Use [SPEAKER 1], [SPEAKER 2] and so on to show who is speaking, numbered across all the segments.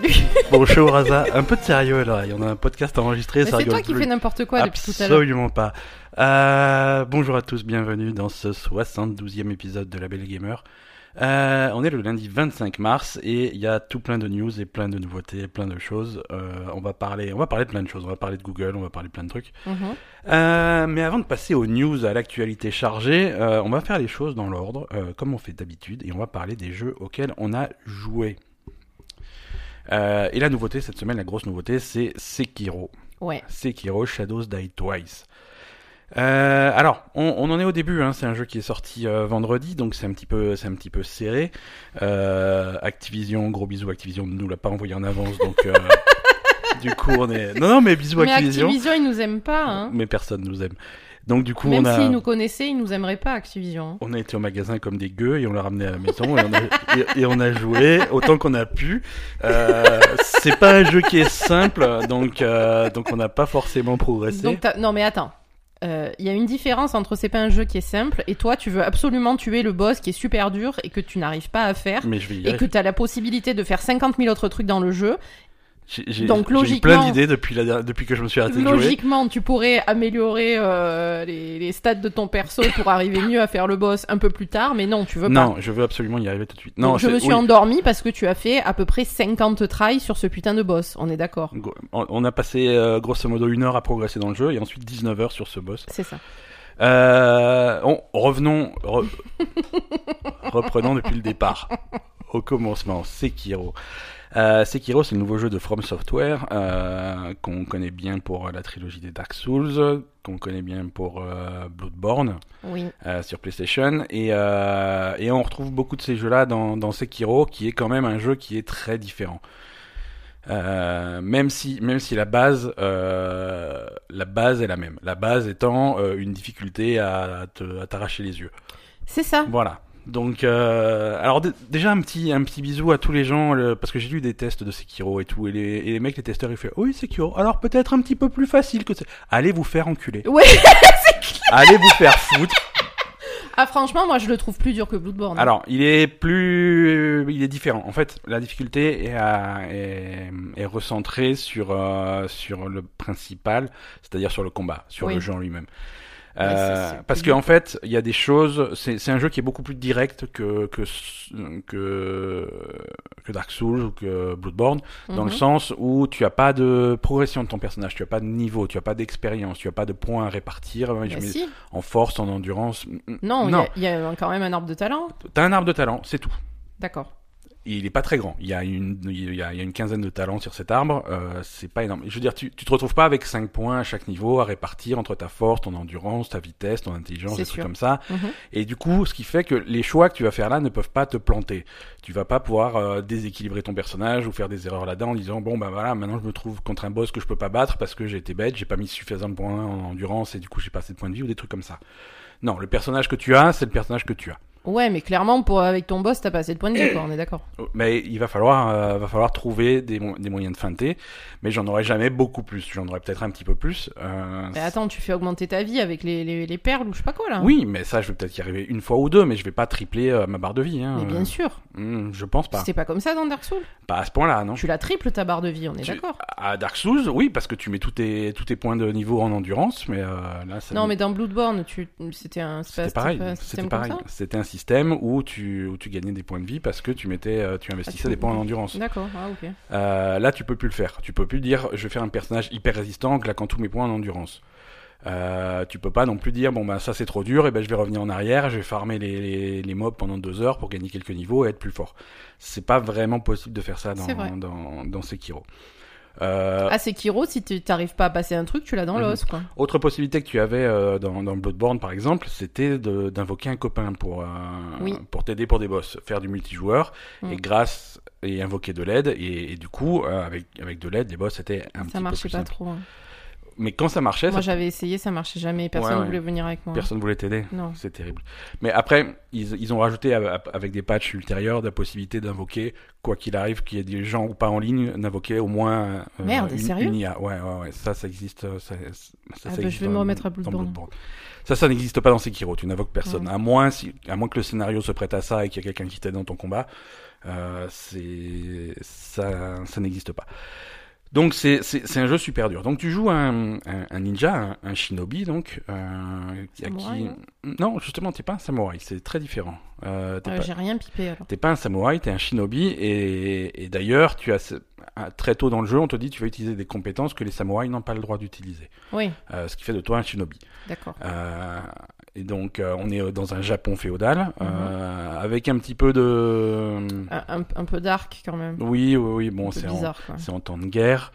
[SPEAKER 1] Salut.
[SPEAKER 2] Bonjour Raza, un peu de sérieux là, il y en a un podcast enregistré,
[SPEAKER 1] c'est toi qui fais n'importe quoi depuis tout à l'heure.
[SPEAKER 2] Absolument pas. Euh, bonjour à tous, bienvenue dans ce 72e épisode de La Belle Gamer. Euh, on est le lundi 25 mars et il y a tout plein de news et plein de nouveautés, plein de choses. Euh, on va parler, on va parler de plein de choses. On va parler de Google, on va parler de plein de trucs.
[SPEAKER 1] Mhm.
[SPEAKER 2] Euh, mais avant de passer aux news, à l'actualité chargée, on va faire les choses dans l'ordre, comme on fait d'habitude, et on va parler des jeux auxquels on a joué. Euh, et la nouveauté cette semaine, la grosse nouveauté, c'est Sekiro.
[SPEAKER 1] Ouais.
[SPEAKER 2] Sekiro Shadows Die Twice. Euh, alors, on, on en est au début. Hein, c'est un jeu qui est sorti euh, vendredi, donc c'est un petit peu, c'est un petit peu serré. Activision, gros bisous. Activision ne nous l'a pas envoyé en avance, donc du coup on est. Non, non, mais bisous
[SPEAKER 1] Mais
[SPEAKER 2] Activision.
[SPEAKER 1] Activision, ils nous aiment pas. Hein.
[SPEAKER 2] Mais personne nous aime. Donc du coup,
[SPEAKER 1] Même
[SPEAKER 2] on a.
[SPEAKER 1] s'ils nous connaissaient, ils nous aimeraient pas, Activision. hein.
[SPEAKER 2] On a été au magasin comme des gueux et on l'a ramené à la maison et on a, et, et on a joué autant qu'on a pu. Euh, c'est pas un jeu qui est simple, donc euh, donc on n'a pas forcément progressé.
[SPEAKER 1] Donc t'as- non mais attends. Euh, Il y a une différence entre c'est pas un jeu qui est simple et toi tu veux absolument tuer le boss qui est super dur et que tu n'arrives pas à faire
[SPEAKER 2] Mais je vais y
[SPEAKER 1] et que
[SPEAKER 2] arriver.
[SPEAKER 1] tu as la possibilité de faire 50 000 autres trucs dans le jeu.
[SPEAKER 2] J'ai
[SPEAKER 1] donc,
[SPEAKER 2] j'ai plein d'idées depuis la der- depuis que je me suis arrêté de jouer.
[SPEAKER 1] Logiquement, tu pourrais améliorer euh, les, les stats de ton perso pour arriver mieux à faire le boss un peu plus tard, mais non, tu veux pas.
[SPEAKER 2] Non, je veux absolument y arriver tout de suite. Non,
[SPEAKER 1] Donc, je me suis
[SPEAKER 2] oui.
[SPEAKER 1] endormi parce que tu as fait à peu près 50 tries sur ce putain de boss, on est d'accord.
[SPEAKER 2] On on a passé euh, grosso modo une heure à progresser dans le jeu et ensuite 19 heures sur ce boss.
[SPEAKER 1] C'est ça.
[SPEAKER 2] Euh, on- revenons, re- reprenons depuis le départ. Au commencement, Sekiro. Euh, Sekiro, c'est le nouveau jeu de From Software euh, qu'on connaît bien pour la trilogie des Dark Souls, qu'on connaît bien pour euh, Bloodborne
[SPEAKER 1] Oui.
[SPEAKER 2] euh, sur PlayStation, et, euh, et on retrouve beaucoup de ces jeux-là dans, dans Sekiro, qui est quand même un jeu qui est très différent. Euh, même si même si la base euh, la base est la même la base étant euh, une difficulté à t'arracher les yeux
[SPEAKER 1] C'est ça.
[SPEAKER 2] voilà donc euh, alors dé- déjà un petit un petit bisou à tous les gens le- parce que j'ai lu des tests de Sekiro et tout et les, et les mecs les testeurs ils font oui Sekiro alors peut-être un petit peu plus facile que ça allez vous faire enculer
[SPEAKER 1] Ouais.
[SPEAKER 2] allez vous faire foutre
[SPEAKER 1] Ah franchement, moi je le trouve plus dur que Bloodborne.
[SPEAKER 2] Alors, il est plus, il est différent. En fait, la difficulté est, à- est, est recentrée sur euh, sur le principal, c'est-à-dire sur le combat, sur
[SPEAKER 1] Oui.
[SPEAKER 2] le jeu en lui-même. Euh, parce qu'en fait, il y a des choses. C'est un jeu qui est beaucoup plus direct que que que, que Dark Souls ou que Bloodborne, dans le
[SPEAKER 1] Mhm.
[SPEAKER 2] sens où tu as pas de progression de ton personnage, tu as pas de niveau, tu as pas d'expérience, tu as pas de points à répartir. Je
[SPEAKER 1] Bah si.
[SPEAKER 2] en force, en endurance.
[SPEAKER 1] Non, il y
[SPEAKER 2] non.
[SPEAKER 1] il y, a quand même un arbre de talent.
[SPEAKER 2] T'as un arbre de talent, c'est tout.
[SPEAKER 1] D'accord.
[SPEAKER 2] Il est pas très grand. Il y a une, il y a, il y a une quinzaine de talents sur cet arbre. Euh, c'est pas énorme. Je veux dire, tu, tu te retrouves pas avec 5 points à chaque niveau à répartir entre ta force, ton endurance, ta vitesse, ton intelligence, des trucs
[SPEAKER 1] sûr.
[SPEAKER 2] comme ça.
[SPEAKER 1] Mhm.
[SPEAKER 2] Et du coup, ce qui fait que les choix que tu vas faire là ne peuvent pas te planter. Tu vas pas pouvoir euh, déséquilibrer ton personnage ou faire des erreurs là-dedans en disant bon bah voilà, maintenant je me trouve contre un boss que je peux pas battre parce que j'ai été bête, j'ai pas mis suffisamment de points en endurance et du coup j'ai pas assez de points de vie ou des trucs comme ça. Non, le personnage que tu as, c'est le personnage que tu as.
[SPEAKER 1] Ouais, mais clairement, pour, avec ton boss, t'as pas assez de points de vie, quoi, on est d'accord.
[SPEAKER 2] Mais il va falloir, euh, va falloir trouver des, mo- des moyens de feinter. Mais j'en aurai jamais beaucoup plus. J'en aurai peut-être un petit peu plus. Euh,
[SPEAKER 1] Mais attends, tu fais augmenter ta vie avec les, les, les perles ou je sais pas quoi là.
[SPEAKER 2] oui, mais ça, je vais peut-être y arriver une fois ou deux, mais je vais pas tripler euh, ma barre de vie. Hein.
[SPEAKER 1] Mais bien sûr.
[SPEAKER 2] Hmm, je pense pas.
[SPEAKER 1] C'était pas comme ça dans Dark Souls.
[SPEAKER 2] Pas à ce point-là, non.
[SPEAKER 1] Tu la triples ta barre de vie, on est
[SPEAKER 2] Tu-
[SPEAKER 1] d'accord.
[SPEAKER 2] À Dark Souls, oui, parce que tu mets tous tes, tous tes points de niveau en endurance, mais là, ça
[SPEAKER 1] Non, mais dans Bloodborne, tu... c'était un,
[SPEAKER 2] C'était pareil. C'était pareil. C'était un système où tu, où tu gagnais des points de vie parce que tu mettais, euh, tu investissais
[SPEAKER 1] tu-
[SPEAKER 2] des points en endurance.
[SPEAKER 1] D'accord, ah ok.
[SPEAKER 2] Euh, là, tu peux plus le faire. Tu peux plus dire, je vais faire un personnage hyper résistant en claquant tous mes points en endurance. Euh, tu peux pas non plus dire, bon bah ça c'est trop dur, et ben je vais revenir en arrière, je vais farmer les, les, les mobs pendant deux heures pour gagner quelques niveaux et être plus fort. C'est pas vraiment possible de faire ça dans, dans, dans Sekiro. Euh,
[SPEAKER 1] Ah, c'est Kiro, si tu t'arrives pas à passer un truc, tu l'as dans
[SPEAKER 2] Mhm.
[SPEAKER 1] l'os, quoi.
[SPEAKER 2] Autre possibilité que tu avais euh, dans, dans Bloodborne par exemple, c'était d'invoquer un copain pour, euh,
[SPEAKER 1] Oui.
[SPEAKER 2] pour t'aider pour des boss, faire du multijoueur et grâce et invoquer de l'aide et, et du coup euh, avec avec de l'aide les boss étaient un petit
[SPEAKER 1] Ça
[SPEAKER 2] peu
[SPEAKER 1] marchait
[SPEAKER 2] plus
[SPEAKER 1] pas
[SPEAKER 2] simples.
[SPEAKER 1] trop. hein.
[SPEAKER 2] Mais quand ça marchait,
[SPEAKER 1] Moi
[SPEAKER 2] ça-
[SPEAKER 1] j'avais essayé, ça marchait jamais. Personne
[SPEAKER 2] Ouais, ouais.
[SPEAKER 1] voulait venir avec moi.
[SPEAKER 2] personne voulait t'aider.
[SPEAKER 1] Non.
[SPEAKER 2] C'est terrible. Mais après, ils, ils ont rajouté av- avec des patchs ultérieurs la possibilité d'invoquer, quoi qu'il arrive, qu'il y ait des gens ou pas en ligne, d'invoquer au moins euh,
[SPEAKER 1] Merde,
[SPEAKER 2] une,
[SPEAKER 1] sérieux
[SPEAKER 2] une IA. Ouais, ouais, ouais. Ça, ça existe. euh, Ça, ça,
[SPEAKER 1] Ah
[SPEAKER 2] ça
[SPEAKER 1] bah,
[SPEAKER 2] existe
[SPEAKER 1] je vais me remettre à Bloodborne.
[SPEAKER 2] Ça, ça n'existe pas dans Sekiro. Tu n'invoques personne.
[SPEAKER 1] Ouais.
[SPEAKER 2] À moins si, à moins que le scénario se prête à ça et qu'il y a quelqu'un qui t'aide dans ton combat. Euh, c'est ça, ça n'existe pas. Donc c'est c'est c'est un jeu super dur. Donc tu joues un, un, un ninja, un, un shinobi donc euh,
[SPEAKER 1] Samouraï,
[SPEAKER 2] qui non justement t'es pas un samouraï, c'est très différent. Euh, t'es
[SPEAKER 1] Euh,
[SPEAKER 2] pas-
[SPEAKER 1] J'ai rien pipé alors.
[SPEAKER 2] T'es pas un samouraï, t'es un shinobi, et, et d'ailleurs, tu as très tôt dans le jeu, on te dit que tu vas utiliser des compétences que les samouraïs n'ont pas le droit d'utiliser,
[SPEAKER 1] Oui,
[SPEAKER 2] ce qui fait de toi un shinobi.
[SPEAKER 1] d'accord.
[SPEAKER 2] Et donc, euh, on est euh, dans un Japon féodal,
[SPEAKER 1] Mhm.
[SPEAKER 2] euh, avec un petit peu de,
[SPEAKER 1] Un, un- peu dark quand même.
[SPEAKER 2] oui, oui, oui, bon, c'est en, en temps de guerre.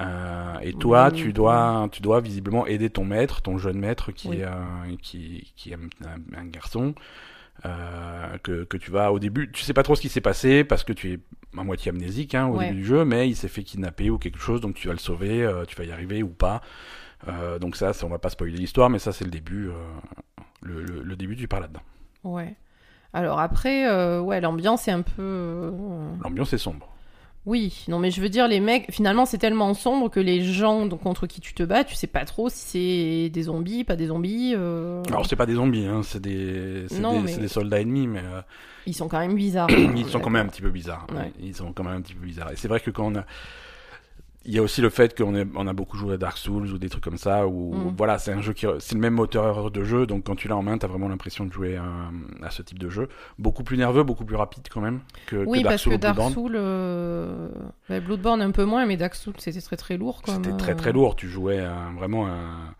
[SPEAKER 2] Euh, et toi,
[SPEAKER 1] Oui,
[SPEAKER 2] tu
[SPEAKER 1] oui.
[SPEAKER 2] dois, tu dois visiblement aider ton maître, ton jeune maître qui
[SPEAKER 1] Oui.
[SPEAKER 2] est, qui, qui est un, garçon, euh, que, que tu vas au début, tu sais pas trop ce qui s'est passé parce que tu es à moitié amnésique hein, au
[SPEAKER 1] Ouais.
[SPEAKER 2] début du jeu, mais il s'est fait kidnapper ou quelque chose, donc tu vas le sauver, tu vas y arriver ou pas. Euh, donc ça, ça, on va pas spoiler l'histoire, mais ça c'est le début, euh, le, le, le début tu pars là-dedans.
[SPEAKER 1] Ouais. Alors après, euh, ouais, l'ambiance est un peu. euh,
[SPEAKER 2] L'ambiance est sombre.
[SPEAKER 1] Oui, non mais je veux dire, les mecs, finalement c'est tellement sombre que les gens donc, contre qui tu te bats, tu sais pas trop si c'est des zombies, pas des zombies. euh,
[SPEAKER 2] Alors c'est pas des zombies, hein, c'est des, c'est
[SPEAKER 1] Non,
[SPEAKER 2] des,
[SPEAKER 1] mais-
[SPEAKER 2] c'est des soldats ennemis, mais euh,
[SPEAKER 1] Ils sont quand même bizarres.
[SPEAKER 2] ils sont quand même un petit peu bizarres.
[SPEAKER 1] Ouais.
[SPEAKER 2] Ils sont quand même un petit peu bizarres. Et c'est vrai que quand on a, il y a aussi le fait qu'on est- on a beaucoup joué à Dark Souls ou des trucs comme ça où
[SPEAKER 1] Mm.
[SPEAKER 2] voilà, c'est un jeu qui, c'est le même moteur de jeu, donc quand tu l'as en main, t'as vraiment l'impression de jouer à, à ce type de jeu. Beaucoup plus nerveux, beaucoup plus rapide quand même que,
[SPEAKER 1] Oui,
[SPEAKER 2] que Dark
[SPEAKER 1] parce
[SPEAKER 2] Souls
[SPEAKER 1] que
[SPEAKER 2] ou
[SPEAKER 1] Dark
[SPEAKER 2] Bloodborne.
[SPEAKER 1] Souls, euh... bah, Bloodborne un peu moins, mais Dark Souls c'était très très lourd. Comme,
[SPEAKER 2] C'était très
[SPEAKER 1] euh,
[SPEAKER 2] très lourd. Tu jouais vraiment un.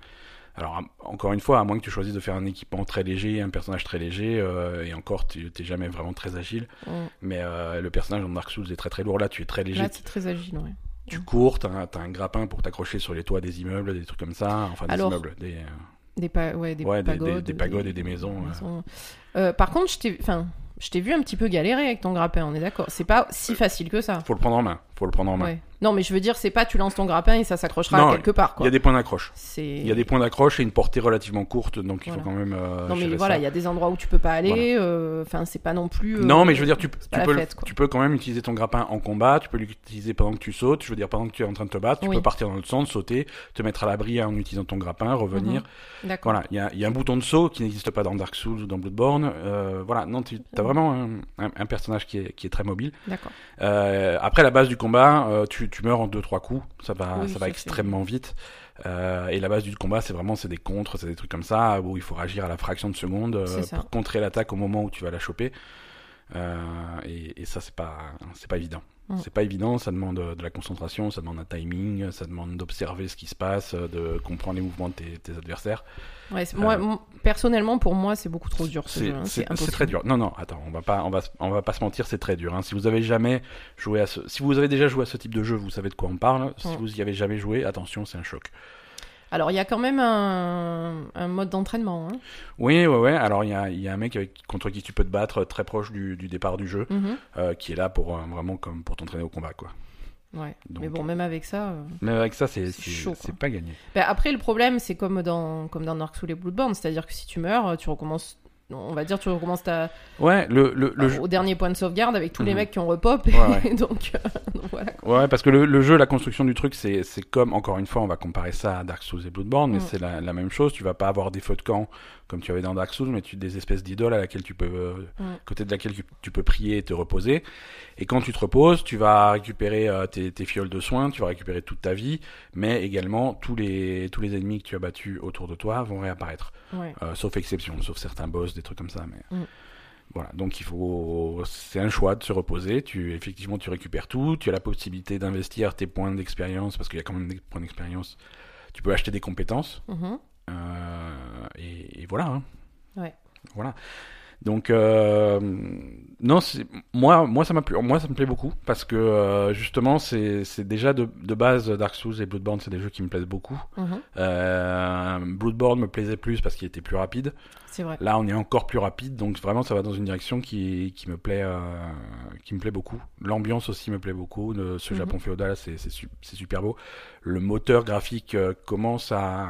[SPEAKER 2] Alors encore une fois, à moins que tu choisisses de faire un équipement très léger, un personnage très léger, euh, et encore, tu t'es jamais vraiment très agile.
[SPEAKER 1] ouais.
[SPEAKER 2] Mais euh, le personnage dans Dark Souls est très très lourd. Là, tu es très léger.
[SPEAKER 1] Là, c'est très agile, ouais.
[SPEAKER 2] Tu cours, t'as un, un grappin pour t'accrocher sur les toits des immeubles, des trucs comme ça. Enfin, des
[SPEAKER 1] Alors,
[SPEAKER 2] immeubles. Des, euh,
[SPEAKER 1] Des, pa- ouais, des
[SPEAKER 2] Ouais, des- des-
[SPEAKER 1] pagodes.
[SPEAKER 2] des pagodes et des maisons.
[SPEAKER 1] Euh, par contre, je t'ai enfin, je t'ai vu un petit peu galérer avec ton grappin, on est d'accord. C'est pas si facile que ça.
[SPEAKER 2] Faut le prendre en main. Faut le prendre en main.
[SPEAKER 1] Ouais. Non, mais je veux dire, c'est pas tu lances ton grappin et ça s'accrochera
[SPEAKER 2] Non,
[SPEAKER 1] quelque part,
[SPEAKER 2] Il y a des points d'accroche.
[SPEAKER 1] C'est...
[SPEAKER 2] Il y a des points d'accroche et une portée relativement courte, donc il faut quand même. euh,
[SPEAKER 1] Non, mais voilà, il y a des endroits où tu peux pas aller. euh, Enfin, c'est pas non plus. euh,
[SPEAKER 2] Non, mais je veux dire, tu, peux,
[SPEAKER 1] fête,
[SPEAKER 2] tu peux quand même utiliser ton grappin en combat, tu peux l'utiliser pendant que tu sautes, je veux dire, pendant que tu es en train de te battre, tu
[SPEAKER 1] Oui.
[SPEAKER 2] peux partir dans le centre, sauter, te mettre à l'abri en utilisant ton grappin, revenir.
[SPEAKER 1] D'accord.
[SPEAKER 2] Voilà, il y a, il y a un bouton de saut qui n'existe pas dans Dark Souls ou dans Bloodborne. Euh, voilà, non, tu as vraiment un, un- un personnage qui est, qui est très mobile.
[SPEAKER 1] D'accord.
[SPEAKER 2] Euh, après la base du combat, euh, tu, tu meurs en 2-3 coups, ça va,
[SPEAKER 1] Oui,
[SPEAKER 2] ça va extrêmement vite. Euh, et la base du combat, c'est vraiment c'est des contres, c'est des trucs comme ça où il faut réagir à la fraction de seconde euh, pour contrer l'attaque au moment où tu vas la choper. Et, et ça, c'est pas, c'est pas évident.
[SPEAKER 1] Mm.
[SPEAKER 2] C'est pas évident, ça demande euh, de la concentration, ça demande un timing, ça demande d'observer ce qui se passe, euh, de comprendre les mouvements de tes, tes adversaires.
[SPEAKER 1] Ouais, c'est- moi,
[SPEAKER 2] Euh,
[SPEAKER 1] personnellement, pour moi, c'est beaucoup trop dur. ce
[SPEAKER 2] C'est
[SPEAKER 1] jeu, hein,
[SPEAKER 2] très dur. Non, non, attends, on va pas, on va, on va pas se mentir, c'est très dur. hein. Si vous avez jamais joué à ce, si vous avez déjà joué à ce type de jeu, vous savez de quoi on parle. Si vous y avez jamais joué, attention, c'est un choc.
[SPEAKER 1] Alors, il y a quand même un, un mode d'entraînement. hein.
[SPEAKER 2] Oui, ouais, ouais. Alors il y a, il y a un mec contre qui tu peux te battre euh, très proche du, du départ du jeu,
[SPEAKER 1] Mhm.
[SPEAKER 2] euh, qui est là pour euh, vraiment comme pour t'entraîner au combat, quoi.
[SPEAKER 1] Ouais.
[SPEAKER 2] Donc,
[SPEAKER 1] mais bon, même avec ça. euh,
[SPEAKER 2] Mais avec ça, c'est
[SPEAKER 1] C'est
[SPEAKER 2] pas gagné.
[SPEAKER 1] Ben, après, le problème, c'est comme dans, comme dans Dark Souls et Bloodborne, c'est-à-dire que si tu meurs, tu recommences. On va dire, tu recommences ta,
[SPEAKER 2] Ouais, le, le, le jeu.
[SPEAKER 1] au dernier point de sauvegarde avec tous les
[SPEAKER 2] Mhm.
[SPEAKER 1] mecs qui ont repop.
[SPEAKER 2] Ouais,
[SPEAKER 1] donc, euh, donc voilà. quoi.
[SPEAKER 2] Ouais, parce que le, le jeu, la construction du truc, c'est c'est comme, encore une fois, on va comparer ça à Dark Souls et Bloodborne, mais
[SPEAKER 1] Mm.
[SPEAKER 2] c'est la, la même chose. Tu vas pas avoir des feux de camp comme tu avais dans Dark Souls, mais tu des espèces d'idoles à laquelle tu peux, euh,
[SPEAKER 1] Mm.
[SPEAKER 2] côté de laquelle tu, peux prier et te reposer. Et quand tu te reposes, tu vas récupérer euh, tes, tes fioles de soins, tu vas récupérer toute ta vie, mais également tous les, tous les ennemis que tu as battus autour de toi vont réapparaître.
[SPEAKER 1] Ouais.
[SPEAKER 2] Euh, sauf exception, sauf certains boss, des trucs comme ça. Mais
[SPEAKER 1] Mm.
[SPEAKER 2] voilà, donc il faut, c'est un choix de se reposer. Tu effectivement, tu récupères tout. Tu as la possibilité d'investir tes points d'expérience parce qu'il y a quand même des points d'expérience. Tu peux acheter des compétences
[SPEAKER 1] Mhm.
[SPEAKER 2] euh, et, et voilà. hein.
[SPEAKER 1] Ouais.
[SPEAKER 2] Voilà. Donc euh, non, moi, moi ça m'a plu, moi ça me plaît beaucoup parce que euh, justement c'est déjà de, de base Dark Souls et Bloodborne c'est des jeux qui me plaisent beaucoup.
[SPEAKER 1] Mhm.
[SPEAKER 2] Euh, Euh, Bloodborne me plaisait plus parce qu'il était plus rapide.
[SPEAKER 1] C'est vrai.
[SPEAKER 2] Là, on est encore plus rapide, donc vraiment, ça va dans une direction qui, qui me plaît, euh, qui me plaît beaucoup. L'ambiance aussi me plaît beaucoup. Ce
[SPEAKER 1] Mhm.
[SPEAKER 2] Japon féodal, c'est super beau. Le moteur graphique euh, commence à,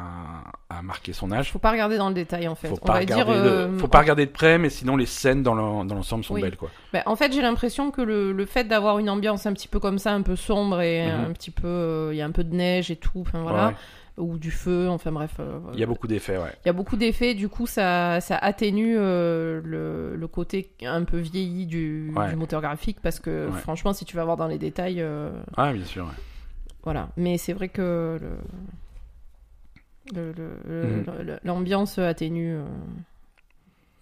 [SPEAKER 2] à marquer son âge.
[SPEAKER 1] Faut pas regarder dans le détail en fait.
[SPEAKER 2] Faut
[SPEAKER 1] On
[SPEAKER 2] pas
[SPEAKER 1] va
[SPEAKER 2] regarder,
[SPEAKER 1] dire.
[SPEAKER 2] de-
[SPEAKER 1] euh,
[SPEAKER 2] faut pas regarder de près, mais sinon les scènes dans l'en- dans l'ensemble sont
[SPEAKER 1] Oui.
[SPEAKER 2] belles, quoi.
[SPEAKER 1] bah, en fait, j'ai l'impression que le, le fait d'avoir une ambiance un petit peu comme ça, un peu sombre et
[SPEAKER 2] Mhm.
[SPEAKER 1] un petit peu, euh, il y a un peu de neige et tout. Enfin voilà.
[SPEAKER 2] Ouais.
[SPEAKER 1] Ou du feu. Enfin bref. euh,
[SPEAKER 2] Il y a beaucoup d'effets, ouais.
[SPEAKER 1] Il y a beaucoup d'effets, du coup ça, ça atténue euh, le, le côté un peu vieilli du,
[SPEAKER 2] Ouais.
[SPEAKER 1] du moteur graphique parce que
[SPEAKER 2] Ouais.
[SPEAKER 1] franchement si tu vas voir dans les détails, euh,
[SPEAKER 2] Ah, bien sûr. ouais.
[SPEAKER 1] Voilà. Mais c'est vrai que le- le- le-
[SPEAKER 2] Mhm.
[SPEAKER 1] le- l'ambiance atténue. euh,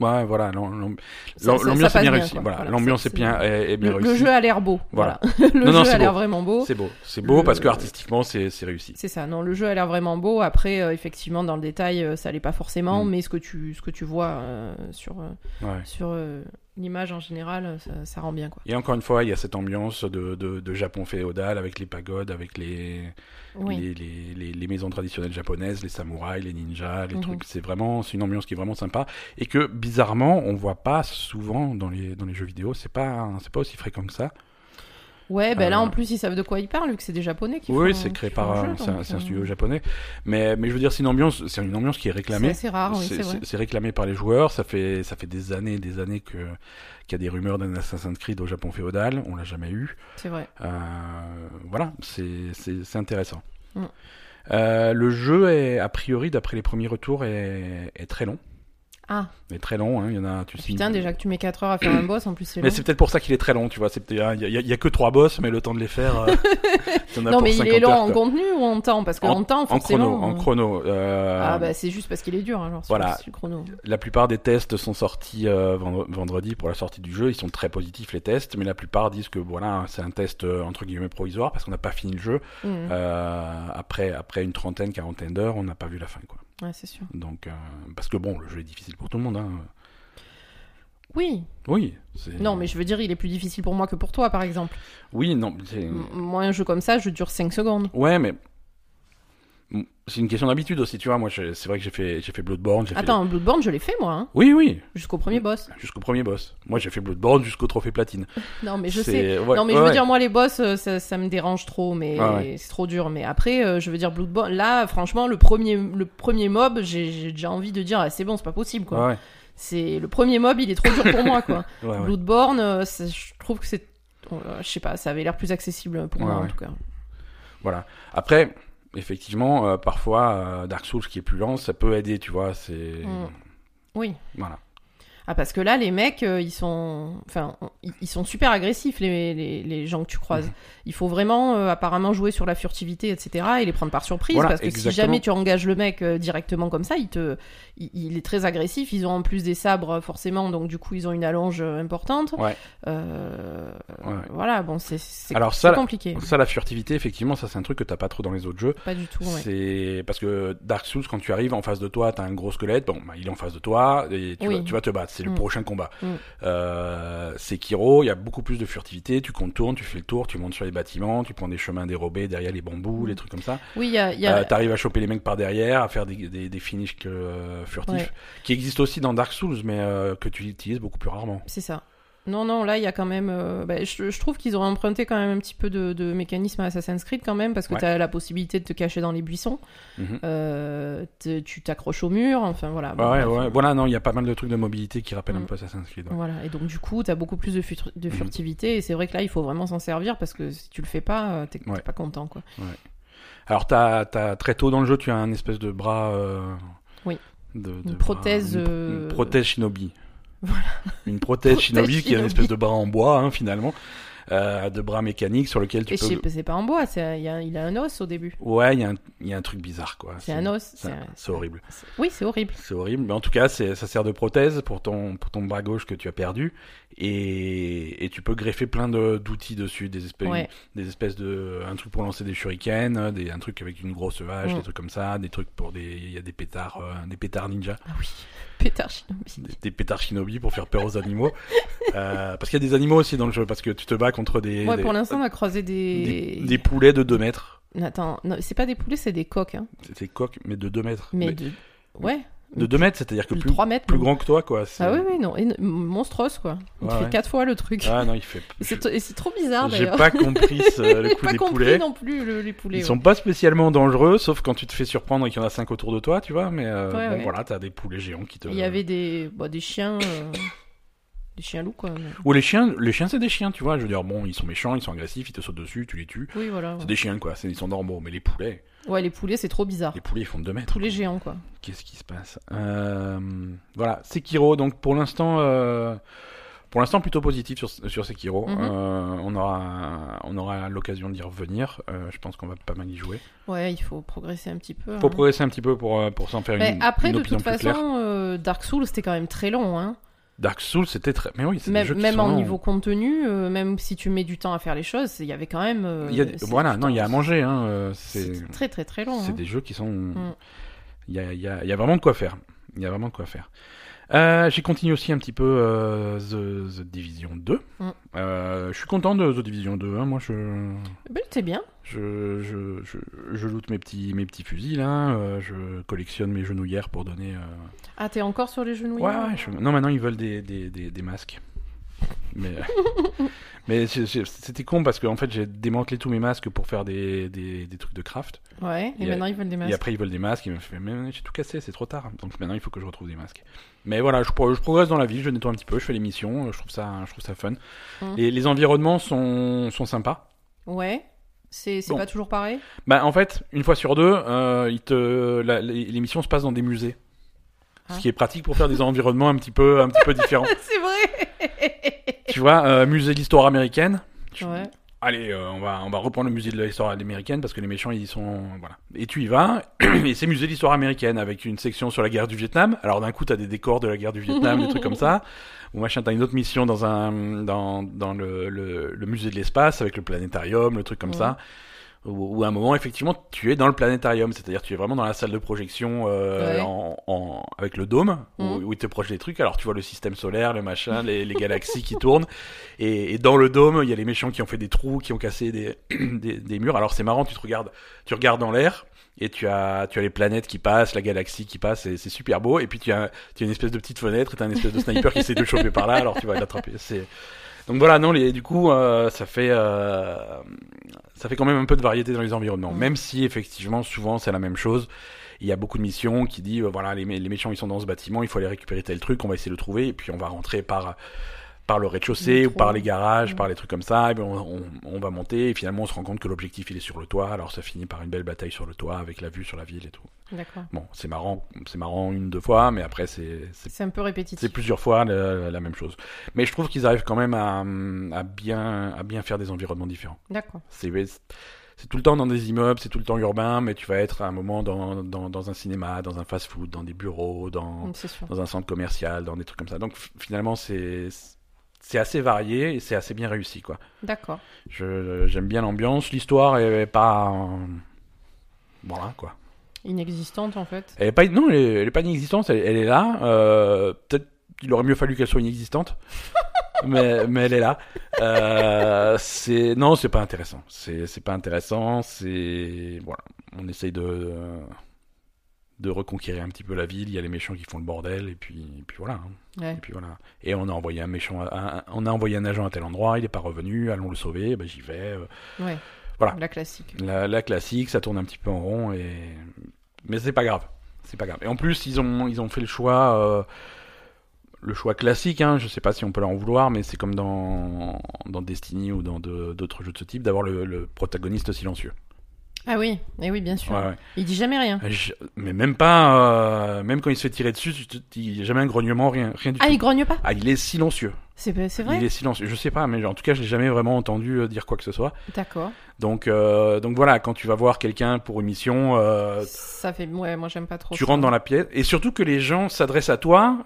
[SPEAKER 2] Ouais, voilà. L'ambiance est bien réussie. Voilà, l'ambiance est bien, est, bien
[SPEAKER 1] Le, le
[SPEAKER 2] réussie.
[SPEAKER 1] jeu a l'air beau.
[SPEAKER 2] Voilà.
[SPEAKER 1] Le
[SPEAKER 2] Non,
[SPEAKER 1] jeu
[SPEAKER 2] c'est
[SPEAKER 1] a l'air
[SPEAKER 2] beau.
[SPEAKER 1] vraiment beau.
[SPEAKER 2] C'est beau, c'est beau
[SPEAKER 1] Le-
[SPEAKER 2] parce que artistiquement c'est réussi.
[SPEAKER 1] C'est ça, non, le jeu a l'air vraiment beau. Après, euh, effectivement, dans le détail, euh, ça l'est pas forcément,
[SPEAKER 2] Mm.
[SPEAKER 1] mais ce que tu, ce que tu vois euh, sur, euh,
[SPEAKER 2] Ouais.
[SPEAKER 1] sur l'image en général, euh, ça, ça rend bien, quoi.
[SPEAKER 2] Et encore une fois, il y a cette ambiance de, de, de Japon féodal avec les pagodes, avec les,
[SPEAKER 1] Oui.
[SPEAKER 2] les, les, les, les maisons traditionnelles japonaises, les samouraïs, les ninjas, les
[SPEAKER 1] Mhm.
[SPEAKER 2] trucs. C'est vraiment, c'est une ambiance qui est vraiment sympa et que bizarrement, on voit pas souvent dans les, dans les jeux vidéo. C'est pas, c'est pas aussi fréquent que ça.
[SPEAKER 1] Ouais, ben là,
[SPEAKER 2] Euh,
[SPEAKER 1] en plus, ils savent de quoi ils parlent, vu que c'est des Japonais qui
[SPEAKER 2] Oui, c'est créé par, un- c'est un, c'est
[SPEAKER 1] euh,
[SPEAKER 2] studio japonais. Mais, mais je veux dire, c'est une ambiance, c'est une ambiance qui est
[SPEAKER 1] C'est
[SPEAKER 2] réclamée.
[SPEAKER 1] assez rare, oui, c'est vrai.
[SPEAKER 2] c'est réclamé par les joueurs. Ça fait, ça fait des années et des années que, qu'il y a des rumeurs d'un Assassin's Creed au Japon féodal. On l'a jamais eu.
[SPEAKER 1] C'est vrai.
[SPEAKER 2] Euh, voilà, c'est c'est- c'est intéressant.
[SPEAKER 1] Mm.
[SPEAKER 2] Euh, le jeu est, a priori, d'après les premiers retours, est, est très long.
[SPEAKER 1] Ah,
[SPEAKER 2] Est très long, hein. Il y en a, tu signes-
[SPEAKER 1] putain, déjà que tu mets 4 heures à faire un boss, en plus, c'est
[SPEAKER 2] Mais
[SPEAKER 1] long.
[SPEAKER 2] c'est peut-être pour ça qu'il est très long, tu vois. Il y, a- il il que trois boss, mais le temps de les faire. euh,
[SPEAKER 1] Non, mais il
[SPEAKER 2] 50
[SPEAKER 1] est long
[SPEAKER 2] heures,
[SPEAKER 1] en contenu ou en temps? Parce qu'en temps,
[SPEAKER 2] En chrono, en
[SPEAKER 1] euh,
[SPEAKER 2] chrono. euh,
[SPEAKER 1] Ah, bah, c'est juste parce qu'il est dur, sur,
[SPEAKER 2] Voilà.
[SPEAKER 1] sur le chrono.
[SPEAKER 2] La plupart des tests sont sortis euh, vendre- vendredi pour la sortie du jeu. Ils sont très positifs les tests, mais la plupart disent que voilà, c'est un test euh, entre guillemets provisoire parce qu'on n'a pas fini le jeu. Euh, après, après une trentaine, quarantaine d'heures, on n'a pas vu la fin, quoi.
[SPEAKER 1] Ouais, c'est sûr.
[SPEAKER 2] Donc, euh, parce que bon, le jeu est difficile pour tout le monde. Hein.
[SPEAKER 1] Oui.
[SPEAKER 2] Oui.
[SPEAKER 1] Non, mais je veux dire, il est plus difficile pour moi que pour toi, par exemple.
[SPEAKER 2] Oui, non.
[SPEAKER 1] M- Moi, un jeu comme ça, je dure 5 secondes.
[SPEAKER 2] Ouais, mais c'est une question d'habitude aussi, tu vois. Moi, c'est vrai que j'ai fait, j'ai fait Bloodborne. fait
[SPEAKER 1] Attends, Bloodborne, je l'ai fait, moi, hein,
[SPEAKER 2] Oui, oui.
[SPEAKER 1] jusqu'au premier boss.
[SPEAKER 2] Jusqu'au premier boss. Moi, j'ai fait Bloodborne jusqu'au trophée platine.
[SPEAKER 1] Non, mais je sais.
[SPEAKER 2] ouais,
[SPEAKER 1] non, mais
[SPEAKER 2] ouais,
[SPEAKER 1] je veux
[SPEAKER 2] ouais.
[SPEAKER 1] dire, moi, les boss, euh, ça, ça me dérange trop, mais c'est trop dur. Mais après, euh, je veux dire, Bloodborne, là, franchement, le premier, le premier mob, j'ai déjà envie de dire, ah, c'est bon, c'est pas possible, quoi. C'est le premier mob, il est trop dur pour moi, quoi. Bloodborne, euh, je trouve que c'est, euh, je sais pas, ça avait l'air plus accessible pour moi, en tout cas.
[SPEAKER 2] Voilà. Après, effectivement, euh, parfois, euh, Dark Souls qui est plus lent, ça peut aider, tu vois. C'est
[SPEAKER 1] Mm. Oui.
[SPEAKER 2] voilà.
[SPEAKER 1] Ah, parce que là, les mecs, euh, ils sont, enfin, on- ils- sont super agressifs, les, les, les gens que tu croises.
[SPEAKER 2] Mhm.
[SPEAKER 1] Il faut vraiment, euh, apparemment, jouer sur la furtivité, etc., et les prendre par surprise,
[SPEAKER 2] Voilà,
[SPEAKER 1] parce que si jamais tu engages le mec euh, directement comme ça, il te, il, il est très agressif. Ils ont en plus des sabres, forcément, donc du coup, ils ont une allonge importante.
[SPEAKER 2] Ouais. Ouais.
[SPEAKER 1] Voilà, bon, c'est, c'est
[SPEAKER 2] Alors ça,
[SPEAKER 1] compliqué.
[SPEAKER 2] ça, la furtivité, effectivement, ça c'est un truc que t'as pas trop dans les autres jeux.
[SPEAKER 1] Pas du tout. Ouais.
[SPEAKER 2] C'est parce que Dark Souls, quand tu arrives en face de toi, t'as un gros squelette. Bon, bah, il est en face de toi et tu,
[SPEAKER 1] Oui.
[SPEAKER 2] vas, tu vas te battre. C'est le
[SPEAKER 1] Mm.
[SPEAKER 2] prochain combat.
[SPEAKER 1] Mm.
[SPEAKER 2] Euh, Sekiro, il y a beaucoup plus de furtivité. Tu contournes, tu fais le tour, tu montes sur les bâtiments, tu prends des chemins dérobés derrière les bambous,
[SPEAKER 1] Mm.
[SPEAKER 2] les trucs comme ça.
[SPEAKER 1] Oui, il y a, y a-
[SPEAKER 2] Euh, T'arrives à choper les mecs par derrière, à faire des, des, des finishes euh, furtifs,
[SPEAKER 1] Ouais.
[SPEAKER 2] qui existent aussi dans Dark Souls, mais que tu utilises beaucoup plus rarement.
[SPEAKER 1] C'est ça. Non, non, là, il y a quand même. euh, bah, je, je trouve qu'ils ont emprunté quand même un petit peu de, de mécanisme à Assassin's Creed, quand même, parce que
[SPEAKER 2] Ouais.
[SPEAKER 1] tu as la possibilité de te cacher dans les buissons.
[SPEAKER 2] Mhm.
[SPEAKER 1] Euh, tu t'accroches au mur, enfin voilà. bon,
[SPEAKER 2] ouais. Voilà, non, il y a pas mal de trucs de mobilité qui rappellent un
[SPEAKER 1] Mm.
[SPEAKER 2] peu Assassin's Creed. ouais.
[SPEAKER 1] Voilà, et donc du coup, tu as beaucoup plus de,
[SPEAKER 2] Mhm.
[SPEAKER 1] furtivité, et c'est vrai que là, il faut vraiment s'en servir parce que si tu le fais pas, euh, t'es pas content, quoi.
[SPEAKER 2] Alors, t'as, t'as, très tôt dans le jeu, tu as un espèce de bras. euh,
[SPEAKER 1] Oui.
[SPEAKER 2] de- de
[SPEAKER 1] Une
[SPEAKER 2] bras-
[SPEAKER 1] prothèse,
[SPEAKER 2] une, une prothèse shinobi. Une prothèse shinobi qui est une espèce de bras en bois, hein, finalement. euh, de bras mécaniques sur lequel tu
[SPEAKER 1] Et
[SPEAKER 2] peux.
[SPEAKER 1] c'est pas en bois, c'est- il y a, il a un os au début.
[SPEAKER 2] Ouais, il y, a un- il y a un truc bizarre, quoi.
[SPEAKER 1] C'est un os.
[SPEAKER 2] C'est,
[SPEAKER 1] un-
[SPEAKER 2] horrible.
[SPEAKER 1] Oui, c'est horrible.
[SPEAKER 2] C'est horrible, mais en tout cas, ça sert de prothèse pour ton, pour ton bras gauche que tu as perdu, et, et tu peux greffer plein de, d'outils dessus, des espèces,
[SPEAKER 1] Ouais.
[SPEAKER 2] des espèces de, un truc pour lancer des shurikens, des, un truc avec une grosse vache,
[SPEAKER 1] Mm.
[SPEAKER 2] des trucs comme ça, des trucs pour des, il y a des pétards, euh, des pétards ninja,
[SPEAKER 1] Ah oui, pétard shinobi.
[SPEAKER 2] des, des pétards shinobi pour faire peur aux animaux, Euh, parce qu'il y a des animaux aussi dans le jeu, parce que tu te bats contre des,
[SPEAKER 1] Ouais,
[SPEAKER 2] des,
[SPEAKER 1] pour l'instant, on a croisé
[SPEAKER 2] des,
[SPEAKER 1] des...
[SPEAKER 2] des poulets de 2 mètres.
[SPEAKER 1] Attends, non, c'est pas des poulets, c'est des coques. Hein.
[SPEAKER 2] C'est des coques, mais de 2 mètres.
[SPEAKER 1] Mais,
[SPEAKER 2] Mais
[SPEAKER 1] de. Ouais.
[SPEAKER 2] De 2 mètres, c'est-à-dire que plus,
[SPEAKER 1] 3 mètres.
[SPEAKER 2] plus grand que toi, quoi.
[SPEAKER 1] Ah oui, oui, non. éno- Monstreuse, quoi. Il
[SPEAKER 2] Ouais,
[SPEAKER 1] fait
[SPEAKER 2] ouais.
[SPEAKER 1] 4 fois le truc.
[SPEAKER 2] Ah non, il fait.
[SPEAKER 1] Et c'est et trop bizarre
[SPEAKER 2] J'ai
[SPEAKER 1] d'ailleurs.
[SPEAKER 2] pas compris ce- le
[SPEAKER 1] J'ai
[SPEAKER 2] coup
[SPEAKER 1] pas
[SPEAKER 2] des
[SPEAKER 1] compris
[SPEAKER 2] poulets.
[SPEAKER 1] non plus le- les poulets.
[SPEAKER 2] Ils
[SPEAKER 1] ouais.
[SPEAKER 2] sont pas spécialement dangereux, sauf quand tu te fais surprendre et qu'il y en a 5 autour de toi, tu vois. Mais euh, bon, voilà, t'as des poulets géants qui te.
[SPEAKER 1] Il y avait des, bah, des chiens. euh, Des chiens loups, quoi. mais-
[SPEAKER 2] Ou les chiens, les chiens c'est des chiens, tu vois. Je veux dire, bon, ils sont méchants, ils sont agressifs, ils te sautent dessus, tu les tues.
[SPEAKER 1] Oui, voilà.
[SPEAKER 2] C'est des chiens, quoi. Ils sont normaux. Mais les poulets,
[SPEAKER 1] Ouais, les poulets, c'est trop bizarre.
[SPEAKER 2] les poulets, ils font 2 mètres.
[SPEAKER 1] Poulets géants, quoi.
[SPEAKER 2] Qu'est-ce qui se passe? Euh, Voilà, Sekiro. Donc pour l'instant, euh, pour l'instant plutôt positif sur, sur Sekiro.
[SPEAKER 1] Mhm.
[SPEAKER 2] Euh, on aura, on aura l'occasion d'y revenir. Je pense qu'on va pas mal y jouer.
[SPEAKER 1] Ouais, il faut progresser un petit peu.
[SPEAKER 2] Faut
[SPEAKER 1] hein.
[SPEAKER 2] progresser un petit peu pour, pour s'en faire
[SPEAKER 1] Mais
[SPEAKER 2] une,
[SPEAKER 1] après,
[SPEAKER 2] une
[SPEAKER 1] de
[SPEAKER 2] opinion
[SPEAKER 1] toute façon, Dark Souls, c'était quand même très long. Hein.
[SPEAKER 2] Dark Souls, c'était très. Mais oui, c'est des
[SPEAKER 1] Même,
[SPEAKER 2] jeux qui
[SPEAKER 1] même
[SPEAKER 2] sont
[SPEAKER 1] en
[SPEAKER 2] longs.
[SPEAKER 1] niveau contenu, euh, même si tu mets du temps à faire les choses, il y avait quand même. euh,
[SPEAKER 2] Il y a des-
[SPEAKER 1] c'est
[SPEAKER 2] Voilà, non, il y a à manger. Hein, euh, c'est
[SPEAKER 1] C'est très très très long.
[SPEAKER 2] c'est
[SPEAKER 1] hein.
[SPEAKER 2] des jeux qui sont.
[SPEAKER 1] Mm.
[SPEAKER 2] Il y, a, il y, a, il y a vraiment de quoi faire. Il y a vraiment de quoi faire. Euh, J'ai continué aussi un petit peu euh, The, The Division 2.
[SPEAKER 1] Mm.
[SPEAKER 2] Euh, je suis content de The Division 2. hein, Moi, je,
[SPEAKER 1] Ben, c'est bien.
[SPEAKER 2] je, je, je, je loot mes petits, mes petits fusils là. je collectionne mes genouillères pour donner.
[SPEAKER 1] Ah, t'es encore sur les genoux
[SPEAKER 2] Ouais, Non, maintenant ils veulent des, des, des, des masques. Mais, mais c'était con parce qu'en fait j'ai démantelé tous mes masques pour faire des, des, des trucs de craft.
[SPEAKER 1] Ouais, et
[SPEAKER 2] Et-
[SPEAKER 1] maintenant ils veulent des
[SPEAKER 2] Et
[SPEAKER 1] masques.
[SPEAKER 2] après ils veulent des masques, ils me fait mais j'ai tout cassé, c'est trop tard. Donc maintenant il faut que je retrouve des masques. Mais voilà, je, pro- je progresse dans la vie, je nettoie un petit peu, je fais les missions, je trouve ça, je trouve ça fun.
[SPEAKER 1] Mm.
[SPEAKER 2] Et les environnements sont, sont sympas.
[SPEAKER 1] Ouais. C'est
[SPEAKER 2] Bon.
[SPEAKER 1] pas toujours pareil?
[SPEAKER 2] Bah en fait, une fois sur deux, euh, missions se passent dans des musées.
[SPEAKER 1] Ah.
[SPEAKER 2] Ce qui est pratique pour faire des environnements un petit peu, un petit peu différents.
[SPEAKER 1] C'est vrai
[SPEAKER 2] tu vois, euh, musée de l'histoire américaine. Tu-
[SPEAKER 1] Ouais.
[SPEAKER 2] Allez, euh, on va on va reprendre le musée de l'histoire américaine parce que les méchants ils sont voilà. Et tu y vas et c'est musée de l'histoire américaine avec une section sur la guerre du Vietnam. Alors d'un coup t'as des décors de la guerre du Vietnam, des trucs comme ça. Ou machin t'as une autre mission dans un dans dans le le, le musée de l'espace avec le planétarium, le truc comme
[SPEAKER 1] Ouais.
[SPEAKER 2] ça. Ou ou à un moment effectivement tu es dans le planétarium, c'est-à-dire tu es vraiment dans la salle de projection euh,
[SPEAKER 1] Ouais.
[SPEAKER 2] en, en avec le dôme où,
[SPEAKER 1] Mhm.
[SPEAKER 2] où ils te projettent des trucs. Alors tu vois le système solaire, le machin, les, les galaxies qui tournent. Et, et dans le dôme, il y a les méchants qui ont fait des trous, qui ont cassé des, des, des murs. Alors c'est marrant, tu te regardes, tu regardes dans l'air et tu as, tu as les planètes qui passent, la galaxie qui passe, et c'est super beau. Et puis tu as, tu as une espèce de petite fenêtre et tu as une espèce de sniper qui essaie de choper par là, alors tu vas l'attraper. C'est... Donc voilà, non, les, du coup, euh, ça fait, euh, ça fait quand même un peu de variété dans les environnements.
[SPEAKER 1] Mm.
[SPEAKER 2] Même si effectivement, souvent c'est la même chose. Il y a beaucoup de missions qui disent, euh, voilà, les, les méchants ils sont dans ce bâtiment, il faut aller récupérer tel truc, on va essayer de le trouver, et puis on va rentrer par par le rez-de-chaussée ou par les garages,
[SPEAKER 1] Mm.
[SPEAKER 2] par les trucs comme ça, et ben on, on- on va monter et finalement on se rend compte que l'objectif il est sur le toit, alors ça finit par une belle bataille sur le toit avec la vue sur la ville et tout.
[SPEAKER 1] D'accord.
[SPEAKER 2] Bon, c'est marrant, c'est marrant une deux fois, mais après c'est c'est
[SPEAKER 1] un peu répétitif.
[SPEAKER 2] c'est plusieurs fois la, la même chose. Mais je trouve qu'ils arrivent quand même à, à bien à bien faire des environnements différents.
[SPEAKER 1] D'accord.
[SPEAKER 2] C'est c'est tout le temps dans des immeubles, c'est tout le temps urbain, mais tu vas être à un moment dans, dans, dans un cinéma, dans un fast-food, dans des bureaux, dans,
[SPEAKER 1] sûr.
[SPEAKER 2] dans un centre commercial, dans des trucs comme ça. Donc finalement, c'est c'est assez varié et c'est assez bien réussi, quoi.
[SPEAKER 1] D'accord.
[SPEAKER 2] Je- J'aime bien l'ambiance, l'histoire est pas... euh, Voilà, quoi.
[SPEAKER 1] Inexistante en fait.
[SPEAKER 2] Elle est pas... Non, elle est, elle est pas inexistante, elle, elle est là. Euh, Peut-être qu'il aurait mieux fallu qu'elle soit inexistante. mais, mais elle est là. Euh, c'est non, c'est pas intéressant. C'est c'est pas intéressant. C'est voilà, on essaye de de reconquérir un petit peu la ville. Il y a les méchants qui font le bordel et puis et puis voilà. hein.
[SPEAKER 1] Ouais.
[SPEAKER 2] Et puis voilà. Et on a envoyé un méchant, à- un- on a envoyé un agent à tel endroit. Il est pas revenu. Allons le sauver. Ben, j'y vais. euh,
[SPEAKER 1] Ouais.
[SPEAKER 2] Voilà.
[SPEAKER 1] La classique.
[SPEAKER 2] la, la classique, ça tourne un petit peu en rond et mais c'est pas grave, c'est pas grave. Et en plus ils ont ils ont fait le choix euh, le choix classique, hein, je sais pas si on peut leur en vouloir, mais c'est comme dans dans Destiny ou dans d'autres jeux de ce type d'avoir le, le protagoniste silencieux.
[SPEAKER 1] Ah oui, et oui, bien sûr.
[SPEAKER 2] Ouais, ouais.
[SPEAKER 1] Il dit jamais rien.
[SPEAKER 2] Je- mais même pas, euh, même quand il se fait tirer dessus, il y a jamais un grognement, rien, rien du
[SPEAKER 1] Ah,
[SPEAKER 2] tout.
[SPEAKER 1] il grogne pas?
[SPEAKER 2] Ah, il est silencieux.
[SPEAKER 1] C'est vrai
[SPEAKER 2] Il est silencieux. Je sais pas, mais en tout cas, je l'ai jamais vraiment entendu euh, dire quoi que ce soit.
[SPEAKER 1] D'accord.
[SPEAKER 2] Donc, euh, donc voilà, quand tu vas voir quelqu'un pour une mission, euh,
[SPEAKER 1] Ça fait. Ouais, moi j'aime pas trop.
[SPEAKER 2] tu
[SPEAKER 1] ça.
[SPEAKER 2] rentres dans la pièce et surtout que les gens s'adressent à toi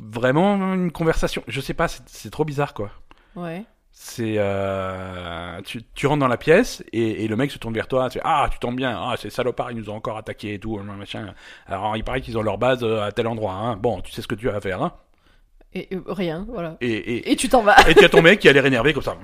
[SPEAKER 2] vraiment une conversation je sais pas c'est trop bizarre quoi
[SPEAKER 1] Ouais.
[SPEAKER 2] C'est euh, tu, tu rentres dans la pièce et, et le mec se tourne vers toi tu fais, ah tu tombes bien ah ces salopards ils nous ont encore attaqué et tout machin alors il paraît qu'ils ont leur base euh, à tel endroit hein. bon tu sais ce que tu as à faire hein.
[SPEAKER 1] Et euh, rien, voilà.
[SPEAKER 2] et et
[SPEAKER 1] Et tu t'en vas.
[SPEAKER 2] et tu as ton mec qui a l'air énervé comme ça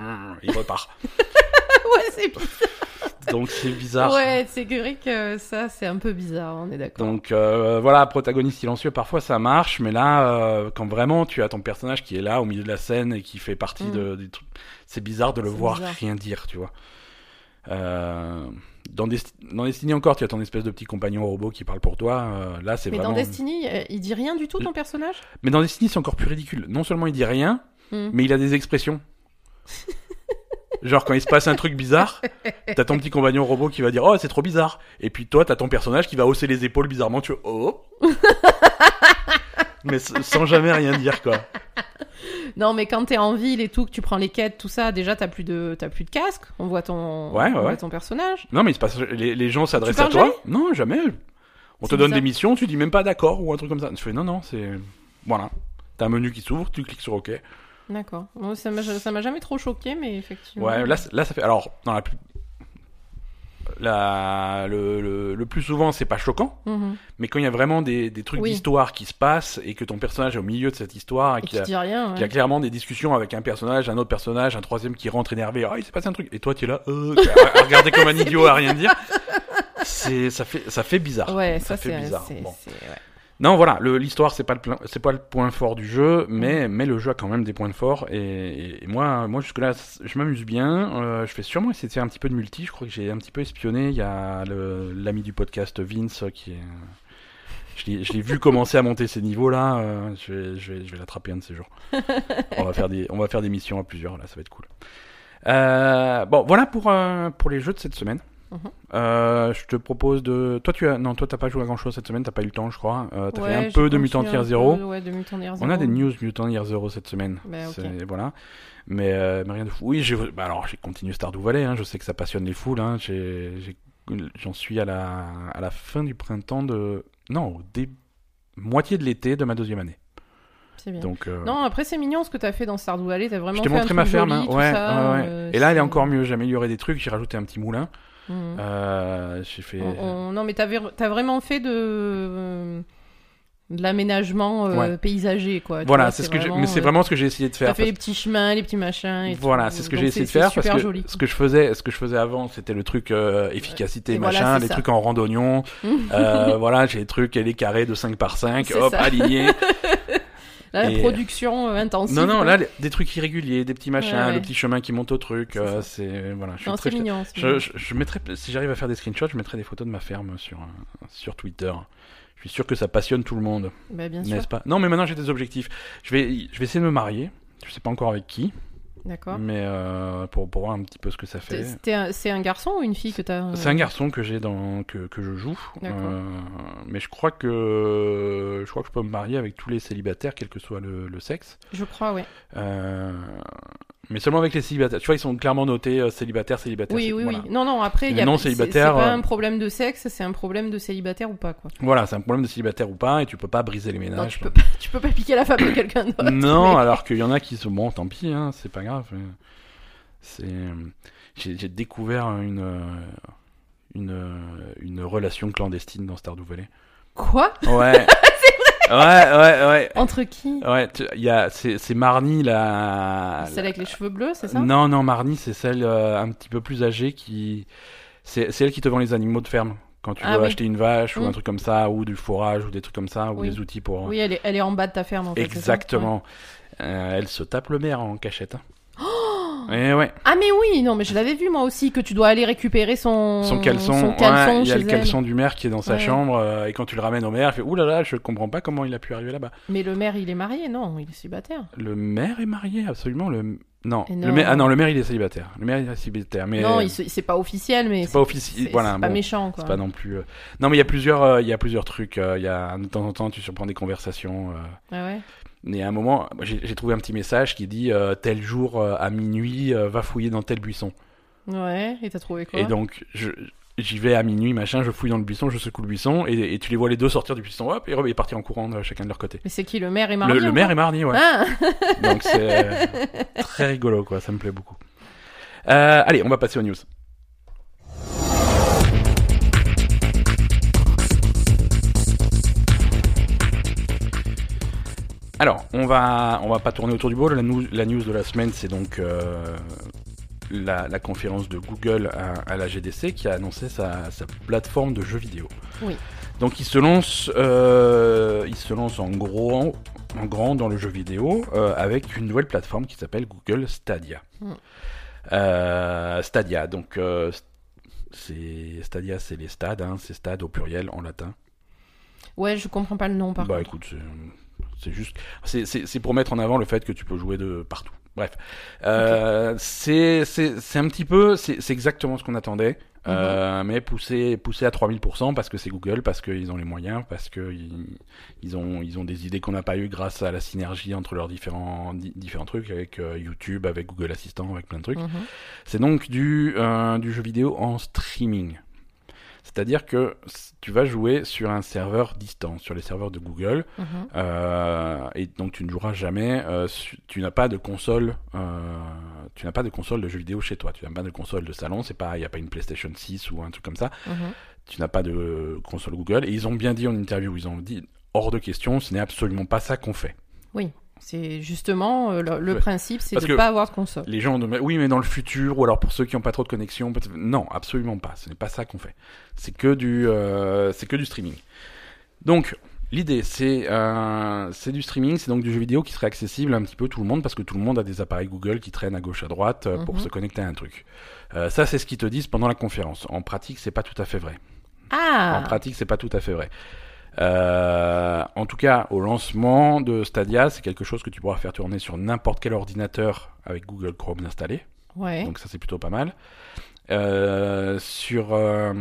[SPEAKER 2] il repart
[SPEAKER 1] ouais, c'est bizarre.
[SPEAKER 2] Donc c'est bizarre.
[SPEAKER 1] Ouais, c'est vrai que ça, c'est un peu bizarre, on est d'accord.
[SPEAKER 2] Donc euh, voilà, protagoniste silencieux, parfois ça marche, mais là, euh, quand vraiment tu as ton personnage qui est là au milieu de la scène et qui fait partie
[SPEAKER 1] Mm.
[SPEAKER 2] de, des trucs, c'est bizarre de le voir
[SPEAKER 1] bizarre.
[SPEAKER 2] rien dire, tu vois. Euh, dans, Desti- dans Destiny encore, tu as ton espèce de petit compagnon robot qui parle pour toi. euh, là, c'est
[SPEAKER 1] Mais
[SPEAKER 2] vraiment.
[SPEAKER 1] dans Destiny, il dit rien du tout, ton personnage?
[SPEAKER 2] Mais dans Destiny, c'est encore plus ridicule. Non seulement il dit rien,
[SPEAKER 1] Hmm.
[SPEAKER 2] mais il a des expressions. Genre quand il se passe un truc bizarre, t'as ton petit compagnon robot qui va dire oh c'est trop bizarre, et puis toi t'as ton personnage qui va hausser les épaules bizarrement, tu oh, mais sans jamais rien dire quoi.
[SPEAKER 1] Non, mais quand t'es en ville et tout, que tu prends les quêtes, tout ça, déjà t'as plus de t'as plus de casque. On voit ton,
[SPEAKER 2] Ouais, ouais,
[SPEAKER 1] on voit
[SPEAKER 2] ouais.
[SPEAKER 1] ton personnage.
[SPEAKER 2] Non mais il se passe, les, les gens s'adressent à toi. Non jamais. On te donne
[SPEAKER 1] bizarre.
[SPEAKER 2] des missions, tu dis même pas d'accord ou un truc comme ça. Tu fais non non c'est voilà. T'as un menu qui s'ouvre, tu cliques sur OK.
[SPEAKER 1] D'accord. Ça m'a jamais trop choqué, mais effectivement.
[SPEAKER 2] Ouais, là, ça fait. Alors, dans la plus. La, le, le, le plus souvent, c'est pas choquant,
[SPEAKER 1] Mhm.
[SPEAKER 2] mais quand il y a vraiment des, des trucs
[SPEAKER 1] Oui.
[SPEAKER 2] d'histoire qui se passent et que ton personnage est au milieu de cette histoire et
[SPEAKER 1] Et
[SPEAKER 2] qu'il
[SPEAKER 1] qui
[SPEAKER 2] y, a, qu'il y a
[SPEAKER 1] ouais.
[SPEAKER 2] clairement des discussions avec un personnage, un autre personnage, un troisième qui rentre énervé, ah il s'est passé un truc, et toi tu es là, euh, à, à regarder comme un idiot à rien dire, ça fait ça fait bizarre.
[SPEAKER 1] Ouais,
[SPEAKER 2] ça
[SPEAKER 1] ça,
[SPEAKER 2] fait bizarre. Bon.
[SPEAKER 1] ouais.
[SPEAKER 2] Non, voilà, l'histoire c'est pas le c'est pas le point fort du jeu, mais
[SPEAKER 1] Mm.
[SPEAKER 2] mais le jeu a quand même des points forts et, et moi moi jusque là je m'amuse bien. Euh, je vais sûrement essayer de faire un petit peu de multi. Je crois que j'ai un petit peu espionné. Il y a le- l'ami du podcast Vince qui est je l'ai- vu commencer à monter ces niveaux là. je vais je vais je vais l'attraper un de ces jours. on va faire des on va faire des missions à plusieurs là, ça va être cool. Euh, bon voilà pour euh, pour les jeux de cette semaine.
[SPEAKER 1] Mhm.
[SPEAKER 2] Euh, je te propose de. Toi, tu as. Non, toi, t'as pas joué à grand chose cette semaine, t'as pas eu le temps, je crois. Euh, t'as
[SPEAKER 1] Ouais,
[SPEAKER 2] fait un peu de Mutant Year
[SPEAKER 1] peu,
[SPEAKER 2] Zero.
[SPEAKER 1] Ouais, de Mutant Year
[SPEAKER 2] On a des news Mutant Year Zero cette semaine.
[SPEAKER 1] Bah,
[SPEAKER 2] Voilà. Mais, euh, mais rien de fou. Oui, j'ai bah, alors j'ai continué Stardew Valley. Hein. Je sais que ça passionne les foules. Hein. J'en suis à la, à la fin du printemps de. Non, au dé... moitié de l'été de ma deuxième année.
[SPEAKER 1] C'est bien.
[SPEAKER 2] Donc. euh,
[SPEAKER 1] Non, après c'est mignon ce que t'as fait dans Stardew Valley. T'as vraiment
[SPEAKER 2] je t'ai montré ma ferme.
[SPEAKER 1] joli,
[SPEAKER 2] hein. Ouais,
[SPEAKER 1] ça,
[SPEAKER 2] ouais, ouais.
[SPEAKER 1] euh,
[SPEAKER 2] Et là, elle est encore mieux. J'ai amélioré des trucs. J'ai rajouté un petit moulin.
[SPEAKER 1] Mhm.
[SPEAKER 2] Euh, j'ai fait.
[SPEAKER 1] On- on- Non, mais t'as t'as vraiment fait de de l'aménagement euh,
[SPEAKER 2] Ouais.
[SPEAKER 1] paysager, quoi. tu
[SPEAKER 2] Voilà, c'est ce que mais c'est vraiment ce que j'ai essayé de faire.
[SPEAKER 1] T'as fait
[SPEAKER 2] parce
[SPEAKER 1] les petits chemins, les petits machins. Et
[SPEAKER 2] Voilà, c'est ce que j'ai essayé de faire
[SPEAKER 1] c'est
[SPEAKER 2] parce
[SPEAKER 1] super
[SPEAKER 2] que
[SPEAKER 1] joli.
[SPEAKER 2] ce que je faisais, ce que je faisais avant, c'était le truc euh, efficacité,
[SPEAKER 1] Et voilà,
[SPEAKER 2] machin,
[SPEAKER 1] c'est
[SPEAKER 2] les
[SPEAKER 1] ça.
[SPEAKER 2] trucs en randonnion. euh, voilà, j'ai des trucs et les carrés de 5 par 5,
[SPEAKER 1] C'est
[SPEAKER 2] hop, alignés.
[SPEAKER 1] Là, la production euh, intensive.
[SPEAKER 2] Non, non, là, les- des trucs irréguliers, des petits machins,
[SPEAKER 1] Ouais, ouais.
[SPEAKER 2] le petit chemin qui monte au truc.
[SPEAKER 1] C'est
[SPEAKER 2] euh, voilà, je suis
[SPEAKER 1] Non,
[SPEAKER 2] très
[SPEAKER 1] mignon.
[SPEAKER 2] Je, je, je mettrai, si j'arrive à faire des screenshots, je mettrai des photos de ma ferme sur sur Twitter. Je suis sûr que ça passionne tout le monde,
[SPEAKER 1] Bah, bien sûr.
[SPEAKER 2] n'est-ce pas? Non, mais maintenant j'ai des objectifs. Je vais, je vais essayer de me marier. Je sais pas encore avec qui,
[SPEAKER 1] D'accord.
[SPEAKER 2] mais euh, pour, pour voir un petit peu ce que ça fait.
[SPEAKER 1] Un- C'est un garçon ou une fille que t'as
[SPEAKER 2] C'est un garçon que j'ai dans que, que je joue. Euh, mais je crois que je crois que je peux me marier avec tous les célibataires, quel que soit le, le sexe.
[SPEAKER 1] Je crois, ouais.
[SPEAKER 2] Euh, mais seulement avec les célibataires. Tu vois, ils sont clairement notés euh, célibataire, célibataire.
[SPEAKER 1] Oui,
[SPEAKER 2] c'est-
[SPEAKER 1] oui,
[SPEAKER 2] voilà.
[SPEAKER 1] oui. Non, non, après, il y a
[SPEAKER 2] non
[SPEAKER 1] c'est-
[SPEAKER 2] célibataires,
[SPEAKER 1] C'est pas
[SPEAKER 2] euh,
[SPEAKER 1] un problème de sexe, c'est un problème de célibataire ou pas, quoi.
[SPEAKER 2] Voilà, c'est un problème de célibataire ou pas, et tu peux pas briser les
[SPEAKER 1] Non,
[SPEAKER 2] ménages.
[SPEAKER 1] tu peux, pas, tu peux pas piquer la femme de quelqu'un d'autre.
[SPEAKER 2] Non,
[SPEAKER 1] mais-
[SPEAKER 2] alors qu'il y en a qui sont bon, tant pis, hein, c'est pas grave. C'est, j'ai, découvert une une une relation clandestine dans Stardew Valley.
[SPEAKER 1] Quoi?
[SPEAKER 2] Ouais. Ouais, ouais, ouais.
[SPEAKER 1] Entre qui
[SPEAKER 2] Ouais, il y a, c'est, c'est Marnie la.
[SPEAKER 1] Celle avec les cheveux bleus, c'est ça?
[SPEAKER 2] Non, non, Marnie, c'est celle euh, un petit peu plus âgée qui. C'est, c'est elle qui te vend les animaux de ferme. Quand tu
[SPEAKER 1] Ah
[SPEAKER 2] veux
[SPEAKER 1] oui.
[SPEAKER 2] acheter une vache ou
[SPEAKER 1] Mm.
[SPEAKER 2] un truc comme ça, ou du fourrage ou des trucs comme ça, ou
[SPEAKER 1] Oui.
[SPEAKER 2] des outils pour.
[SPEAKER 1] Oui, elle est, elle est en bas de ta ferme, en fait. ça?
[SPEAKER 2] Exactement. Euh, elle se tape le maire en cachette. hein. Ouais.
[SPEAKER 1] Ah, mais oui, non, mais je l'avais vu moi aussi, que tu dois aller récupérer son,
[SPEAKER 2] Son caleçon,
[SPEAKER 1] son
[SPEAKER 2] ouais,
[SPEAKER 1] caleçon
[SPEAKER 2] il y a le
[SPEAKER 1] elle.
[SPEAKER 2] caleçon du maire qui est dans sa
[SPEAKER 1] Ouais.
[SPEAKER 2] chambre, euh, et quand tu le ramènes au maire, il fait Ouh là là, je comprends pas comment il a pu arriver là-bas.
[SPEAKER 1] Mais le maire, il est marié, non, il est célibataire.
[SPEAKER 2] Le maire est marié, absolument. Le... Non.
[SPEAKER 1] Et
[SPEAKER 2] Le
[SPEAKER 1] non.
[SPEAKER 2] maire... Ah non, le maire il est célibataire. Le maire il est célibataire. Mais...
[SPEAKER 1] Non, se- c'est pas officiel, mais
[SPEAKER 2] C'est pas officiel. Voilà,
[SPEAKER 1] pas méchant, quoi.
[SPEAKER 2] C'est pas non plus. euh, Non, mais il y a plusieurs, euh, il y a plusieurs trucs. euh, Il y a de temps en temps, tu surprends des conversations. euh,
[SPEAKER 1] Ah ouais
[SPEAKER 2] Et à un moment, j'ai trouvé un petit message qui dit euh, tel jour euh, à minuit, euh, va fouiller dans tel buisson.
[SPEAKER 1] Ouais, et t'as trouvé quoi?
[SPEAKER 2] Et donc, j'y vais à minuit, machin, je fouille dans le buisson, je secoue le buisson, et, et tu les vois les deux sortir du buisson, hop, et, et partir en courant chacun de leur côté.
[SPEAKER 1] Mais c'est qui, le maire est
[SPEAKER 2] Le,
[SPEAKER 1] marié
[SPEAKER 2] le maire est mardi, ouais.
[SPEAKER 1] Ah
[SPEAKER 2] Donc c'est très rigolo, quoi. Ça me plaît beaucoup. Allez, on va passer aux news. Alors, on va, on va pas tourner autour du bol. La, news de la semaine, c'est donc euh, la, la conférence de Google à, à la GDC qui a annoncé sa, sa plateforme de jeux vidéo.
[SPEAKER 1] Oui.
[SPEAKER 2] Donc il se lance, euh, il se lance en gros, en grand dans le jeu vidéo euh, avec une nouvelle plateforme qui s'appelle Google Stadia.
[SPEAKER 1] Mm.
[SPEAKER 2] Stadia, donc c'est Stadia, c'est les stades, hein, c'est stade au pluriel en latin.
[SPEAKER 1] Ouais, je comprends pas le nom par
[SPEAKER 2] bah
[SPEAKER 1] contre.
[SPEAKER 2] écoute, c'est- juste, c'est- pour mettre en avant le fait que tu peux jouer de partout. Bref, euh, c'est c'est c'est un petit peu, c'est c'est exactement ce qu'on attendait, euh, mais poussé poussé à 3000% parce que c'est Google, parce qu'ils ont les moyens, parce que ils, ils ont ils ont des idées qu'on n'a pas eu grâce à la synergie entre leurs différents di- différents trucs avec euh, YouTube, avec Google Assistant, avec plein de trucs.
[SPEAKER 1] Mhm.
[SPEAKER 2] C'est donc du, euh, du jeu vidéo en streaming. C'est-à-dire que tu vas jouer sur un serveur distant, sur les serveurs de Google,
[SPEAKER 1] Mhm.
[SPEAKER 2] euh, et donc tu ne joueras jamais. euh, tu n'as pas de console, euh, tu n'as pas de console de jeu vidéo chez toi. Tu n'as pas de console de salon. C'est pas, il n'y a pas une PlayStation 6 ou un truc comme ça.
[SPEAKER 1] Mhm.
[SPEAKER 2] Tu n'as pas de console Google. Et ils ont bien dit en interview, ils ont dit hors de question, ce n'est absolument pas ça qu'on fait.
[SPEAKER 1] C'est justement euh, le, le
[SPEAKER 2] Ouais.
[SPEAKER 1] principe, c'est de
[SPEAKER 2] que-
[SPEAKER 1] pas avoir de console.
[SPEAKER 2] Les gens de oui, mais dans le futur, ou alors pour ceux qui n'ont pas trop de connexion, non, absolument pas. Ce n'est pas ça qu'on fait. C'est que du, euh, que du streaming. Donc, l'idée, c'est, euh, c'est du streaming, c'est donc du jeu vidéo qui serait accessible à un petit peu tout le monde parce que tout le monde a des appareils Google qui traînent à gauche à droite pour
[SPEAKER 1] Mhm.
[SPEAKER 2] se connecter à un truc. Ça, c'est ce qu'ils te disent pendant la conférence. En pratique, c'est pas tout à fait vrai. En
[SPEAKER 1] Ah
[SPEAKER 2] pratique, c'est pas tout à fait vrai. Euh, en tout cas, au lancement de Stadia, c'est quelque chose que tu pourras faire tourner sur n'importe quel ordinateur avec Google Chrome installé.
[SPEAKER 1] Ouais.
[SPEAKER 2] Donc ça c'est plutôt pas mal. Euh, sur euh,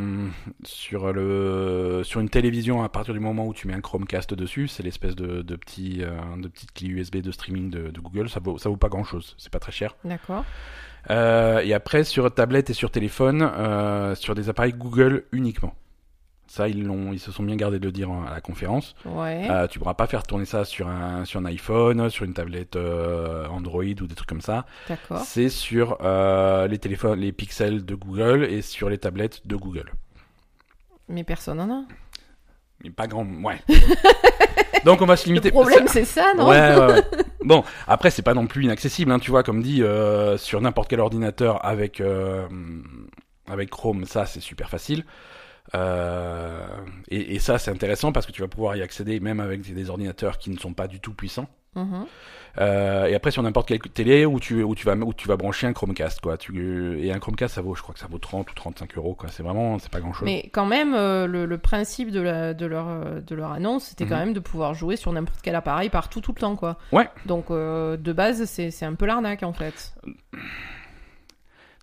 [SPEAKER 2] sur le sur une télévision à partir du moment où tu mets un Chromecast dessus, c'est l'espèce de, de petit euh, de petite clé USB de streaming de, de Google, ça vaut ça vaut pas grand chose, c'est pas très cher.
[SPEAKER 1] D'accord.
[SPEAKER 2] Et après sur tablette et sur téléphone, sur des appareils Google uniquement. Ça ils l'ont ils se sont bien gardés de le dire à la conférence.
[SPEAKER 1] Ouais.
[SPEAKER 2] Euh, tu pourras pas faire tourner ça sur un sur un iPhone, sur une tablette euh, Android ou des trucs comme ça.
[SPEAKER 1] D'accord.
[SPEAKER 2] C'est sur euh, les téléphones, les pixels de Google et sur les tablettes de Google.
[SPEAKER 1] Mais personne en a.
[SPEAKER 2] Mais pas grand, ouais. Donc on va se limiter.
[SPEAKER 1] Le problème, c'est ça, non
[SPEAKER 2] Ouais, ouais, ouais. Bon, après c'est pas non plus inaccessible, hein, tu vois, comme dit euh, sur n'importe quel ordinateur avec avec Chrome, ça c'est super facile. Euh, et, et ça c'est intéressant parce que tu vas pouvoir y accéder même avec des, des ordinateurs qui ne sont pas du tout puissants.
[SPEAKER 1] Mhm.
[SPEAKER 2] Euh, et après sur n'importe quelle télé où tu où tu vas où tu vas brancher un Chromecast quoi. Tu et un Chromecast ça vaut je crois que ça vaut 30 ou 35 euros quoi. C'est vraiment c'est pas grand chose.
[SPEAKER 1] Mais quand même, euh, le, le principe de, la, de, leur, de leur annonce, c'était quand
[SPEAKER 2] Mhm.
[SPEAKER 1] même de pouvoir jouer sur n'importe quel appareil partout, tout le temps, quoi.
[SPEAKER 2] Ouais.
[SPEAKER 1] Donc, de base, c'est c'est un peu l'arnaque, en fait.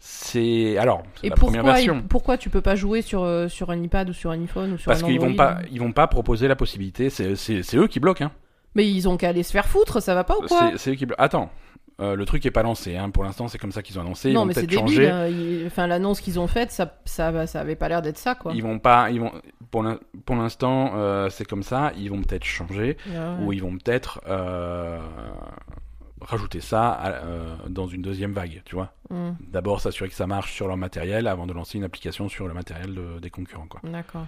[SPEAKER 2] C'est alors c'est la première
[SPEAKER 1] pourquoi,
[SPEAKER 2] version.
[SPEAKER 1] il- pourquoi tu peux pas jouer sur, euh, sur un iPad ou sur un iPhone ou sur
[SPEAKER 2] Parce
[SPEAKER 1] un
[SPEAKER 2] qu'ils vont
[SPEAKER 1] Android
[SPEAKER 2] pas ils vont pas proposer la possibilité. C'est c'est c'est eux qui bloquent hein.
[SPEAKER 1] Mais ils ont qu'à aller se faire foutre, ça va pas ou quoi
[SPEAKER 2] C'est c'est eux qui bloquent. Attends. Euh, le truc est pas lancé, hein. pour l'instant c'est comme ça qu'ils ont annoncé. Ils
[SPEAKER 1] Non,
[SPEAKER 2] vont
[SPEAKER 1] mais c'est
[SPEAKER 2] peut-être
[SPEAKER 1] débile.
[SPEAKER 2] changer.
[SPEAKER 1] hein. Enfin, l'annonce qu'ils ont faite, ça, ça, ça avait pas l'air d'être ça, quoi.
[SPEAKER 2] Ils vont pas, ils vont pour l'in- pour l'instant euh, c'est comme ça. Ils vont peut-être changer.
[SPEAKER 1] Ah ouais.
[SPEAKER 2] ou ils vont peut-être euh, rajouter ça à- euh, dans une deuxième vague, tu vois.
[SPEAKER 1] Hmm,
[SPEAKER 2] D'abord s'assurer que ça marche sur leur matériel avant de lancer une application sur le matériel de- des concurrents, quoi.
[SPEAKER 1] D'accord.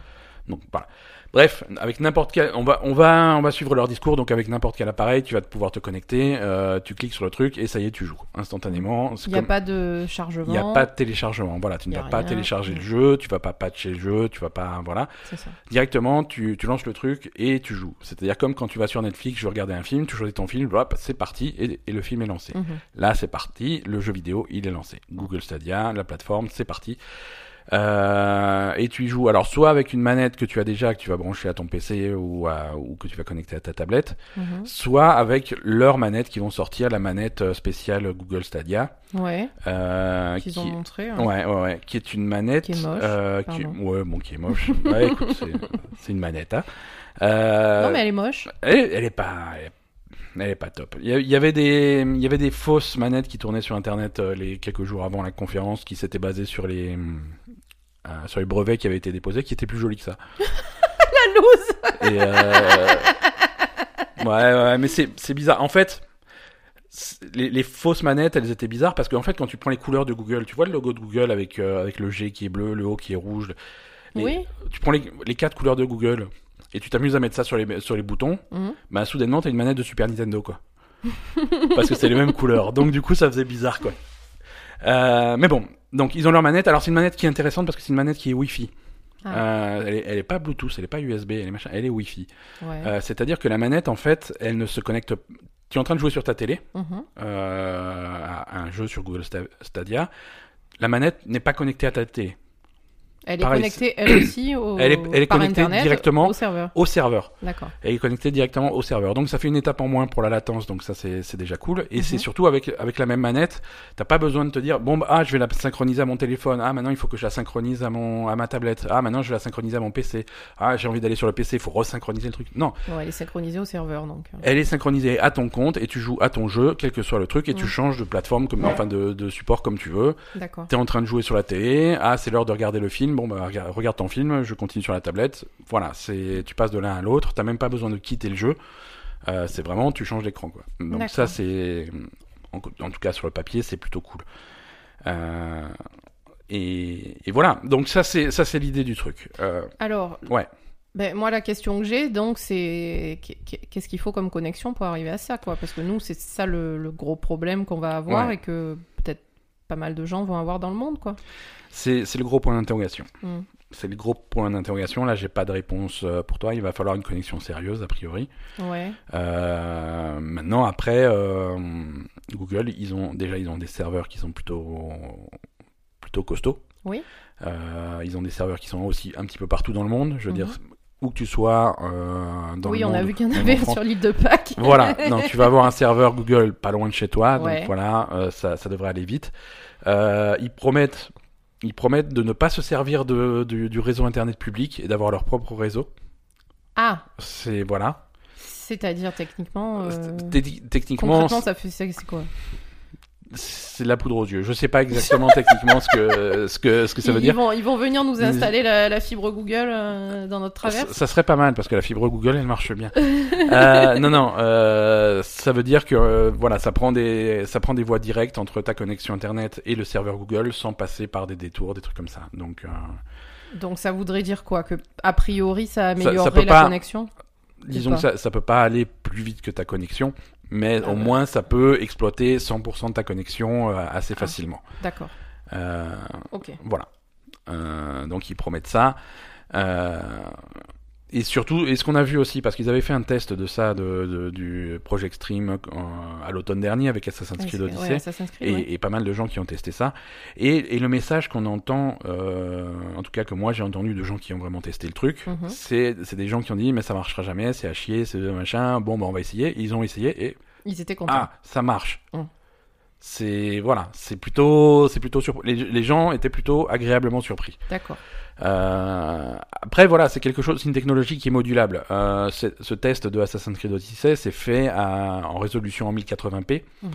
[SPEAKER 2] Donc voilà. Bref, avec n'importe quel, on va, on va, on va suivre leur discours. Donc avec n'importe quel appareil, tu vas pouvoir te connecter, euh, tu cliques sur le truc et ça y est, tu joues instantanément.
[SPEAKER 1] Il n'y a
[SPEAKER 2] comme-
[SPEAKER 1] pas de
[SPEAKER 2] il
[SPEAKER 1] chargement.
[SPEAKER 2] n'y a pas de téléchargement. Voilà, tu ne vas pas télécharger le jeu, tu vas pas patcher le jeu, tu vas pas, voilà
[SPEAKER 1] C'est ça.
[SPEAKER 2] directement, tu, tu lances le truc et tu joues. C'est-à-dire comme quand tu vas sur Netflix, je veux regarder un film, tu choisis ton film, hop, c'est parti et, et le film est lancé.
[SPEAKER 1] Mhm.
[SPEAKER 2] Là, c'est parti, le jeu vidéo, il est lancé. Google Stadia, la plateforme, c'est parti. Euh, et tu y joues alors soit avec une manette que tu as déjà, que tu vas brancher à ton PC ou, à- ou que tu vas connecter à ta tablette,
[SPEAKER 1] Mhm.
[SPEAKER 2] soit avec leur manette qui vont sortir, la manette euh, spéciale Google Stadia.
[SPEAKER 1] Ouais,
[SPEAKER 2] Euh,
[SPEAKER 1] qu'ils
[SPEAKER 2] qui...
[SPEAKER 1] ont montré. hein.
[SPEAKER 2] Ouais, ouais, ouais, qui est une manette.
[SPEAKER 1] Qui est moche,
[SPEAKER 2] euh, qui-. Ouais, bon, qui est moche. ouais, écoute, c'est, c'est une manette. Hein. Euh,
[SPEAKER 1] Non, mais elle est moche.
[SPEAKER 2] elle, elle est pas. Elle est, elle est pas top. Il y avait des, il y avait des fausses manettes qui tournaient sur Internet euh, les quelques jours avant la conférence, qui s'étaient basées sur les, euh, sur les brevets qui avaient été déposés, qui étaient plus jolies que ça.
[SPEAKER 1] La loose
[SPEAKER 2] Et euh, ouais, ouais, mais c'est, c'est bizarre. En fait, les, les fausses manettes, elles étaient bizarres parce qu'en fait, quand tu prends les couleurs de Google, tu vois le logo de Google avec euh, avec le G qui est bleu, le O qui est rouge. les-
[SPEAKER 1] Oui.
[SPEAKER 2] Tu prends les, les quatre couleurs de Google et tu t'amuses à mettre ça sur les sur les boutons.
[SPEAKER 1] Mhm.
[SPEAKER 2] Bah soudainement, t'as une manette de Super Nintendo quoi. parce que c'est les mêmes couleurs. Donc du coup, ça faisait bizarre quoi. Euh, mais bon, donc ils ont leur manette. Alors c'est une manette qui est intéressante parce que c'est une manette qui est Wi-Fi.
[SPEAKER 1] Ah.
[SPEAKER 2] Euh, elle, est, elle est pas Bluetooth, elle est pas USB, elle est machin, elle est Wi-Fi.
[SPEAKER 1] Ouais.
[SPEAKER 2] Euh, C'est-à-dire que la manette, en fait, elle ne se connecte. Tu es en train de jouer sur ta télé
[SPEAKER 1] Mhm.
[SPEAKER 2] à un jeu sur Google Sta- Stadia. La manette n'est pas connectée à ta télé,
[SPEAKER 1] Elle est
[SPEAKER 2] pareil,
[SPEAKER 1] connectée elle aussi au
[SPEAKER 2] Elle est- elle est
[SPEAKER 1] par
[SPEAKER 2] connectée
[SPEAKER 1] internet
[SPEAKER 2] directement.
[SPEAKER 1] au serveur.
[SPEAKER 2] au serveur.
[SPEAKER 1] D'accord.
[SPEAKER 2] Elle est connectée directement au serveur. Donc ça fait une étape en moins pour la latence, donc ça c'est déjà cool. Et
[SPEAKER 1] Mhm.
[SPEAKER 2] c'est surtout avec, avec la même manette, t'as pas besoin de te dire, bon bah, ah je vais la synchroniser à mon téléphone, ah maintenant il faut que je la synchronise à, mon, à ma tablette, ah maintenant je vais la synchroniser à mon PC, ah j'ai envie d'aller sur le PC, il faut resynchroniser le truc. Non,
[SPEAKER 1] elle est synchronisée au serveur donc.
[SPEAKER 2] elle est synchronisée à ton compte et tu joues à ton jeu, quel que soit le truc, et tu
[SPEAKER 1] Mhm.
[SPEAKER 2] changes de plateforme, comme, enfin de, de support comme tu veux.
[SPEAKER 1] D'accord.
[SPEAKER 2] T'es en train de jouer sur la télé, ah c'est l'heure de regarder le film, bon bah regarde, regarde ton film, je continue sur la tablette. Voilà, c'est tu passes de l'un à l'autre, t'as même pas besoin de quitter le jeu. Euh, c'est vraiment tu changes d'écran quoi. Donc ça c'est en, en tout cas sur le papier c'est plutôt cool. Euh, et, et voilà, donc ça c'est ça c'est l'idée du truc. Euh,
[SPEAKER 1] Alors.
[SPEAKER 2] Ouais.
[SPEAKER 1] Ben, moi, la question que j'ai, donc, c'est qu'est- qu'est- qu'est-ce qu'il faut comme connexion pour arriver à ça, quoi? Parce que nous, c'est ça le, le gros problème qu'on va avoir
[SPEAKER 2] Ouais.
[SPEAKER 1] et que pas mal de gens vont avoir dans le monde, quoi.
[SPEAKER 2] c'est le gros point d'interrogation.
[SPEAKER 1] Mm.
[SPEAKER 2] C'est le gros point d'interrogation. Là, j'ai pas de réponse euh, pour toi. Il va falloir une connexion sérieuse, a priori.
[SPEAKER 1] Ouais.
[SPEAKER 2] Euh, maintenant, après, euh, Google, ils ont déjà ils ont des serveurs qui sont plutôt plutôt costauds.
[SPEAKER 1] Oui.
[SPEAKER 2] Euh, ils ont des serveurs qui sont aussi un petit peu partout dans le monde. Je veux
[SPEAKER 1] Mhm.
[SPEAKER 2] dire, où que tu sois euh, dans
[SPEAKER 1] oui,
[SPEAKER 2] le
[SPEAKER 1] on
[SPEAKER 2] monde.
[SPEAKER 1] a vu qu'il y en avait sur l'île de Pâques.
[SPEAKER 2] Voilà, donc tu vas avoir un serveur Google pas loin de chez toi,
[SPEAKER 1] Ouais.
[SPEAKER 2] donc voilà, euh, ça, ça devrait aller vite. Euh, ils promettent, ils promettent de ne pas se servir de, du, du réseau internet public et d'avoir leur propre réseau.
[SPEAKER 1] Ah,
[SPEAKER 2] C'est voilà.
[SPEAKER 1] c'est-à-dire techniquement.
[SPEAKER 2] Techniquement,
[SPEAKER 1] Concrètement, ça fait c'est quoi?
[SPEAKER 2] C'est de la poudre aux yeux. Je sais pas exactement techniquement ce que ce que ce que ça veut
[SPEAKER 1] ils
[SPEAKER 2] dire.
[SPEAKER 1] vont, ils vont venir nous installer la, la fibre Google euh, dans notre traverse.
[SPEAKER 2] ça serait pas mal parce que la fibre Google elle marche bien. Euh, non non, euh, ça veut dire que voilà, ça prend des ça prend des voies directes entre ta connexion internet et le serveur Google sans passer par des détours, des trucs comme ça. Donc
[SPEAKER 1] Donc ça voudrait dire quoi? Que a priori, ça
[SPEAKER 2] ça
[SPEAKER 1] améliorerait la
[SPEAKER 2] pas-
[SPEAKER 1] connexion?
[SPEAKER 2] Disons que ça ça peut pas aller plus vite que ta connexion, mais
[SPEAKER 1] Ah
[SPEAKER 2] au
[SPEAKER 1] ouais.
[SPEAKER 2] moins ça peut exploiter 100% de ta connexion euh, assez
[SPEAKER 1] Ah.
[SPEAKER 2] facilement.
[SPEAKER 1] D'accord.
[SPEAKER 2] Euh,
[SPEAKER 1] Ok.
[SPEAKER 2] Voilà. Euh, donc ils promettent ça. Euh, et surtout, et ce qu'on a vu aussi, parce qu'ils avaient fait un test de ça, de, de- du Project Stream euh, à l'automne dernier avec Assassin's Creed
[SPEAKER 1] Ouais,
[SPEAKER 2] Odyssey,
[SPEAKER 1] Assassin's Creed,
[SPEAKER 2] et,
[SPEAKER 1] ouais.
[SPEAKER 2] et pas mal de gens qui ont testé ça. Et, et le message qu'on entend, euh, en tout cas que moi j'ai entendu de gens qui ont vraiment testé le truc,
[SPEAKER 1] Mhm.
[SPEAKER 2] c'est c'est des gens qui ont dit mais ça marchera jamais, c'est à chier, c'est machin, bon bah on va essayer. Ils ont essayé et
[SPEAKER 1] Ils étaient contents.
[SPEAKER 2] ah, ça marche.
[SPEAKER 1] Mm.
[SPEAKER 2] C'est voilà, c'est plutôt, c'est plutôt. Les, les gens étaient plutôt agréablement surpris.
[SPEAKER 1] D'accord.
[SPEAKER 2] Euh, après voilà, c'est quelque chose, c'est une technologie qui est modulable. Euh, ce test de Assassin's Creed Odyssey c'est fait à- en résolution en 1080p
[SPEAKER 1] Mhm.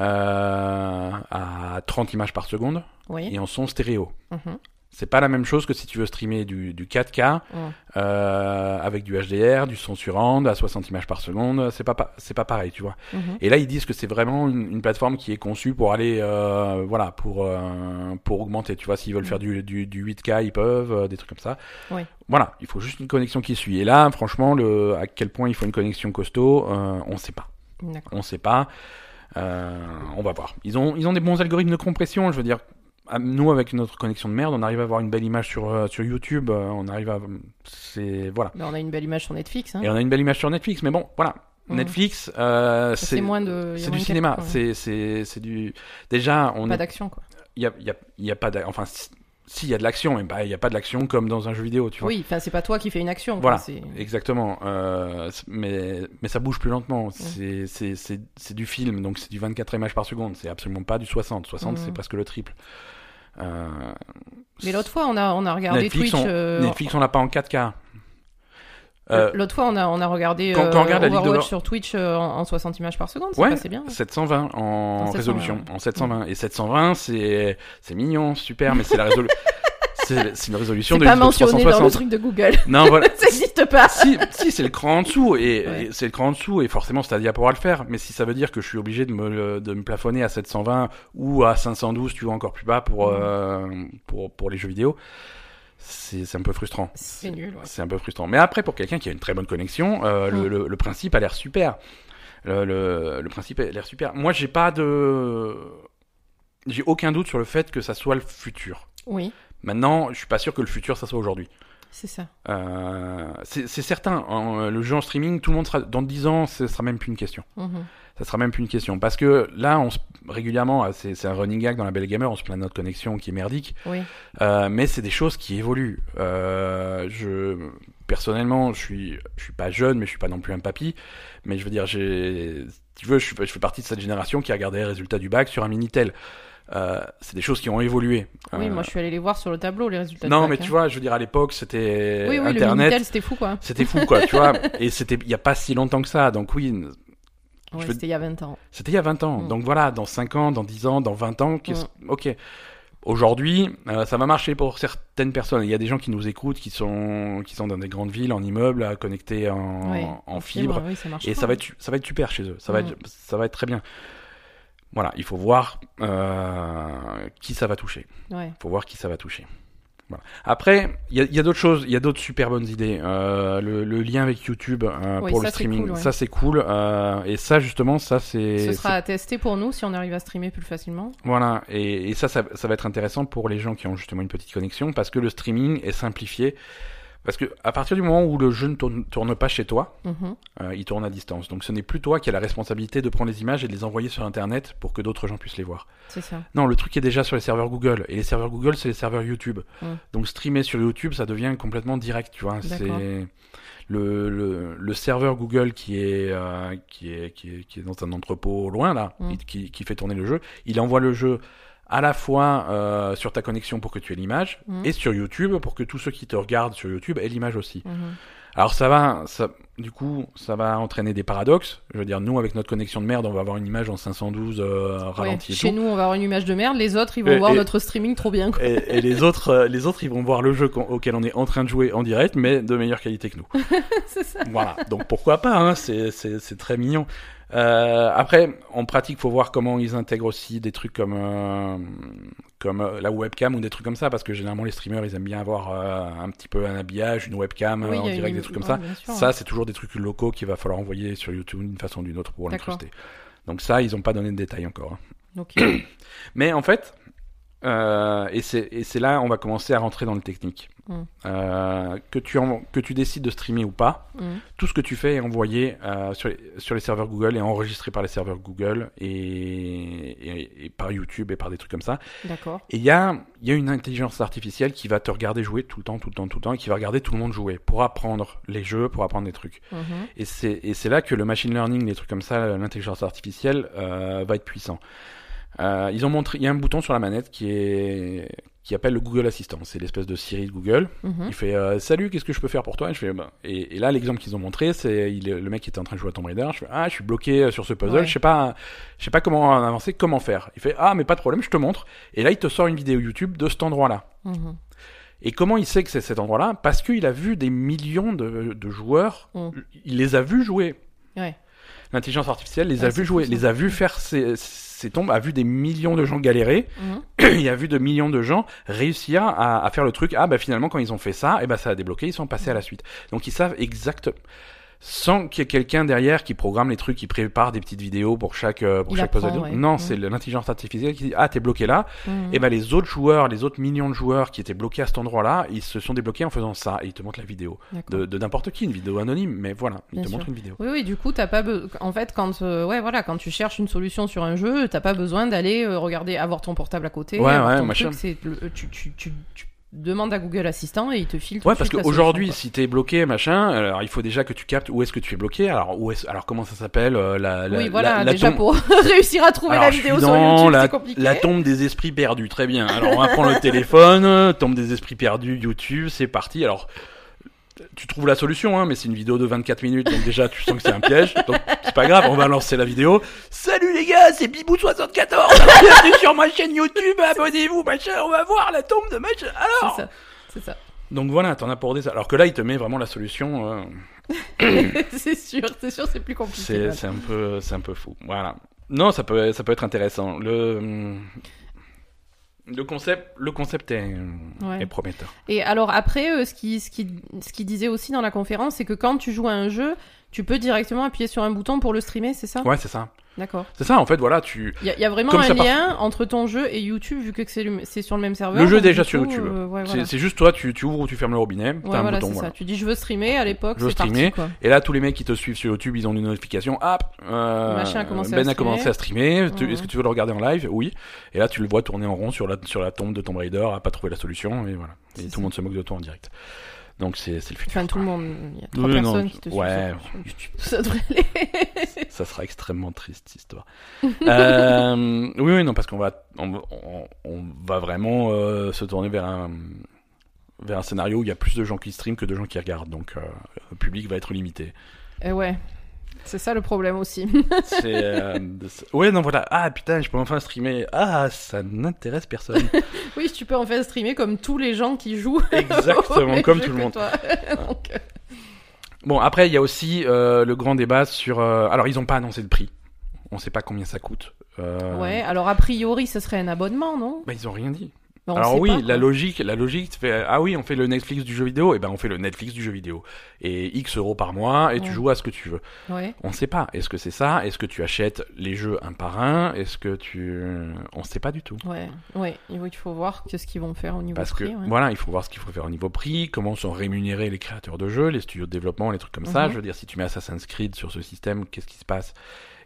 [SPEAKER 2] euh, à 30 images par seconde
[SPEAKER 1] Oui.
[SPEAKER 2] et en son stéréo.
[SPEAKER 1] Mhm.
[SPEAKER 2] C'est pas la même chose que si tu veux streamer du, du 4K
[SPEAKER 1] Mhm.
[SPEAKER 2] euh, avec du HDR, du son surround à 60 images par seconde. C'est pas pa- c'est pas pareil, tu vois.
[SPEAKER 1] Mhm.
[SPEAKER 2] Et là, ils disent que c'est vraiment une, une plateforme qui est conçue pour aller, euh, voilà, pour euh, pour augmenter. Tu vois, s'ils veulent faire du, du, du 8K, ils peuvent, des trucs comme ça. Voilà, il faut juste une connexion qui suit. Et là, franchement, le, à quel point il faut une connexion costaud, on sait pas. On sait pas. On va voir. Ils ont ils ont des bons algorithmes de compression. Je veux dire. À- Nous, avec notre connexion de merde, on arrive à avoir une belle image sur, euh, sur YouTube. euh, on arrive à. C'est. Voilà.
[SPEAKER 1] Mais on a une belle image sur Netflix. Hein.
[SPEAKER 2] Et on a une belle image sur Netflix. Mais bon, voilà. Netflix, euh,
[SPEAKER 1] C'est moins de.
[SPEAKER 2] c'est du cinéma, c'est c'est du déjà on
[SPEAKER 1] Pas
[SPEAKER 2] est
[SPEAKER 1] d'action, quoi.
[SPEAKER 2] il y a y a il y a pas d'a- enfin si si, il y a de l'action mais bah il y a pas de l'action comme dans un jeu vidéo, tu vois.
[SPEAKER 1] Oui, enfin, c'est pas toi qui fais une action.
[SPEAKER 2] Voilà.
[SPEAKER 1] quoi,
[SPEAKER 2] Exactement, euh, mais mais ça bouge plus lentement. C'est du film donc c'est du 24 images par seconde, c'est absolument pas du 60. 60
[SPEAKER 1] Mhm.
[SPEAKER 2] c'est presque le triple. Euh,
[SPEAKER 1] Mais l'autre fois, on a, on a regardé
[SPEAKER 2] Netflix,
[SPEAKER 1] Twitch.
[SPEAKER 2] on,
[SPEAKER 1] euh,
[SPEAKER 2] Netflix on l'a pas en 4K. Euh,
[SPEAKER 1] L'autre fois, on a, on a regardé
[SPEAKER 2] quand- quand on regarde la Ligue de
[SPEAKER 1] sur Twitch euh, en, en 60 images par seconde.
[SPEAKER 2] Ouais,
[SPEAKER 1] passait bien.
[SPEAKER 2] 720 en,
[SPEAKER 1] En 720,
[SPEAKER 2] résolution, en 720 et 720 c'est c'est mignon, super mais c'est la résolution c'est c'est une résolution
[SPEAKER 1] C'est
[SPEAKER 2] de
[SPEAKER 1] pas mentionné dans le
[SPEAKER 2] 360.
[SPEAKER 1] truc de Google.
[SPEAKER 2] Non voilà,
[SPEAKER 1] ça n'existe pas.
[SPEAKER 2] si, si c'est le cran en dessous et,
[SPEAKER 1] Ouais.
[SPEAKER 2] et c'est le cran en dessous et forcément Stadia pourra le faire mais si ça veut dire que je suis obligé de me de me plafonner à 720 ou à 512 tu vois encore plus bas pour
[SPEAKER 1] Mhm.
[SPEAKER 2] euh, pour pour les jeux vidéo c'est un peu frustrant
[SPEAKER 1] C'est nul, ouais.
[SPEAKER 2] c'est un peu frustrant mais après pour quelqu'un qui a une très bonne connexion euh, le, le, le principe a l'air super le, principe a l'air super moi j'ai pas de j'ai aucun doute sur le fait que ça soit le futur.
[SPEAKER 1] Oui,
[SPEAKER 2] Maintenant, je suis pas sûr que le futur, ça soit aujourd'hui.
[SPEAKER 1] c'est ça.
[SPEAKER 2] Euh, c'est certain, le jeu en streaming, tout le monde sera dans 10 ans, ce sera même plus une question.
[SPEAKER 1] Mhm.
[SPEAKER 2] Ça sera même plus une question parce que là, on se, régulièrement, ah, c'est c'est un running gag dans la Belle Gamer, on se plaint de notre connexion qui est merdique,
[SPEAKER 1] Oui,
[SPEAKER 2] euh, mais c'est des choses qui évoluent. Euh, je personnellement, je suis, je suis pas jeune, mais je suis pas non plus un papy, mais je veux dire, j'ai, tu veux, je, je fais partie de cette génération qui a regardé les résultats du bac sur un minitel. Euh, c'est des choses qui ont évolué.
[SPEAKER 1] oui,
[SPEAKER 2] Euh,
[SPEAKER 1] moi je suis allée les voir sur le tableau, les résultats.
[SPEAKER 2] non, mais
[SPEAKER 1] bac,
[SPEAKER 2] tu
[SPEAKER 1] hein.
[SPEAKER 2] vois, je veux dire, à l'époque, c'était
[SPEAKER 1] Oui, oui, le
[SPEAKER 2] Internet.
[SPEAKER 1] Minitel, c'était fou quoi.
[SPEAKER 2] C'était fou, quoi, tu vois. Et c'était il y a pas si longtemps que ça. Donc oui,
[SPEAKER 1] C'était il y a 20 ans.
[SPEAKER 2] c'était il y a 20 ans.
[SPEAKER 1] Mm.
[SPEAKER 2] Donc voilà, dans 5 ans, dans 10 ans, dans 20 ans, qu'est-ce- ok. Aujourd'hui, euh, ça va marcher pour certaines personnes. Il y a des gens qui nous écoutent, qui sont, qui sont dans des grandes villes, en immeuble, connectés en, fibre.
[SPEAKER 1] oui, ça marche
[SPEAKER 2] Et
[SPEAKER 1] pas.
[SPEAKER 2] ça va, être, ça va être super chez eux. Ça va,
[SPEAKER 1] Mm.
[SPEAKER 2] être, ça va être très bien. Voilà, il faut voir euh, qui ça va toucher.
[SPEAKER 1] Ouais.
[SPEAKER 2] faut voir qui ça va toucher. Voilà. Après, il y a, d'autres choses, il y a d'autres super bonnes idées. Euh, le, le lien avec YouTube euh,
[SPEAKER 1] Oui,
[SPEAKER 2] pour
[SPEAKER 1] ça,
[SPEAKER 2] le streaming,
[SPEAKER 1] cool, ouais.
[SPEAKER 2] ça c'est cool. euh, et ça justement, ça c'est.
[SPEAKER 1] Ce sera à tester pour nous si on arrive à streamer plus facilement.
[SPEAKER 2] Voilà, et, et ça, ça, ça va être intéressant pour les gens qui ont justement une petite connexion parce que le streaming est simplifié. Parce que à partir du moment où le jeu ne tourne, tourne pas chez toi,
[SPEAKER 1] Mhm.
[SPEAKER 2] euh, il tourne à distance. Donc ce n'est plus toi qui as la responsabilité de prendre les images et de les envoyer sur Internet pour que d'autres gens puissent les voir.
[SPEAKER 1] C'est ça.
[SPEAKER 2] Non, le truc est déjà sur les serveurs Google. Et les serveurs Google, c'est les serveurs YouTube.
[SPEAKER 1] Mm.
[SPEAKER 2] Donc streamer sur YouTube, ça devient complètement direct, tu vois. C'est le, le, le serveur Google qui est, euh, qui, est, qui, est, qui est dans un entrepôt loin, là,
[SPEAKER 1] Mm.
[SPEAKER 2] qui, qui fait tourner le jeu. Il envoie le jeu à la fois euh, sur ta connexion pour que tu aies l'image
[SPEAKER 1] Mm.
[SPEAKER 2] et sur YouTube pour que tous ceux qui te regardent sur YouTube aient l'image aussi.
[SPEAKER 1] Mhm.
[SPEAKER 2] Alors ça va, ça, du coup, ça va entraîner des paradoxes. Je veux dire, nous, avec notre connexion de merde, on va avoir une image en 512 euh, ralentie
[SPEAKER 1] Chez
[SPEAKER 2] tout.
[SPEAKER 1] nous, on va avoir une image de merde. Les autres, ils vont
[SPEAKER 2] Et-
[SPEAKER 1] voir
[SPEAKER 2] et-
[SPEAKER 1] notre streaming trop bien. quoi.
[SPEAKER 2] Et, et les autres, euh, les autres, ils vont voir le jeu auquel on est en train de jouer en direct, mais de meilleure qualité que nous.
[SPEAKER 1] c'est ça.
[SPEAKER 2] Voilà. Donc pourquoi pas hein, c'est très mignon. Euh, après, en pratique, faut voir comment ils intègrent aussi des trucs comme euh, comme euh, la webcam ou des trucs comme ça, parce que généralement les streamers, ils aiment bien avoir euh, un petit peu un habillage, une webcam
[SPEAKER 1] Oui,
[SPEAKER 2] en direct,
[SPEAKER 1] une-
[SPEAKER 2] des trucs comme
[SPEAKER 1] ouais,
[SPEAKER 2] ça.
[SPEAKER 1] sûr,
[SPEAKER 2] Ça, c'est toujours des trucs locaux qu'il va falloir envoyer sur YouTube d'une façon ou d'une autre pour l'incruster. Donc ça, ils ont pas donné de détails encore. hein. Mais en fait, euh, et c'est là on va commencer à rentrer dans le technique.
[SPEAKER 1] Mm.
[SPEAKER 2] Euh, que tu en- que tu décides de streamer ou pas,
[SPEAKER 1] Mhm.
[SPEAKER 2] tout ce que tu fais est envoyé euh, sur, les, sur les serveurs Google et enregistré par les serveurs Google et, et, et par YouTube et par des trucs comme ça.
[SPEAKER 1] D'accord.
[SPEAKER 2] Et il y a, il y a une intelligence artificielle qui va te regarder jouer tout le temps, tout le temps, tout le temps, et qui va regarder tout le monde jouer pour apprendre les jeux, pour apprendre des trucs.
[SPEAKER 1] Mhm.
[SPEAKER 2] Et c'est et c'est là que le machine learning, les trucs comme ça, l'intelligence artificielle va être puissant. Euh, ils ont montré, il y a un bouton sur la manette qui est qui appelle le Google Assistant. C'est l'espèce de Siri de Google.
[SPEAKER 1] Mhm.
[SPEAKER 2] Il fait euh, salut, qu'est-ce que je peux faire pour toi? Et je fais bah, et, et là l'exemple qu'ils ont montré, c'est le mec qui était en train de jouer à Tomb Raider. Je fais ah, je suis bloqué sur ce puzzle.
[SPEAKER 1] Ouais.
[SPEAKER 2] Je sais pas, je sais pas comment en avancer, comment faire. Il fait ah, mais pas de problème, je te montre. Et là, il te sort une vidéo YouTube de cet endroit-là.
[SPEAKER 1] Mhm.
[SPEAKER 2] Et comment il sait que c'est cet endroit-là? Parce qu'il a vu des millions de, de joueurs.
[SPEAKER 1] Mm.
[SPEAKER 2] Il les a vus jouer.
[SPEAKER 1] Ouais.
[SPEAKER 2] L'intelligence artificielle les
[SPEAKER 1] Ouais,
[SPEAKER 2] a vus jouer, les a vus faire ses, ses tombes, a vu des millions de gens galérer.
[SPEAKER 1] Mhm.
[SPEAKER 2] il a vu de millions de gens réussir à, à faire le truc. Ah bah finalement quand ils ont fait ça, et bah ça a débloqué, ils sont passés à la suite. Donc ils savent exactement sans qu'il y ait quelqu'un derrière qui programme les trucs, qui prépare des petites vidéos pour chaque euh, pour
[SPEAKER 1] Il
[SPEAKER 2] chaque
[SPEAKER 1] apprend,
[SPEAKER 2] puzzle.
[SPEAKER 1] ouais.
[SPEAKER 2] Non,
[SPEAKER 1] Mhm.
[SPEAKER 2] c'est l'intelligence artificielle qui dit ah t'es bloqué là.
[SPEAKER 1] Mhm.
[SPEAKER 2] Et ben les autres joueurs, les autres millions de joueurs qui étaient bloqués à cet endroit-là, ils se sont débloqués en faisant ça. Et ils te montrent la vidéo de, de n'importe qui, une vidéo anonyme, mais voilà, ils
[SPEAKER 1] Bien
[SPEAKER 2] te
[SPEAKER 1] sûr.
[SPEAKER 2] montrent une vidéo.
[SPEAKER 1] Oui, oui, du coup, t'as pas be- en fait quand euh, ouais voilà quand tu cherches une solution sur un jeu, t'as pas besoin d'aller euh, regarder, avoir ton portable à côté,
[SPEAKER 2] Ouais, ouais,
[SPEAKER 1] truc, le- tu, tu, tu, tu demandes à Google Assistant et il te file. tout
[SPEAKER 2] Ouais, parce qu'aujourd'hui, si t'es bloqué, machin, alors il faut déjà que tu captes où est-ce que tu es bloqué. Alors, où est alors comment ça s'appelle euh, la, la,
[SPEAKER 1] Oui, voilà,
[SPEAKER 2] la, la
[SPEAKER 1] déjà
[SPEAKER 2] tombe-
[SPEAKER 1] pour réussir à trouver
[SPEAKER 2] Alors,
[SPEAKER 1] la vidéo sur YouTube, c'est compliqué.
[SPEAKER 2] la tombe des esprits perdus. Très bien. Alors, on va prendre le téléphone, tombe des esprits perdus, YouTube, c'est parti. Alors, tu trouves la solution, hein, mais c'est une vidéo de 24 minutes, donc déjà tu sens que c'est un piège. Donc c'est pas grave, on va lancer la vidéo. Salut les gars, c'est Bibou74. Bienvenue sur ma chaîne YouTube, abonnez-vous, machin. On va voir la tombe de machin. Alors.
[SPEAKER 1] C'est ça, c'est ça.
[SPEAKER 2] Donc voilà, t'en as pour des. Alors que là, il te met vraiment la solution. euh,
[SPEAKER 1] c'est sûr, c'est sûr, c'est plus compliqué.
[SPEAKER 2] c'est un peu c'est un peu fou. Voilà. Non, ça peut ça peut être intéressant. Le le concept le concept est,
[SPEAKER 1] Ouais.
[SPEAKER 2] est prometteur.
[SPEAKER 1] Et alors après, euh, ce qui, ce qui, ce qui disait aussi dans la conférence, c'est que quand tu joues à un jeu, tu peux directement appuyer sur un bouton pour le streamer, c'est ça?
[SPEAKER 2] Ouais, c'est ça.
[SPEAKER 1] D'accord.
[SPEAKER 2] C'est ça, en fait, voilà, tu.
[SPEAKER 1] Il y, a- il y a vraiment
[SPEAKER 2] Comme
[SPEAKER 1] un
[SPEAKER 2] part-
[SPEAKER 1] lien entre ton jeu et YouTube vu que c'est sur le même serveur.
[SPEAKER 2] Le jeu est déjà sur
[SPEAKER 1] coup,
[SPEAKER 2] YouTube.
[SPEAKER 1] euh, ouais,
[SPEAKER 2] C'est
[SPEAKER 1] voilà.
[SPEAKER 2] c'est juste toi, tu, tu ouvres ou tu fermes le robinet,
[SPEAKER 1] Ouais,
[SPEAKER 2] t'as un
[SPEAKER 1] voilà,
[SPEAKER 2] bouton,
[SPEAKER 1] c'est
[SPEAKER 2] voilà.
[SPEAKER 1] ça. Tu dis je veux streamer à l'époque,
[SPEAKER 2] Je veux
[SPEAKER 1] parti
[SPEAKER 2] streamer. Et là, tous les mecs qui te suivent sur YouTube, ils ont une notification. Ah, euh,
[SPEAKER 1] Machin a commencé
[SPEAKER 2] Ben
[SPEAKER 1] à
[SPEAKER 2] a commencé
[SPEAKER 1] streamer.
[SPEAKER 2] à streamer. Tu-
[SPEAKER 1] Mhm.
[SPEAKER 2] Est-ce que tu veux le regarder en live? Oui. Et là, tu le vois tourner en rond sur la, sur la tombe de Tomb Raider, à pas trouver la solution. Et voilà. Et tout le monde se moque de toi en direct. Donc, c'est c'est le futur.
[SPEAKER 1] Enfin, tout le monde. Il y a trois
[SPEAKER 2] Oui, non,
[SPEAKER 1] personnes qui te suivent
[SPEAKER 2] ouais.
[SPEAKER 1] sur- sur YouTube. Ça devrait aller.
[SPEAKER 2] Ça sera extrêmement triste, cette histoire. euh, oui, oui, non, parce qu'on va, on, on- on va vraiment euh, se tourner vers un, vers un scénario où il y a plus de gens qui streament que de gens qui regardent. Donc, euh, le public va être limité.
[SPEAKER 1] Et ouais. C'est ça le problème aussi.
[SPEAKER 2] C'est, euh, ouais, non, voilà. Ah, putain, je peux enfin streamer. Ah, ça n'intéresse personne.
[SPEAKER 1] oui, tu peux en fait streamer comme tous les gens qui jouent.
[SPEAKER 2] Exactement, comme tout le monde.
[SPEAKER 1] Donc, euh,
[SPEAKER 2] Bon, après, il y a aussi euh, le grand débat sur. euh, alors, ils n'ont pas annoncé de prix. On sait pas combien ça coûte.
[SPEAKER 1] Ouais, alors a priori, ce serait un abonnement, non?
[SPEAKER 2] Bah, ils ont rien dit.
[SPEAKER 1] Bah,
[SPEAKER 2] Alors oui,
[SPEAKER 1] pas,
[SPEAKER 2] la logique, la logique fait ah oui, on fait le Netflix du jeu vidéo, et ben on fait le Netflix du jeu vidéo et X euros par mois et tu joues à ce que tu veux.
[SPEAKER 1] Ouais.
[SPEAKER 2] On sait pas. Est-ce que c'est ça? Est-ce que tu achètes les jeux un par un? Est-ce que tu On sait pas du tout.
[SPEAKER 1] Ouais, ouais, il faut- voir qu'est-ce qu'ils vont faire au niveau
[SPEAKER 2] Parce que
[SPEAKER 1] ouais.
[SPEAKER 2] voilà, il faut voir ce qu'il faut faire au niveau prix, comment sont rémunérés les créateurs de jeux, les studios de développement, les trucs comme ça.
[SPEAKER 1] Mhm.
[SPEAKER 2] Je veux dire, si tu mets Assassin's Creed sur ce système, qu'est-ce qui se passe?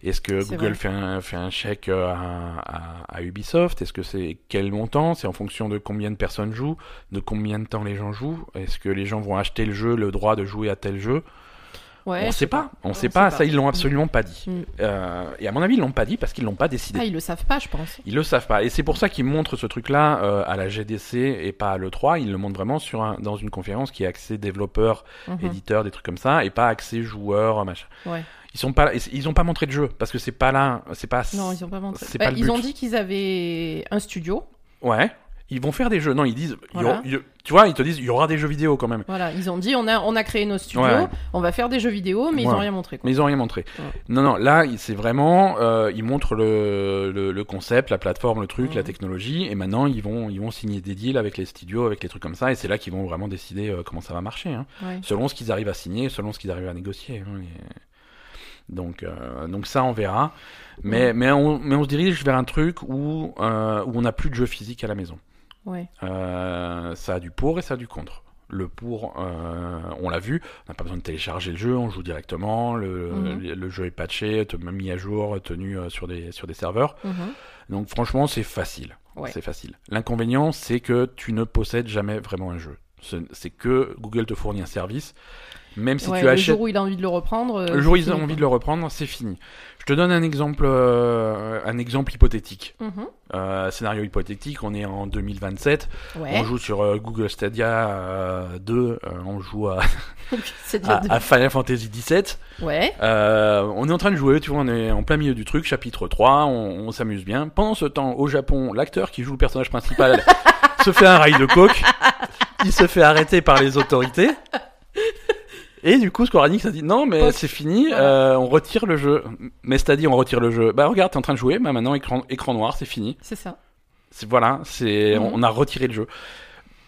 [SPEAKER 2] Est-ce que Google fait un, fait un chèque euh, à, à- à Ubisoft? Est-ce que c'est quel montant? C'est en fonction de combien de personnes jouent, de combien de temps les gens jouent? Est-ce que les gens vont acheter le jeu, le droit de jouer à tel jeu?
[SPEAKER 1] Ouais,
[SPEAKER 2] On
[SPEAKER 1] je
[SPEAKER 2] sait pas. On
[SPEAKER 1] On
[SPEAKER 2] sait pas. Ça, ils l'ont absolument pas dit.
[SPEAKER 1] Mm.
[SPEAKER 2] Euh, et à mon avis, ils l'ont pas dit parce qu'ils l'ont pas décidé.
[SPEAKER 1] Ah, ils le savent pas, je pense.
[SPEAKER 2] Ils le savent pas. Et c'est pour ça qu'ils montrent ce truc-là euh, à la GDC et pas à l'E3. Ils le montrent vraiment sur un, dans une conférence qui est axée développeurs,
[SPEAKER 1] Mhm.
[SPEAKER 2] éditeurs, des trucs comme ça, et pas axée joueurs, machin.
[SPEAKER 1] Ouais.
[SPEAKER 2] Ils sont pas, ils ont pas montré de jeu parce que c'est pas là, c'est pas.
[SPEAKER 1] Non, ils ont pas montré.
[SPEAKER 2] C'est
[SPEAKER 1] Bah,
[SPEAKER 2] pas le
[SPEAKER 1] ils ont dit qu'ils avaient un studio.
[SPEAKER 2] Ouais. Ils vont faire des jeux. Non, ils disent.
[SPEAKER 1] Voilà.
[SPEAKER 2] il y- tu vois, ils te disent, il y aura des jeux vidéo quand même.
[SPEAKER 1] Voilà, ils ont dit on a on a créé nos studios,
[SPEAKER 2] Ouais.
[SPEAKER 1] on va faire des jeux vidéo, mais ils
[SPEAKER 2] Ouais.
[SPEAKER 1] ont rien montré. Quoi.
[SPEAKER 2] Mais ils ont rien montré.
[SPEAKER 1] Ouais.
[SPEAKER 2] Non, non, là, c'est vraiment, euh, ils montrent le, le, le concept, la plateforme, le truc, la technologie, et maintenant ils vont, ils vont signer des deals avec les studios, avec les trucs comme ça, et c'est là qu'ils vont vraiment décider euh, comment ça va marcher, hein, selon ce qu'ils arrivent à signer, selon ce qu'ils arrivent à négocier. hein, et- Donc, euh, donc ça, on verra. Mais, mais, on, mais on se dirige vers un truc où, euh, où on n'a plus de jeux physiques à la maison.
[SPEAKER 1] Ouais.
[SPEAKER 2] Euh, ça a du pour et ça a du contre. Le pour, on l'a vu, on n'a pas besoin de télécharger le jeu, on joue directement, le,
[SPEAKER 1] Mhm.
[SPEAKER 2] le, le jeu est patché, mis à jour, tenu sur des, sur des serveurs.
[SPEAKER 1] Mhm.
[SPEAKER 2] Donc franchement, c'est facile.
[SPEAKER 1] Ouais.
[SPEAKER 2] C'est facile. L'inconvénient, c'est que tu ne possèdes jamais vraiment un jeu. Ce- C'est que Google te fournit un service. Même si
[SPEAKER 1] Ouais,
[SPEAKER 2] tu
[SPEAKER 1] le
[SPEAKER 2] achètes
[SPEAKER 1] jour où il a envie de le reprendre. euh,
[SPEAKER 2] le jour où ont
[SPEAKER 1] fini,
[SPEAKER 2] envie de le reprendre, c'est fini. Je te donne un exemple, euh, un exemple hypothétique.
[SPEAKER 1] Mhm.
[SPEAKER 2] Euh, scénario hypothétique, on est en 2027.
[SPEAKER 1] Ouais.
[SPEAKER 2] On joue sur euh, Google Stadia euh, 2, euh, on joue à, à, à Final Fantasy 17.
[SPEAKER 1] Ouais.
[SPEAKER 2] On est en train de jouer, tu vois, on est en plein milieu du truc, chapitre 3, on, on s'amuse bien. Pendant ce temps, au Japon, l'acteur qui joue le personnage principal se fait un rail de coke, il se fait arrêter par les autorités. Et du coup, Square Enix a dit non, mais c'est fini, euh, on retire le jeu. Mais c'est-à-dire, on retire le jeu. Bah regarde, t'es en train de jouer, bah maintenant écran, écran noir, c'est fini.
[SPEAKER 1] C'est ça.
[SPEAKER 2] C'est voilà, c'est on, on a retiré le jeu.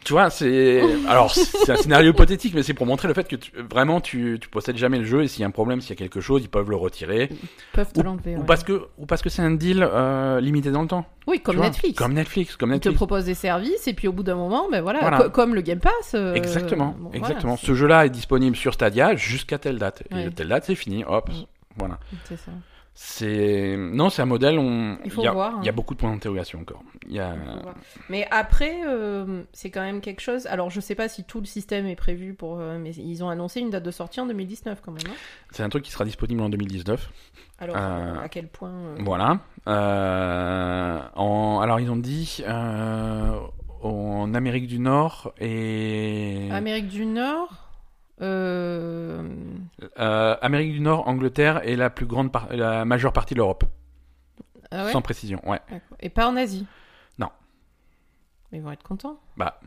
[SPEAKER 2] Tu vois, c'est alors c'est un scénario hypothétique, mais c'est pour montrer le fait que tu- vraiment tu, tu possèdes jamais le jeu et s'il y a un problème, s'il y a quelque chose, ils peuvent le retirer.
[SPEAKER 1] Ils peuvent te l'enlever.
[SPEAKER 2] Ou
[SPEAKER 1] ouais.
[SPEAKER 2] parce que ou parce que c'est un deal euh, limité dans le temps.
[SPEAKER 1] Oui, comme
[SPEAKER 2] vois.
[SPEAKER 1] Netflix.
[SPEAKER 2] Comme Netflix, comme
[SPEAKER 1] Ils te
[SPEAKER 2] Netflix.
[SPEAKER 1] proposent des services et puis au bout d'un moment, ben voilà,
[SPEAKER 2] Voilà.
[SPEAKER 1] co- comme le Game Pass. euh,
[SPEAKER 2] exactement,
[SPEAKER 1] bon,
[SPEAKER 2] exactement. Ce jeu-là est disponible sur Stadia jusqu'à telle date. Et
[SPEAKER 1] Ouais.
[SPEAKER 2] telle date, c'est fini. Hop,
[SPEAKER 1] Mm.
[SPEAKER 2] voilà.
[SPEAKER 1] C'est ça.
[SPEAKER 2] C'est non, c'est un modèle. On
[SPEAKER 1] Il faut
[SPEAKER 2] y a,
[SPEAKER 1] voir, hein.
[SPEAKER 2] il y a beaucoup de points d'interrogation encore. Y a.
[SPEAKER 1] Mais après, euh, c'est quand même quelque chose. Alors, je sais pas si tout le système est prévu pour. euh, mais ils ont annoncé une date de sortie en 2019 quand même. hein.
[SPEAKER 2] c'est un truc qui sera disponible en 2019.
[SPEAKER 1] Alors,
[SPEAKER 2] Euh,
[SPEAKER 1] à quel point.
[SPEAKER 2] Voilà. En, alors ils ont dit en Amérique du Nord et
[SPEAKER 1] Amérique du Nord. Euh,
[SPEAKER 2] euh, Amérique du Nord, Angleterre et la plus grande par- la majeure partie de l'Europe,
[SPEAKER 1] ah ouais?
[SPEAKER 2] Sans précision. Ouais.
[SPEAKER 1] Et pas en Asie?
[SPEAKER 2] Non.
[SPEAKER 1] Ils vont être contents?
[SPEAKER 2] Bah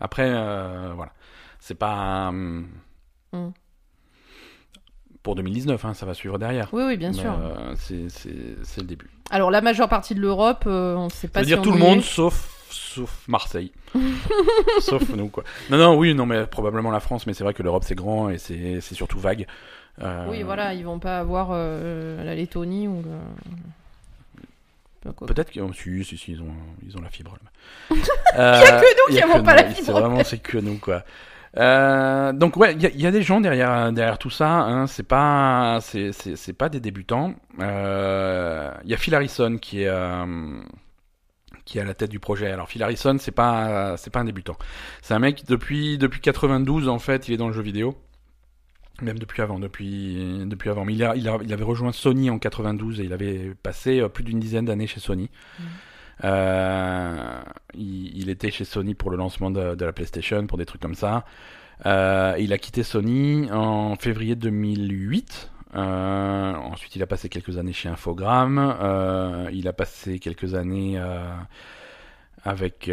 [SPEAKER 2] après euh, voilà, c'est pas hum, pour 2019, hein, ça va suivre derrière.
[SPEAKER 1] Oui, oui, bien
[SPEAKER 2] Mais,
[SPEAKER 1] sûr.
[SPEAKER 2] c'est le début.
[SPEAKER 1] Alors, la majeure partie de l'Europe, on sait pas
[SPEAKER 2] C'est-à-dire
[SPEAKER 1] si
[SPEAKER 2] tout le monde sauf sauf Marseille. sauf nous, quoi. Non, non, oui, non, mais probablement la France, mais c'est vrai que l'Europe c'est grand et c'est c'est surtout vague. Euh,
[SPEAKER 1] Oui, voilà, ils vont pas avoir euh, la Lettonie ou.
[SPEAKER 2] Peut-être qu'ils si, si, si, ils ont, ils ont la fibre.
[SPEAKER 1] Il
[SPEAKER 2] Il
[SPEAKER 1] y a que nous qui avons pas la
[SPEAKER 2] C'est
[SPEAKER 1] fibre.
[SPEAKER 2] vraiment, c'est que nous, quoi. Euh, donc ouais, il y, a- il y a des gens derrière derrière tout ça. Hein, c'est pas c'est c'est c'est pas des débutants. Euh, Il y a Phil Harrison qui est euh, qui est à la tête du projet. Alors Phil Harrison, c'est pas c'est pas un débutant. C'est un mec depuis depuis 92 en fait, il est dans le jeu vidéo. Même depuis avant, depuis depuis avant. Mais il, a, il, a- il avait rejoint Sony en 92 et il avait passé euh, plus d'une dizaine d'années chez Sony.
[SPEAKER 1] Mhm.
[SPEAKER 2] Euh, il, il était chez Sony pour le lancement de, de la PlayStation, pour des trucs comme ça. Euh, il a quitté Sony en février 2008. Euh, ensuite, il a passé quelques années chez Infogrames. Euh, il a passé quelques années euh, avec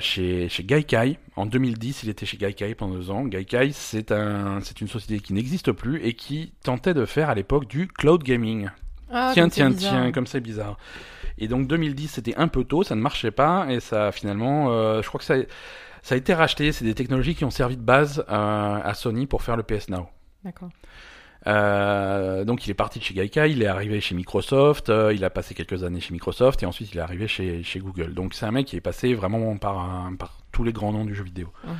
[SPEAKER 2] chez chez Gaikai. En 2010, il était chez Gaikai pendant deux ans. Gaikai, c'est un une société qui n'existe plus et qui tentait de faire à l'époque du cloud gaming.
[SPEAKER 1] Ah,
[SPEAKER 2] tiens, tiens, tiens, comme c'est bizarre. Et donc 2010, c'était un peu tôt, ça ne marchait pas, et ça finalement, je crois que ça, ça a été racheté. C'est des technologies qui ont servi de base à Sony pour faire le PS Now.
[SPEAKER 1] D'accord.
[SPEAKER 2] Euh, donc il est parti de chez Gaikai, il est arrivé chez Microsoft, euh, il a passé quelques années chez Microsoft, et ensuite il est arrivé chez, chez Google. Donc c'est un mec qui est passé vraiment par, un- par tous les grands noms du jeu vidéo.
[SPEAKER 1] Mhm.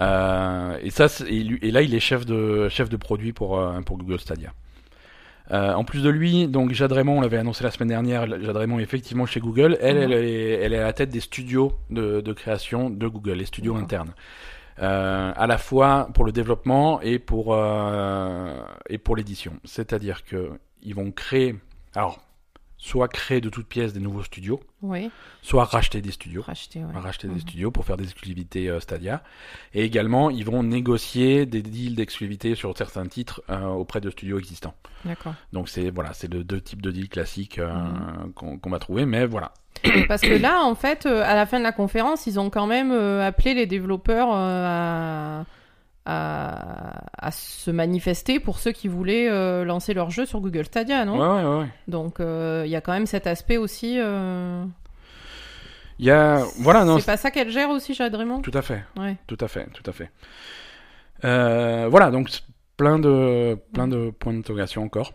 [SPEAKER 2] Euh, et ça, et, là, il est chef de chef de produit pour pour Google Stadia. En plus de lui, donc Jade Raymond, on l'avait annoncé la semaine dernière, Jade Raymond est effectivement chez Google. Elle,
[SPEAKER 1] Mhm.
[SPEAKER 2] elle, est, elle est à la tête des studios de, de création de Google, les studios internes. Euh, à la fois pour le développement et pour euh, et pour l'édition. C'est-à-dire que ils vont créer, alors soit créer de toutes pièces des nouveaux studios,
[SPEAKER 1] Oui,
[SPEAKER 2] soit racheter des studios
[SPEAKER 1] racheter, ouais.
[SPEAKER 2] racheter
[SPEAKER 1] Mhm.
[SPEAKER 2] des studios pour faire des exclusivités euh, Stadia. Et également, ils vont négocier des deals d'exclusivité sur certains titres euh, auprès de studios existants.
[SPEAKER 1] D'accord.
[SPEAKER 2] Donc c'est voilà, c'est le deux types de deals classiques euh,
[SPEAKER 1] Mhm.
[SPEAKER 2] qu'on va trouver, mais voilà.
[SPEAKER 1] Parce que là, en fait, à la fin de la conférence, ils ont quand même appelé les développeurs à, à, à se manifester pour ceux qui voulaient euh, lancer leur jeu sur Google Stadia, non?
[SPEAKER 2] Ouais, ouais, ouais.
[SPEAKER 1] Donc, euh, il y a quand même cet aspect aussi. euh,
[SPEAKER 2] Il y a voilà, non,
[SPEAKER 1] c'est pas ça qu'elle gère aussi, Jade Raymond
[SPEAKER 2] tout à fait, tout à fait, tout à fait. Voilà, donc plein de plein de points d'interrogation encore.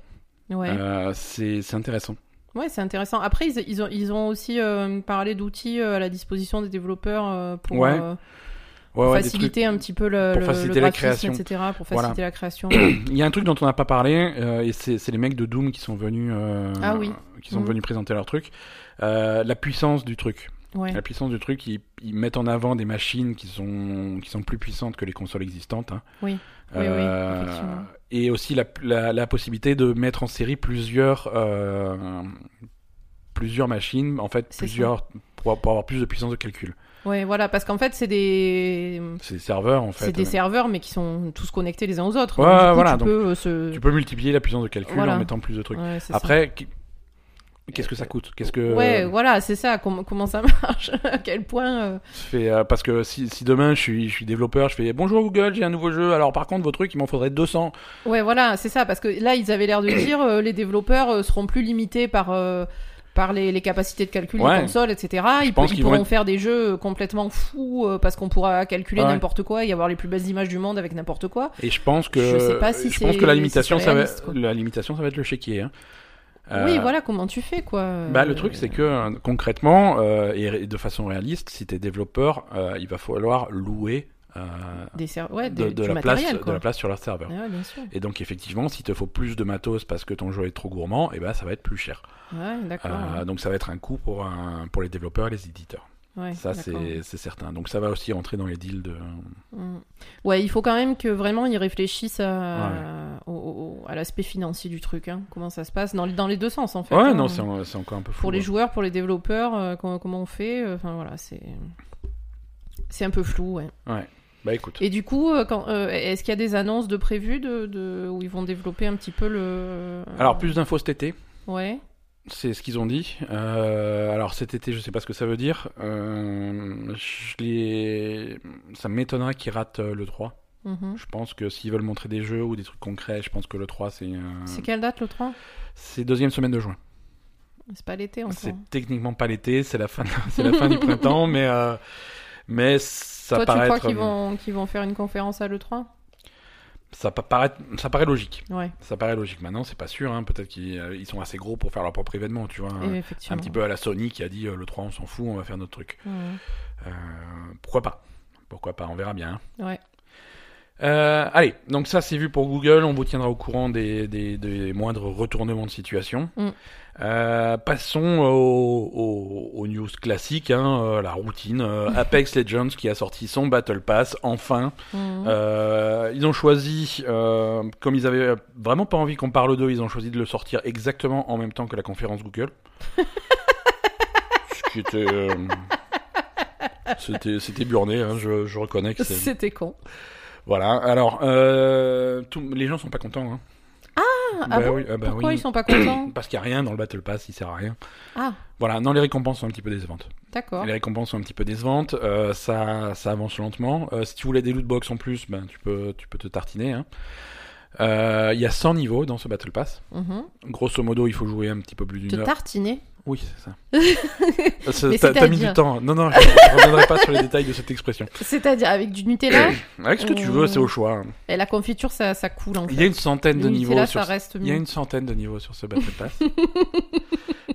[SPEAKER 1] Ouais.
[SPEAKER 2] C'est c'est intéressant.
[SPEAKER 1] Ouais, c'est intéressant. Après, ils, ils ont, ils ont aussi parlé d'outils à la disposition des développeurs pour
[SPEAKER 2] Ouais. Ouais, ouais, des
[SPEAKER 1] faciliter un petit peu le,
[SPEAKER 2] pour
[SPEAKER 1] le-
[SPEAKER 2] faciliter
[SPEAKER 1] le
[SPEAKER 2] la création.
[SPEAKER 1] etc. Pour
[SPEAKER 2] Voilà.
[SPEAKER 1] faciliter la création.
[SPEAKER 2] Il y a un truc dont on n'a pas parlé, euh, et c'est les mecs de Doom qui sont venus, euh,
[SPEAKER 1] Ah oui.
[SPEAKER 2] qui sont
[SPEAKER 1] Mhm.
[SPEAKER 2] venus présenter leur truc. Euh, la puissance du truc.
[SPEAKER 1] Ouais.
[SPEAKER 2] La puissance du truc, ils, ils mettent en avant des machines qui sont, qui sont plus puissantes que les consoles existantes. hein.
[SPEAKER 1] Oui. Oui, oui, effectivement.
[SPEAKER 2] et aussi la, la, la possibilité de mettre en série plusieurs, plusieurs machines, en fait, plusieurs, pour, pour avoir plus de puissance de calcul.
[SPEAKER 1] Ouais, voilà, parce qu'en fait, c'est des,
[SPEAKER 2] C'est des serveurs, en fait.
[SPEAKER 1] c'est des
[SPEAKER 2] euh,
[SPEAKER 1] serveurs, mais qui sont tous connectés les uns aux autres.
[SPEAKER 2] Ouais,
[SPEAKER 1] Donc, du coup,
[SPEAKER 2] voilà,
[SPEAKER 1] tu
[SPEAKER 2] donc,
[SPEAKER 1] peux euh, se.
[SPEAKER 2] Tu peux multiplier la puissance de calcul
[SPEAKER 1] Voilà.
[SPEAKER 2] en mettant plus de trucs.
[SPEAKER 1] Ouais, c'est ça.
[SPEAKER 2] Après, qu'est-ce que ça coûte? Qu'est-ce que
[SPEAKER 1] Ouais, voilà, c'est ça. Comment, comment ça marche? À quel point euh,
[SPEAKER 2] je fais, euh, parce que si, si demain je suis, je suis développeur, je fais bonjour Google, j'ai un nouveau jeu. Alors par contre, vos trucs, il m'en faudrait 200.
[SPEAKER 1] Ouais, voilà, c'est ça. Parce que là, ils avaient l'air de dire euh, les développeurs seront plus limités par. Par les, les capacités de calcul
[SPEAKER 2] Ouais.
[SPEAKER 1] des consoles, etc.
[SPEAKER 2] Je
[SPEAKER 1] Ils,
[SPEAKER 2] pense
[SPEAKER 1] ils
[SPEAKER 2] qu'ils
[SPEAKER 1] pourront
[SPEAKER 2] être-
[SPEAKER 1] faire des jeux complètement fous euh, parce qu'on pourra calculer
[SPEAKER 2] Ouais.
[SPEAKER 1] n'importe quoi et avoir les plus belles images du monde avec n'importe quoi.
[SPEAKER 2] Et je pense que
[SPEAKER 1] Je sais pas si
[SPEAKER 2] je pense que la
[SPEAKER 1] si
[SPEAKER 2] limitation, ça va,
[SPEAKER 1] quoi.
[SPEAKER 2] la limitation, ça va être le chéquier. hein.
[SPEAKER 1] Oui,
[SPEAKER 2] Euh,
[SPEAKER 1] voilà, comment tu fais, quoi.
[SPEAKER 2] Bah, le truc, c'est que euh, concrètement euh, et, de façon réaliste, si t'es développeur, il va falloir louer euh,
[SPEAKER 1] Des ouais,
[SPEAKER 2] de, de la place,
[SPEAKER 1] matériel,
[SPEAKER 2] de
[SPEAKER 1] quoi.
[SPEAKER 2] la place sur leur serveur.
[SPEAKER 1] Ouais, sûr.
[SPEAKER 2] Et donc effectivement, si te faut plus de matos parce que ton jeu est trop gourmand, et ben ça va être plus cher.
[SPEAKER 1] Ouais.
[SPEAKER 2] Euh, donc ça va être un coût pour un, pour les développeurs et les éditeurs. Ça c'est certain. Donc ça va aussi rentrer dans les deals de.
[SPEAKER 1] Mm. Ouais, il faut quand même que vraiment ils réfléchissent à, à l'aspect financier du truc. hein. Comment ça se passe dans, les- dans les deux sens en fait.
[SPEAKER 2] Ouais,
[SPEAKER 1] hein.
[SPEAKER 2] non, c'est en- c'est encore un peu flou.
[SPEAKER 1] Pour les
[SPEAKER 2] ouais.
[SPEAKER 1] joueurs, pour les développeurs, euh, comment, comment on fait Enfin voilà, c'est c'est un peu flou. Ouais.
[SPEAKER 2] Bah écoute.
[SPEAKER 1] Et du coup, euh, euh, est-ce qu'il y a des annonces de prévues de, de- où ils vont développer un petit peu le
[SPEAKER 2] Alors plus d'infos cet été.
[SPEAKER 1] Ouais.
[SPEAKER 2] C'est ce qu'ils ont dit. Euh, alors cet été, je sais pas ce que ça veut dire. Euh, je Ça m'étonnerait qu'ils ratent euh, le 3.
[SPEAKER 1] Mhm.
[SPEAKER 2] Je pense que s'ils veulent montrer des jeux ou des trucs concrets, je pense que le 3 c'est. euh,
[SPEAKER 1] C'est quelle date le 3
[SPEAKER 2] C'est deuxième semaine de juin.
[SPEAKER 1] C'est pas l'été encore.
[SPEAKER 2] C'est techniquement pas l'été, c'est la fin, de- c'est la fin du printemps, mais euh, mais ça
[SPEAKER 1] Toi, tu
[SPEAKER 2] paraît
[SPEAKER 1] crois
[SPEAKER 2] être-
[SPEAKER 1] qu'ils vont, faire une conférence à l'E3
[SPEAKER 2] ça pa- paraît ça paraît logique.
[SPEAKER 1] Ouais,
[SPEAKER 2] Ça paraît logique. Maintenant, c'est pas sûr. Hein. Peut-être qu'ils euh, sont assez gros pour faire leur propre événement, tu vois.
[SPEAKER 1] et
[SPEAKER 2] Un, petit peu à la Sony qui a dit euh, le 3 on s'en fout, on va faire notre truc.
[SPEAKER 1] Ouais.
[SPEAKER 2] Euh, pourquoi pas? Pourquoi pas? On verra bien. hein.
[SPEAKER 1] Ouais.
[SPEAKER 2] Allez, donc ça c'est vu pour Google, on vous tiendra au courant des, des, des moindres retournements de situation.
[SPEAKER 1] Mm.
[SPEAKER 2] Euh, passons aux, aux- aux news classiques, hein, euh, la routine. Euh, Apex Legends qui a sorti son Battle Pass, enfin. Euh, ils ont choisi, comme ils avaient vraiment pas envie qu'on parle d'eux, ils ont choisi de le sortir exactement en même temps que la conférence Google. Ce qui était... C'était, c'était burné, hein, je, je reconnais que.
[SPEAKER 1] C'était con.
[SPEAKER 2] Voilà, alors, tout- les gens sont pas contents. Hein.
[SPEAKER 1] Ah, ah
[SPEAKER 2] Bah
[SPEAKER 1] bon
[SPEAKER 2] oui, ah bah
[SPEAKER 1] Pourquoi
[SPEAKER 2] oui.
[SPEAKER 1] ils sont pas contents
[SPEAKER 2] Parce qu'il n'y a rien dans le Battle Pass, il sert à rien.
[SPEAKER 1] Ah,
[SPEAKER 2] Voilà, non, les récompenses sont un petit peu décevantes.
[SPEAKER 1] d'accord.
[SPEAKER 2] Les récompenses sont un petit peu décevantes, euh, ça, ça avance lentement. Euh, si tu voulais des loot box en plus, ben, tu, peux, tu peux te tartiner. hein. Euh, Il y a 100 niveaux dans ce Battle Pass.
[SPEAKER 1] Mhm.
[SPEAKER 2] Grosso modo, il faut jouer un petit peu plus
[SPEAKER 1] Te
[SPEAKER 2] d'une heure.
[SPEAKER 1] tartiner
[SPEAKER 2] Oui, c'est ça. Euh, T'as mis du temps. Non, non, je ne reviendrai pas sur les détails de cette expression.
[SPEAKER 1] C'est-à-dire avec du Nutella
[SPEAKER 2] Avec ce que tu veux, c'est au choix.
[SPEAKER 1] Et la confiture, ça, ça coule en fait.
[SPEAKER 2] Il y a une centaine de niveaux
[SPEAKER 1] Nutella,
[SPEAKER 2] sur
[SPEAKER 1] ça reste
[SPEAKER 2] Il y a une centaine de niveaux sur ce Battle Pass.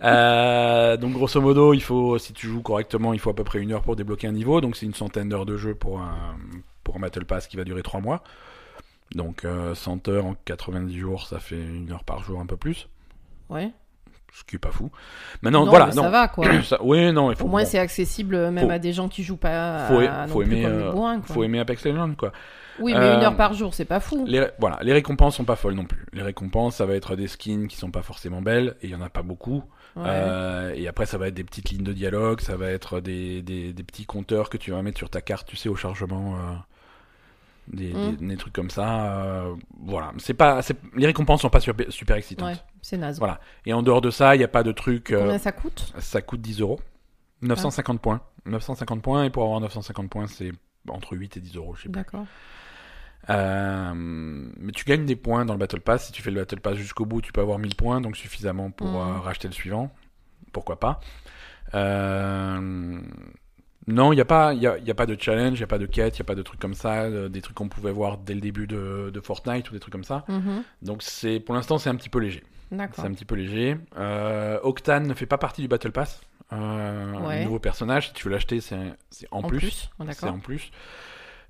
[SPEAKER 2] Euh, donc grosso modo, il faut, si tu joues correctement, il faut à peu près une heure pour débloquer un niveau. Donc c'est une centaine d'heures de jeu pour un, pour un Battle Pass qui va durer 3 mois. Donc euh, 100 heures en 90 jours, ça fait une heure par jour, un peu plus.
[SPEAKER 1] Ouais.
[SPEAKER 2] Ce qui est pas fou. Maintenant,
[SPEAKER 1] non,
[SPEAKER 2] voilà,
[SPEAKER 1] mais
[SPEAKER 2] non.
[SPEAKER 1] ça va quoi.
[SPEAKER 2] Ça- oui, non, il faut,
[SPEAKER 1] Au moins,
[SPEAKER 2] bon,
[SPEAKER 1] c'est accessible euh, même
[SPEAKER 2] Faut-
[SPEAKER 1] à des gens qui jouent pas
[SPEAKER 2] faut,
[SPEAKER 1] à,
[SPEAKER 2] faut
[SPEAKER 1] non plus
[SPEAKER 2] aimer,
[SPEAKER 1] comme
[SPEAKER 2] euh,
[SPEAKER 1] bourrins, quoi.
[SPEAKER 2] faut aimer Apex Legends, quoi.
[SPEAKER 1] Oui, mais
[SPEAKER 2] Euh,
[SPEAKER 1] une heure par jour, c'est pas fou.
[SPEAKER 2] Les, voilà, les récompenses sont pas folles non plus. Les récompenses, ça va être des skins qui sont pas forcément belles, et il y en a pas beaucoup.
[SPEAKER 1] Ouais.
[SPEAKER 2] Euh, et après, ça va être des petites lignes de dialogue, ça va être des, des, des petits compteurs que tu vas mettre sur ta carte, tu sais, au chargement. euh, des,
[SPEAKER 1] Mm.
[SPEAKER 2] des, trucs comme ça. euh, voilà. C'est pas, les récompenses sont pas super, super excitantes.
[SPEAKER 1] Ouais, c'est naze.
[SPEAKER 2] Voilà. Et en dehors de ça, il n'y a pas de truc. euh,
[SPEAKER 1] Combien ça coûte?
[SPEAKER 2] ça coûte 10 euros. 950 points. 950 points, et pour avoir 950 points, c'est entre 8 et 10 euros, je sais plus.
[SPEAKER 1] D'accord.
[SPEAKER 2] Euh, mais tu gagnes des points dans le Battle Pass. Si tu fais le Battle Pass jusqu'au bout, tu peux avoir 1000 points, donc suffisamment pour
[SPEAKER 1] Mhm.
[SPEAKER 2] euh, racheter le suivant. Pourquoi pas Euh, Non, il n'y a, pas- il y a, il y a pas de challenge, il n'y a pas de quête, il n'y a pas de trucs comme ça, euh, des trucs qu'on pouvait voir dès le début de, de Fortnite ou des trucs comme ça.
[SPEAKER 1] Mhm.
[SPEAKER 2] Donc c'est pour l'instant, c'est un petit peu léger.
[SPEAKER 1] D'accord.
[SPEAKER 2] C'est un petit peu léger. Euh, Octane ne fait pas partie du Battle Pass. Euh,
[SPEAKER 1] Ouais.
[SPEAKER 2] Nouveau personnage, si tu veux l'acheter, c'est c'est en,
[SPEAKER 1] En
[SPEAKER 2] plus.
[SPEAKER 1] plus, oh,
[SPEAKER 2] C'est en plus.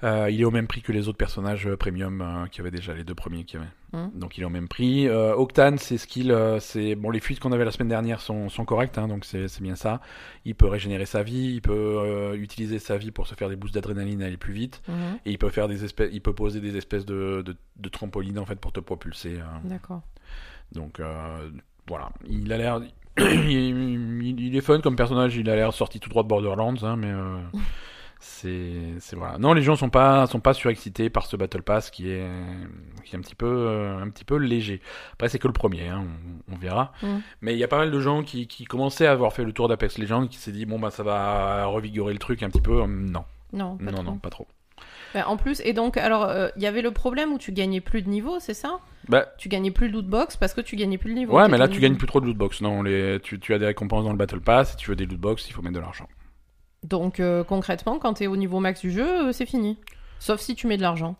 [SPEAKER 2] Euh, il est au même prix que les autres personnages euh, premium euh, qui avaient déjà les deux premiers qui avaient.
[SPEAKER 1] Hmm.
[SPEAKER 2] Donc il est au même prix. Euh, Octane, ses skills, euh, c'est bon les fuites qu'on avait la semaine dernière sont, sont correctes, hein, donc c'est c'est bien ça. Il peut régénérer sa vie, il peut utiliser sa vie pour se faire des boosts d'adrénaline et aller plus vite,
[SPEAKER 1] Mhm.
[SPEAKER 2] et il peut faire des espèces, il peut poser des espèces de, de, de trampolines en fait pour te propulser.
[SPEAKER 1] D'accord.
[SPEAKER 2] Donc euh, voilà, il a l'air, il, est fun comme personnage, il a l'air sorti tout droit de Borderlands, hein, mais euh, c'est, c'est voilà. Non, les gens sont pas sont pas surexcités par ce Battle Pass qui est qui est un petit peu euh, un petit peu léger. Après c'est que le premier, hein, on, on verra.
[SPEAKER 1] Mm.
[SPEAKER 2] Mais il y a pas mal de gens qui, qui commençaient à avoir fait le tour d'Apex Legends, qui s'est dit bon bah ça va revigorer le truc un petit peu. Non,
[SPEAKER 1] Non, pas
[SPEAKER 2] non,
[SPEAKER 1] trop.
[SPEAKER 2] non, pas trop.
[SPEAKER 1] Ouais, en plus, et donc, alors, euh, il y avait le problème où tu gagnais plus de niveau, c'est ça?
[SPEAKER 2] Bah
[SPEAKER 1] Tu gagnais plus le loot box parce que tu gagnais plus le niveau.
[SPEAKER 2] ouais, mais là tu gagnes plus trop de loot box. Non, les, tu, tu as des récompenses dans le Battle Pass. Si tu veux des loot box, il faut mettre de l'argent.
[SPEAKER 1] Donc, euh, concrètement, quand t'es au niveau max du jeu, euh, c'est fini. Sauf si tu mets de l'argent.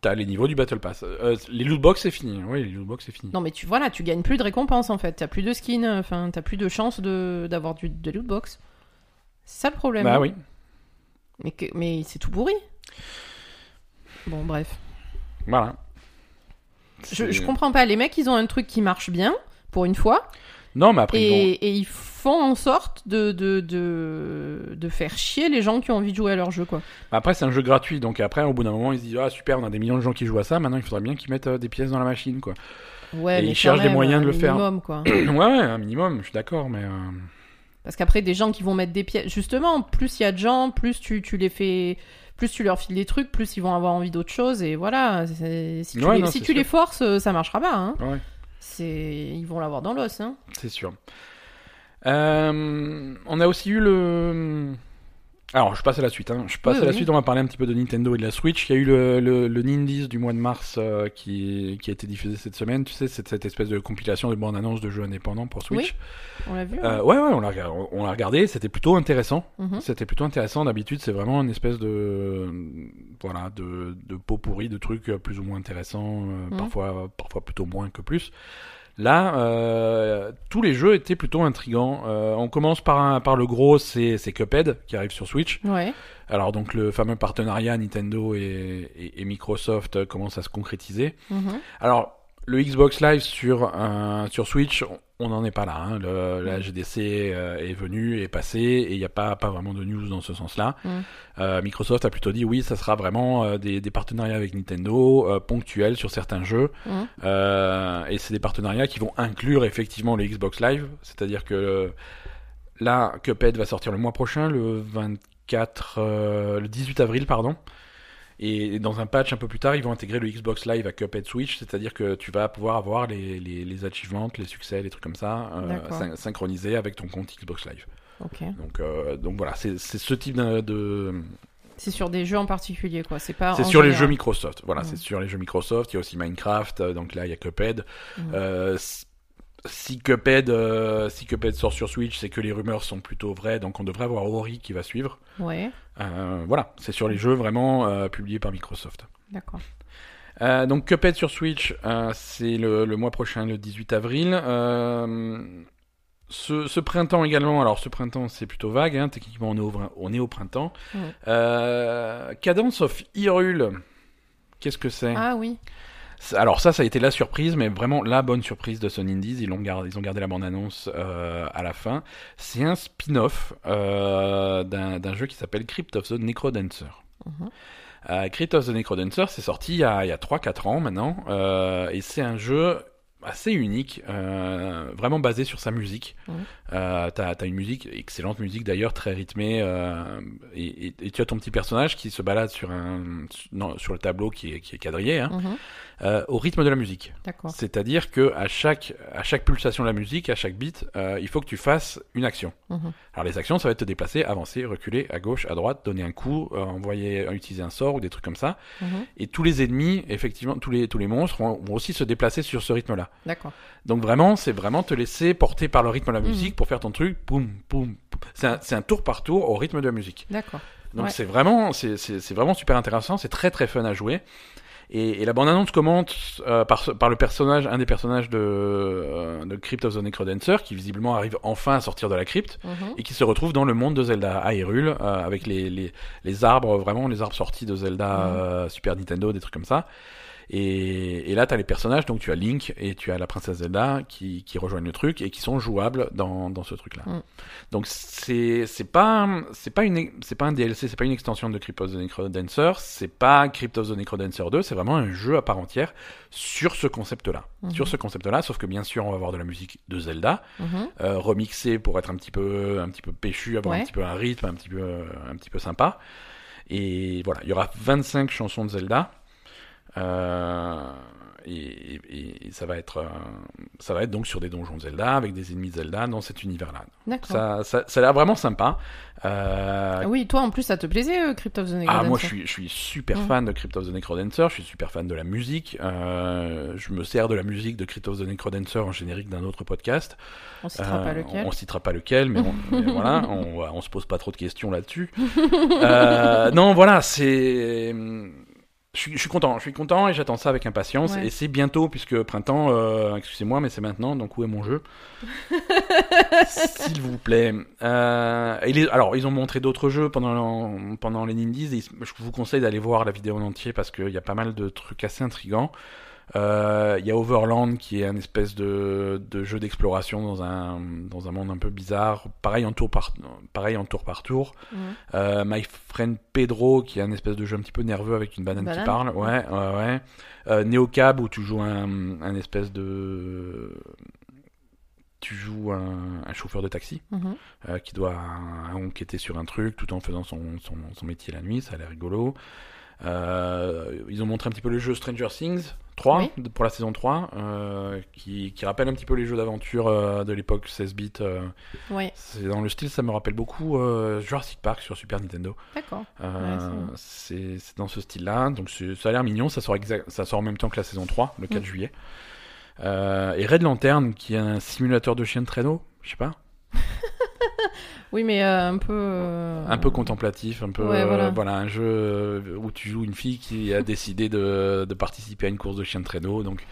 [SPEAKER 2] T'as les niveaux du Battle Pass. Euh, les loot box c'est fini. Oui, les loot box c'est fini.
[SPEAKER 1] Non, mais tu voilà, tu gagnes plus de récompenses en fait. T'as plus de skins, enfin, t'as plus de chances de d'avoir du de loot box. C'est ça le problème.
[SPEAKER 2] Bah oui.
[SPEAKER 1] Mais, que- mais c'est tout pourri. Bon, bref.
[SPEAKER 2] Voilà.
[SPEAKER 1] Je, comprends pas. Les mecs, ils ont un truc qui marche bien, pour une fois,
[SPEAKER 2] Non, mais après, ils vont-
[SPEAKER 1] et, ils font en sorte de, de, de, de faire chier les gens qui ont envie de jouer à leur jeu, quoi.
[SPEAKER 2] après c'est un jeu gratuit, donc après au bout d'un moment ils se disent ah super, on a des millions de gens qui jouent à ça, maintenant il faudrait bien qu'ils mettent euh, des pièces dans la machine quoi.
[SPEAKER 1] Ouais,
[SPEAKER 2] Et
[SPEAKER 1] mais
[SPEAKER 2] ils cherchent des moyens de le faire.
[SPEAKER 1] minimum, quoi.
[SPEAKER 2] ouais ouais, un minimum, je suis d'accord, mais euh,
[SPEAKER 1] Parce qu'après, des gens qui vont mettre des pièces. Justement, plus il y a de gens, plus tu, tu les fais. Plus tu leur files des trucs, plus ils vont avoir envie d'autre chose. Et voilà. Si tu,
[SPEAKER 2] Ouais,
[SPEAKER 1] les,
[SPEAKER 2] non,
[SPEAKER 1] si
[SPEAKER 2] c'est
[SPEAKER 1] tu
[SPEAKER 2] sûr.
[SPEAKER 1] les forces, euh, ça marchera pas. Hein.
[SPEAKER 2] ouais.
[SPEAKER 1] Ils vont l'avoir dans l'os. Hein.
[SPEAKER 2] c'est sûr. Euh, on a aussi eu le Alors, je passe à la suite. Hein. Je passe
[SPEAKER 1] Oui,
[SPEAKER 2] à la
[SPEAKER 1] oui.
[SPEAKER 2] suite. On va parler un petit peu de Nintendo et de la Switch. Il y a eu le, le, le Nindies du mois de mars euh, qui, qui a été diffusé cette semaine. Tu sais, c'est cette espèce de compilation de bandes annonces de jeux indépendants pour Switch.
[SPEAKER 1] On l'a vu
[SPEAKER 2] Euh, ouais, ouais, on l'a regardé. On l'a regardé. C'était plutôt intéressant.
[SPEAKER 1] Mhm.
[SPEAKER 2] C'était plutôt intéressant. D'habitude, c'est vraiment une espèce de voilà de, de pot pourri de trucs plus ou moins intéressants, euh,
[SPEAKER 1] Mhm.
[SPEAKER 2] parfois parfois plutôt moins que plus. Là, euh, tous les jeux étaient plutôt intrigants. Euh, on commence par un, par le gros, c'est c'est Cuphead qui arrive sur Switch.
[SPEAKER 1] Ouais.
[SPEAKER 2] Alors donc le fameux partenariat Nintendo et, et- et Microsoft euh, commence à se concrétiser.
[SPEAKER 1] Mhm.
[SPEAKER 2] Alors le Xbox Live sur euh, sur Switch, on- n'en est pas là. hein. Le- la GDC euh, est venue, est passée, et il n'y a pas pas vraiment de news dans ce sens-là.
[SPEAKER 1] Mm.
[SPEAKER 2] Euh, Microsoft a plutôt dit oui, ça sera vraiment des, des partenariats avec Nintendo ponctuels sur certains jeux. Euh, et c'est des partenariats qui vont inclure effectivement le Xbox Live, c'est-à-dire que là, Cuphead va sortir le mois prochain, le 24, euh, le 18 avril, pardon. Et dans un patch un peu plus tard, ils vont intégrer le Xbox Live à Cuphead Switch, c'est-à-dire que tu vas pouvoir avoir les, les, les achievements, les succès, les trucs comme ça, euh, syn- synchronisés avec ton compte Xbox Live. Donc, euh, donc voilà, c'est ce type de...
[SPEAKER 1] C'est sur des jeux en particulier, quoi. C'est pas.
[SPEAKER 2] C'est
[SPEAKER 1] en
[SPEAKER 2] sur les jeux Microsoft. Voilà, c'est sur les jeux Microsoft. Il y a aussi Minecraft, euh, donc là il y a Cuphead.
[SPEAKER 1] Mm.
[SPEAKER 2] Euh, si Cuphead, euh, si Cuphead sort sur Switch, c'est que les rumeurs sont plutôt vraies, donc on devrait avoir Ori qui va suivre.
[SPEAKER 1] Ouais.
[SPEAKER 2] Euh, voilà, c'est sur les jeux vraiment euh, publiés par Microsoft.
[SPEAKER 1] D'accord.
[SPEAKER 2] Donc Cuphead sur Switch, c'est le, le mois prochain, le 18 avril. Ce, ce printemps également, alors ce printemps c'est plutôt vague, hein, techniquement on est au, vrin- on est au printemps.
[SPEAKER 1] Ouais.
[SPEAKER 2] Cadence of Hyrule, qu'est-ce que c'est?
[SPEAKER 1] Ah oui.
[SPEAKER 2] Alors ça, ça a été la surprise, mais vraiment la bonne surprise de Sun Indies. Ils, l'ont gardé, ils ont gardé la bande-annonce euh, à la fin. C'est un spin-off euh, d'un jeu qui s'appelle Crypt of the Necrodancer.
[SPEAKER 1] Mhm.
[SPEAKER 2] Euh, Crypt of the Necrodancer, c'est sorti il y a, a 3-4 ans maintenant, euh, et c'est un jeu assez unique, euh, vraiment basé sur sa musique. Euh, t'as, une musique, excellente musique d'ailleurs, très rythmée, euh, et, et- et tu as ton petit personnage qui se balade sur un, non, sur le tableau qui est, qui est quadrillé, hein,
[SPEAKER 1] Mhm.
[SPEAKER 2] Euh, au rythme de la musique.
[SPEAKER 1] D'accord.
[SPEAKER 2] C'est-à-dire que à chaque, à chaque pulsation de la musique, à chaque beat, euh, il faut que tu fasses une action.
[SPEAKER 1] Mhm.
[SPEAKER 2] Alors les actions, ça va être te déplacer, avancer, reculer, à gauche, à droite, donner un coup, euh, envoyer, utiliser un sort ou des trucs comme ça.
[SPEAKER 1] Mhm.
[SPEAKER 2] Et tous les ennemis, effectivement, tous les tous les monstres vont, vont aussi se déplacer sur ce rythme-là.
[SPEAKER 1] D'accord.
[SPEAKER 2] Donc vraiment, c'est vraiment te laisser porter par le rythme de la
[SPEAKER 1] Mhm.
[SPEAKER 2] musique pour faire ton truc. Boum, boum. boum. C'est un, tour par tour au rythme de la musique.
[SPEAKER 1] D'accord.
[SPEAKER 2] Donc
[SPEAKER 1] Ouais.
[SPEAKER 2] c'est vraiment, c'est vraiment super intéressant. C'est très très fun à jouer. Et, et la bande-annonce commence euh, par, par le personnage, un des personnages de, euh, de Crypt of the Necrodancer, qui visiblement arrive enfin à sortir de la crypte
[SPEAKER 1] Mhm.
[SPEAKER 2] et qui se retrouve dans le monde de Zelda à Hyrule, euh, avec les, les, les arbres, vraiment les arbres sortis de Zelda
[SPEAKER 1] Mhm.
[SPEAKER 2] euh, Super Nintendo, des trucs comme ça. Et, et là, tu as les personnages, donc tu as Link et tu as la princesse Zelda qui, qui rejoignent le truc et qui sont jouables dans, dans ce truc-là.
[SPEAKER 1] Mhm.
[SPEAKER 2] Donc c'est c'est pas c'est pas une c'est pas un DLC, c'est pas une extension de Crypt of the Necrodancer, c'est pas Crypt of the Necrodancer 2, c'est vraiment un jeu à part entière sur ce concept-là.
[SPEAKER 1] Mhm.
[SPEAKER 2] Sur ce concept-là, sauf que bien sûr, on va avoir de la musique de Zelda
[SPEAKER 1] Mhm.
[SPEAKER 2] euh, remixé pour être un petit peu un petit peu péchu, avoir
[SPEAKER 1] Ouais.
[SPEAKER 2] un petit peu un rythme, un petit peu un petit peu sympa. Et voilà, il y aura 25 chansons de Zelda. Euh, et, et- et ça va être euh, ça va être donc sur des donjons de Zelda avec des ennemis de Zelda dans cet univers-là.
[SPEAKER 1] D'accord.
[SPEAKER 2] Ça, ça, ça a l'air vraiment sympa. Euh,
[SPEAKER 1] Ah Oui, toi en plus ça te plaisait Crypt of the Necrodancer.
[SPEAKER 2] ah, moi je suis, je suis super
[SPEAKER 1] Mm.
[SPEAKER 2] fan de Crypt of the Necrodancer, je suis super fan de la musique. Euh, je me sers de la musique de Crypt of the Necrodancer en générique d'un autre podcast.
[SPEAKER 1] On citera pas lequel.
[SPEAKER 2] On citera pas lequel, mais, on, mais voilà, on, on se pose pas trop de questions là-dessus. Non, voilà, c'est. Je suis, je suis content, je suis content et j'attends ça avec impatience.
[SPEAKER 1] Ouais.
[SPEAKER 2] Et c'est bientôt, puisque printemps, euh, excusez-moi, mais c'est maintenant, donc où est mon jeu S'il vous plaît. Euh, et les- alors, ils ont montré d'autres jeux pendant, pendant les Nindies. et je vous conseille d'aller voir la vidéo en entier parce qu'il y a pas mal de trucs assez intrigants. Euh, Il y a Overland qui est un espèce de, de jeu d'exploration dans un, dans un monde un peu bizarre, pareil en tour par, pareil en tour, par tour.
[SPEAKER 1] Mhm.
[SPEAKER 2] Euh, My Friend Pedro qui est un espèce de jeu un petit peu nerveux avec une banane, qui parle. Ouais, ouais, ouais. Euh, Neocab où tu joues un, un espèce de. Tu joues un, un chauffeur de taxi
[SPEAKER 1] Mhm.
[SPEAKER 2] euh, qui doit enquêter sur un truc tout en faisant son, son, son métier la nuit, ça a l'air rigolo. Euh, ils ont montré un petit peu le jeu Stranger Things 3
[SPEAKER 1] Oui.
[SPEAKER 2] de- pour la saison 3, euh, qui, qui rappelle un petit peu les jeux d'aventure euh, de l'époque 16 bits.
[SPEAKER 1] Ouais,
[SPEAKER 2] c'est dans le style, ça me rappelle beaucoup Jurassic Park sur Super Nintendo.
[SPEAKER 1] d'accord. Ouais,
[SPEAKER 2] c'est c'est dans ce style-là, donc ça a l'air mignon. Ça sort, exact- ça sort en même temps que la saison 3, le 4
[SPEAKER 1] Mm.
[SPEAKER 2] juillet. Euh, et Red Lantern, qui est un simulateur de chien de traîneau, je sais pas,
[SPEAKER 1] Oui, mais euh, un peu. euh,
[SPEAKER 2] un peu contemplatif, un peu
[SPEAKER 1] Ouais,
[SPEAKER 2] euh,
[SPEAKER 1] voilà.
[SPEAKER 2] un jeu où tu joues une fille qui a décidé de, de participer à une course de chien de traîneau, donc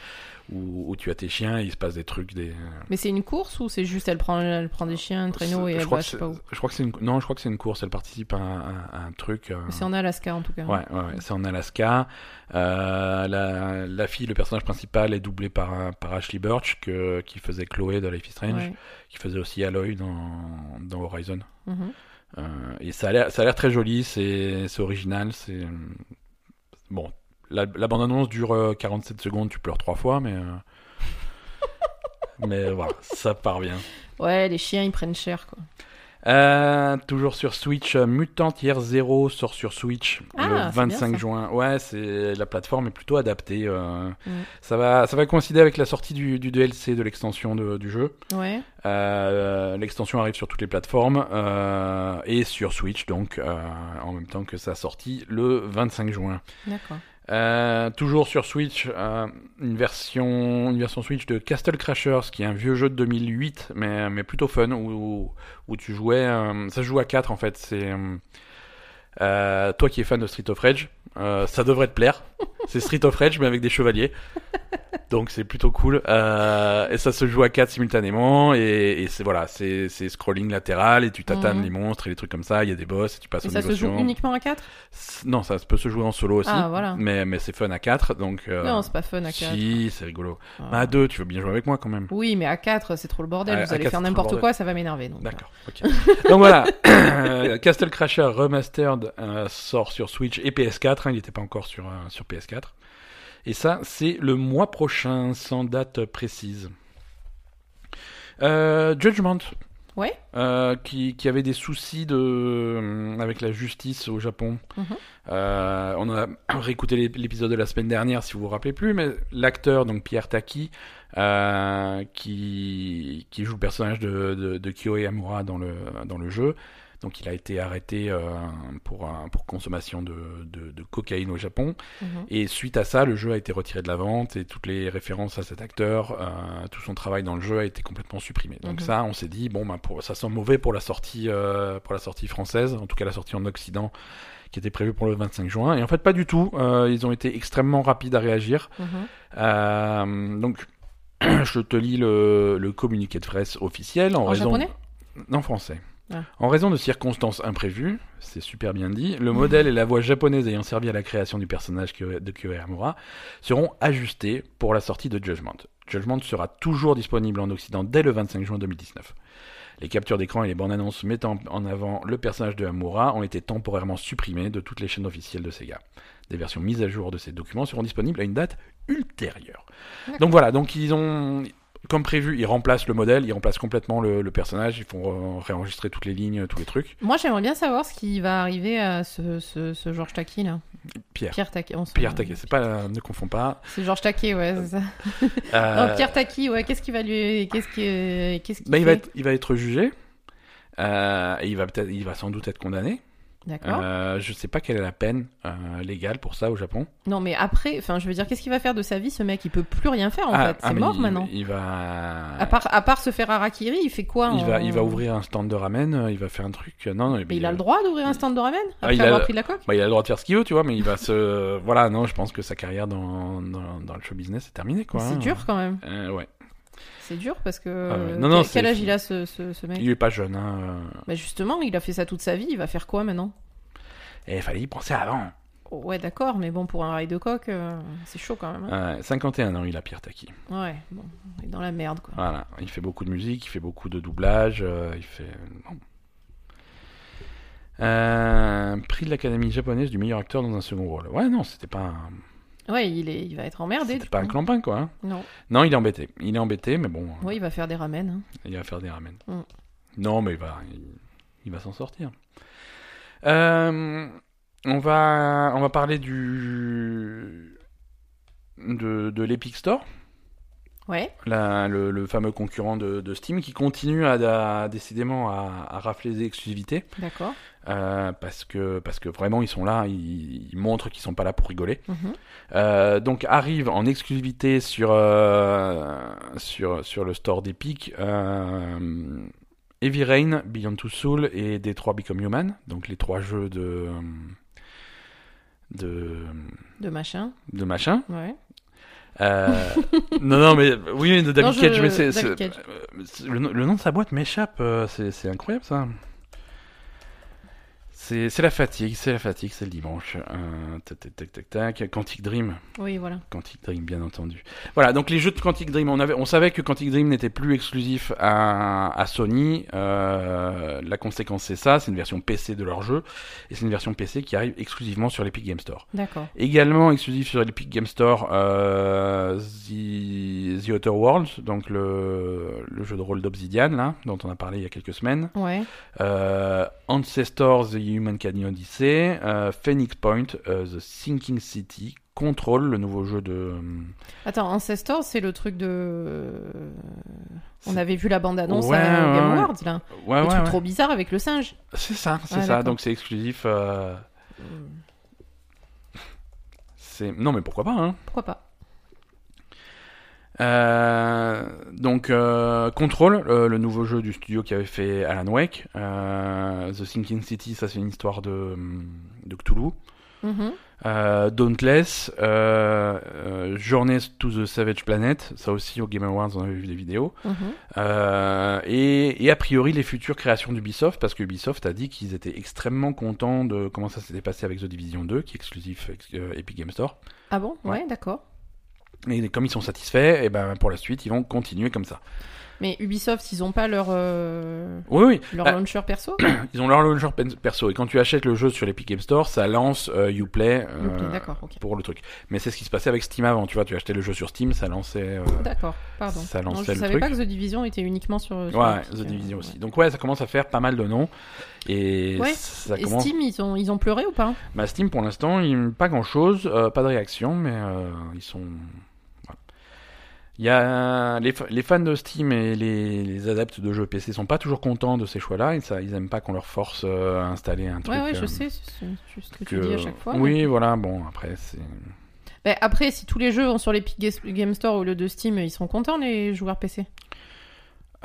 [SPEAKER 2] où, où tu as tes chiens, et il se passe des trucs, des.
[SPEAKER 1] Mais c'est une course ou c'est juste elle prend, elle prend des chiens, un traîneau et elle va, je sais pas où.
[SPEAKER 2] je crois que c'est une non, je crois que c'est une course. Elle participe à un, à un truc.
[SPEAKER 1] C'est en Alaska en tout cas.
[SPEAKER 2] Ouais, ouais, ouais, c'est en Alaska. La, la fille, le personnage principal, est doublé par, par Ashley Birch, que, qui faisait Chloé de Life is Strange, qui faisait aussi Aloy dans, dans Horizon.
[SPEAKER 1] Mhm.
[SPEAKER 2] Euh, et ça a l'air, très joli, c'est, original, c'est bon. La, la bande-annonce dure euh, 47 secondes, tu pleures trois fois, mais euh, mais voilà, ça part bien.
[SPEAKER 1] Ouais, les chiens ils prennent cher quoi.
[SPEAKER 2] Euh, toujours sur Switch, euh, Mutant Year Zero sort sur Switch
[SPEAKER 1] Ah,
[SPEAKER 2] le
[SPEAKER 1] c'est
[SPEAKER 2] 25
[SPEAKER 1] bien, ça.
[SPEAKER 2] juin. Ouais, c'est la plateforme est plutôt adaptée. euh,
[SPEAKER 1] Mm.
[SPEAKER 2] Ça va, ça va coïncider avec la sortie du, du DLC de l'extension du jeu.
[SPEAKER 1] Ouais.
[SPEAKER 2] Euh, l'extension arrive sur toutes les plateformes et sur Switch donc en même temps que sa sortie le 25 juin.
[SPEAKER 1] D'accord.
[SPEAKER 2] Euh, toujours sur Switch, euh, une version, une version Switch de Castle Crashers, qui est un vieux jeu de 2008, mais, mais plutôt fun, où, où tu jouais, euh, ça se joue à 4 en fait. C'est euh, toi qui es fan de Street of Rage, euh, ça devrait te plaire. C'est Street of Rage mais avec des chevaliers. Donc c'est plutôt cool. Euh, et ça se joue à 4 simultanément. Et, et c'est voilà, c'est scrolling latéral et tu tatanes
[SPEAKER 1] Mhm.
[SPEAKER 2] les monstres et les trucs comme ça. Il y a des boss et tu passes
[SPEAKER 1] Et
[SPEAKER 2] au
[SPEAKER 1] ça se joue uniquement à 4
[SPEAKER 2] Non, ça peut se jouer en solo aussi.
[SPEAKER 1] Ah, voilà.
[SPEAKER 2] Mais, mais c'est fun à 4, donc... euh,
[SPEAKER 1] Non, c'est pas fun à 4.
[SPEAKER 2] Si, c'est rigolo.
[SPEAKER 1] Ah.
[SPEAKER 2] Mais à 2, tu veux bien jouer avec moi quand même.
[SPEAKER 1] Oui, mais à 4, c'est trop le bordel.
[SPEAKER 2] À-
[SPEAKER 1] Vous
[SPEAKER 2] à
[SPEAKER 1] allez faire n'importe quoi, ça va m'énerver.
[SPEAKER 2] D'accord, donc voilà, Castle Crasher Remastered euh, sort sur Switch et PS4, hein, il n'était pas encore sur, euh, sur PS4. Et ça, c'est le mois prochain, sans date précise. Euh, Judgment.
[SPEAKER 1] Ouais.
[SPEAKER 2] Euh, qui, qui avait des soucis de, avec la justice au Japon.
[SPEAKER 1] Mhm.
[SPEAKER 2] Euh, on a réécouté l'ép- l'épisode de la semaine dernière, si vous vous rappelez plus, mais l'acteur, donc Pierre Taki, qui, qui joue le personnage de, de, de dans le, dans le jeu, donc il a été arrêté euh, pour, consommation de, de, de cocaïne au Japon.
[SPEAKER 1] Mhm.
[SPEAKER 2] Et suite à ça, le jeu a été retiré de la vente et toutes les références à cet acteur, euh, tout son travail dans le jeu a été complètement supprimé. Donc
[SPEAKER 1] Mhm.
[SPEAKER 2] ça, on s'est dit bon, bah, pour, ça sent mauvais pour la sortie, euh, pour la sortie française, en tout cas la sortie en Occident, qui était prévue pour le 25 juin. Et en fait, pas du tout. Euh, ils ont été extrêmement rapides à réagir.
[SPEAKER 1] Mhm.
[SPEAKER 2] Euh, donc, je te lis le, le communiqué de presse officiel en,
[SPEAKER 1] En
[SPEAKER 2] raison.
[SPEAKER 1] japonais?
[SPEAKER 2] Non, français.
[SPEAKER 1] Ah.
[SPEAKER 2] En raison de circonstances imprévues, c'est super bien dit, le modèle et la voix japonaise ayant servi à la création du personnage de Kyoe Hamura seront ajustés pour la sortie de Judgment. Judgment sera toujours disponible en Occident dès le 25 juin 2019. Les captures d'écran et les bandes annonces mettant en avant le personnage de Hamura ont été temporairement supprimés de toutes les chaînes officielles de Sega. Des versions mises à jour de ces documents seront disponibles à une date ultérieure. Donc voilà, donc ils ont, comme prévu, ils remplacent le modèle, ils remplacent complètement le, le personnage, ils font réenregistrer toutes les lignes, tous les trucs.
[SPEAKER 1] Moi, j'aimerais bien savoir ce qui va arriver à ce, ce, ce Georges Taki là.
[SPEAKER 2] Pierre.
[SPEAKER 1] Pierre Taki. on se-
[SPEAKER 2] Pierre Taquet, c'est pas, euh, ne confonds pas.
[SPEAKER 1] C'est Georges Taki, ouais, c'est ça.
[SPEAKER 2] Euh,
[SPEAKER 1] Non, Pierre Taki, ouais, qu'est-ce qu'il va lui. Qu'est-ce qui. Qu'est-ce qu'il
[SPEAKER 2] bah, il va être, il va être jugé. Euh, et il va peut-être, il va sans doute être condamné.
[SPEAKER 1] D'accord.
[SPEAKER 2] Euh, je sais pas quelle est la peine euh, légale pour ça au Japon.
[SPEAKER 1] Non, mais après, enfin, je veux dire, qu'est-ce qu'il va faire de sa vie, ce mec? Il peut plus rien faire, en
[SPEAKER 2] Ah,
[SPEAKER 1] fait.
[SPEAKER 2] ah,
[SPEAKER 1] C'est
[SPEAKER 2] mais
[SPEAKER 1] mort
[SPEAKER 2] il,
[SPEAKER 1] maintenant.
[SPEAKER 2] Il va,
[SPEAKER 1] À part, à part se faire harakiri, il fait quoi
[SPEAKER 2] il
[SPEAKER 1] en-
[SPEAKER 2] va, il va ouvrir un stand de ramen. euh, Il va faire un truc. euh, Non, non.
[SPEAKER 1] Mais il a le droit d'ouvrir un stand de ramen
[SPEAKER 2] Ah,
[SPEAKER 1] Après
[SPEAKER 2] il a-
[SPEAKER 1] avoir pris de la coque?
[SPEAKER 2] Bah, il a le droit de faire ce qu'il veut, tu vois, mais il va se. Voilà, non, je pense que sa carrière dans, dans, dans le show business est terminée, quoi.
[SPEAKER 1] C'est
[SPEAKER 2] hein.
[SPEAKER 1] dur quand même.
[SPEAKER 2] Euh, ouais.
[SPEAKER 1] C'est dur parce que.
[SPEAKER 2] Ah ouais.
[SPEAKER 1] euh,
[SPEAKER 2] Non, non,
[SPEAKER 1] quel, âge il a ce, ce, ce mec?
[SPEAKER 2] Il est pas jeune, hein.
[SPEAKER 1] Bah justement, il a fait ça toute sa vie, il va faire quoi maintenant?
[SPEAKER 2] Et il fallait y penser avant.
[SPEAKER 1] Oh, Ouais, d'accord, mais bon, pour un rail de coque, euh, c'est chaud quand même. hein.
[SPEAKER 2] Euh, 51 ans, il a Pierre Taki.
[SPEAKER 1] Ouais, bon, il est dans la merde quoi.
[SPEAKER 2] Voilà, il fait beaucoup de musique, il fait beaucoup de doublage, euh, il fait. bon. Prix de l'Académie japonaise du meilleur acteur dans un second rôle. Ouais, non, c'était pas un,
[SPEAKER 1] Ouais, il, est, il va être emmerdé.
[SPEAKER 2] c'était pas un clampin, quoi. hein.
[SPEAKER 1] Non.
[SPEAKER 2] Non, il est embêté. Il est embêté, mais bon,
[SPEAKER 1] Ouais, il va faire des ramen. hein.
[SPEAKER 2] il va faire des ramen.
[SPEAKER 1] Mm.
[SPEAKER 2] Non, mais il va, il, il va s'en sortir. Euh, On va, on va parler du de, de l'Epic Store,
[SPEAKER 1] Ouais.
[SPEAKER 2] la- le, le fameux concurrent de, de Steam, qui continue à, à- décidément à, à rafler des exclusivités,
[SPEAKER 1] D'accord.
[SPEAKER 2] euh, parce que parce que vraiment ils sont là, ils, ils montrent qu'ils sont pas là pour rigoler.
[SPEAKER 1] Mhm.
[SPEAKER 2] Euh, donc arrive en exclusivité sur euh, sur sur le store d'Epic Heavy Rain, Beyond Two Soul et Detroit Become Human, donc les trois jeux de de
[SPEAKER 1] De machin.
[SPEAKER 2] de machin.
[SPEAKER 1] Ouais.
[SPEAKER 2] Euh, non non mais oui de David
[SPEAKER 1] Non, je-
[SPEAKER 2] Cage, mais c'est, euh, le, nom- le nom de sa boîte m'échappe, euh, c'est incroyable ça. C'est, la fatigue, c'est la fatigue, c'est le dimanche. Euh, tac, tac, tac, tac. Quantic Dream,
[SPEAKER 1] Oui, voilà.
[SPEAKER 2] Quantic Dream, bien entendu. Voilà, donc les jeux de Quantic Dream, on, avait, on savait que Quantic Dream n'était plus exclusif à, à Sony. Euh, la conséquence, c'est ça, c'est une version PC de leur jeu, et c'est une version PC qui arrive exclusivement sur l'Epic Game Store.
[SPEAKER 1] D'accord.
[SPEAKER 2] Également exclusif sur l'Epic Game Store, euh, The, The Outer Worlds, donc le, le jeu de rôle d'Obsidian, là, dont on a parlé il y a quelques semaines.
[SPEAKER 1] Ouais.
[SPEAKER 2] Ancestors, The Humankind Odyssey, euh, Phoenix Point, euh, The Sinking City, Control, le nouveau jeu de... euh,
[SPEAKER 1] Attends, Ancestor, c'est le truc de. On avait vu la bande-annonce
[SPEAKER 2] Ouais,
[SPEAKER 1] à Game
[SPEAKER 2] ouais.
[SPEAKER 1] Awards, là.
[SPEAKER 2] Ouais,
[SPEAKER 1] le
[SPEAKER 2] ouais,
[SPEAKER 1] truc trop bizarre avec le singe.
[SPEAKER 2] C'est ça, c'est ça. Donc c'est exclusif. euh, non, mais pourquoi pas hein.
[SPEAKER 1] Pourquoi pas
[SPEAKER 2] Euh, donc euh, Control, euh, le nouveau jeu du studio qui avait fait Alan Wake. Euh, The Sinking City, ça c'est une histoire de de Cthulhu.
[SPEAKER 1] Mhm.
[SPEAKER 2] Euh, Dauntless, Journeys to the Savage Planet, ça aussi au Game Awards on avait vu des vidéos.
[SPEAKER 1] Mhm.
[SPEAKER 2] Euh, et, et a priori les futures créations d'Ubisoft, parce que Ubisoft a dit qu'ils étaient extrêmement contents de comment ça s'était passé avec The Division 2, qui est exclusif euh, Epic Game Store.
[SPEAKER 1] Ah bon?
[SPEAKER 2] Ouais.
[SPEAKER 1] Ouais, d'accord.
[SPEAKER 2] Et comme ils sont satisfaits, et ben pour la suite ils vont continuer comme ça.
[SPEAKER 1] Mais Ubisoft, ils ont pas leur, euh,
[SPEAKER 2] Oui, oui,
[SPEAKER 1] leur
[SPEAKER 2] Ah.
[SPEAKER 1] launcher perso
[SPEAKER 2] ils ont leur launcher perso. Et quand tu achètes le jeu sur l'Epic Game Store, ça lance euh, Uplay euh,
[SPEAKER 1] ok.
[SPEAKER 2] pour le truc. Mais c'est ce qui se passait avec Steam avant. Tu vois, tu achetais le jeu sur Steam, ça lançait. euh,
[SPEAKER 1] D'accord, pardon.
[SPEAKER 2] ça
[SPEAKER 1] Non,
[SPEAKER 2] lançait
[SPEAKER 1] je
[SPEAKER 2] le
[SPEAKER 1] savais
[SPEAKER 2] truc.
[SPEAKER 1] pas que The Division était uniquement sur. sur
[SPEAKER 2] Ouais, The Division aussi.
[SPEAKER 1] ouais.
[SPEAKER 2] Donc ouais, ça commence à faire pas mal de noms. Et
[SPEAKER 1] Ouais.
[SPEAKER 2] ça
[SPEAKER 1] Et
[SPEAKER 2] commence.
[SPEAKER 1] Steam, ils ont, ils ont pleuré ou pas?
[SPEAKER 2] Bah, Steam, pour l'instant, pas grand chose, pas de réaction, mais ils sont. Il y a les, les fans de Steam et les, les adeptes de jeux PC sont pas toujours contents de ces choix-là. Ils, ça, ils aiment pas qu'on leur force euh, à installer un truc.
[SPEAKER 1] Ouais, ouais, je
[SPEAKER 2] euh,
[SPEAKER 1] sais, c'est ce que, tu dis à chaque fois.
[SPEAKER 2] Oui,
[SPEAKER 1] mais-
[SPEAKER 2] voilà. Bon, après, c'est.
[SPEAKER 1] Bah, après, si tous les jeux ont sur l'Epic Ga- Game Store au lieu de Steam, ils seront contents, les joueurs PC.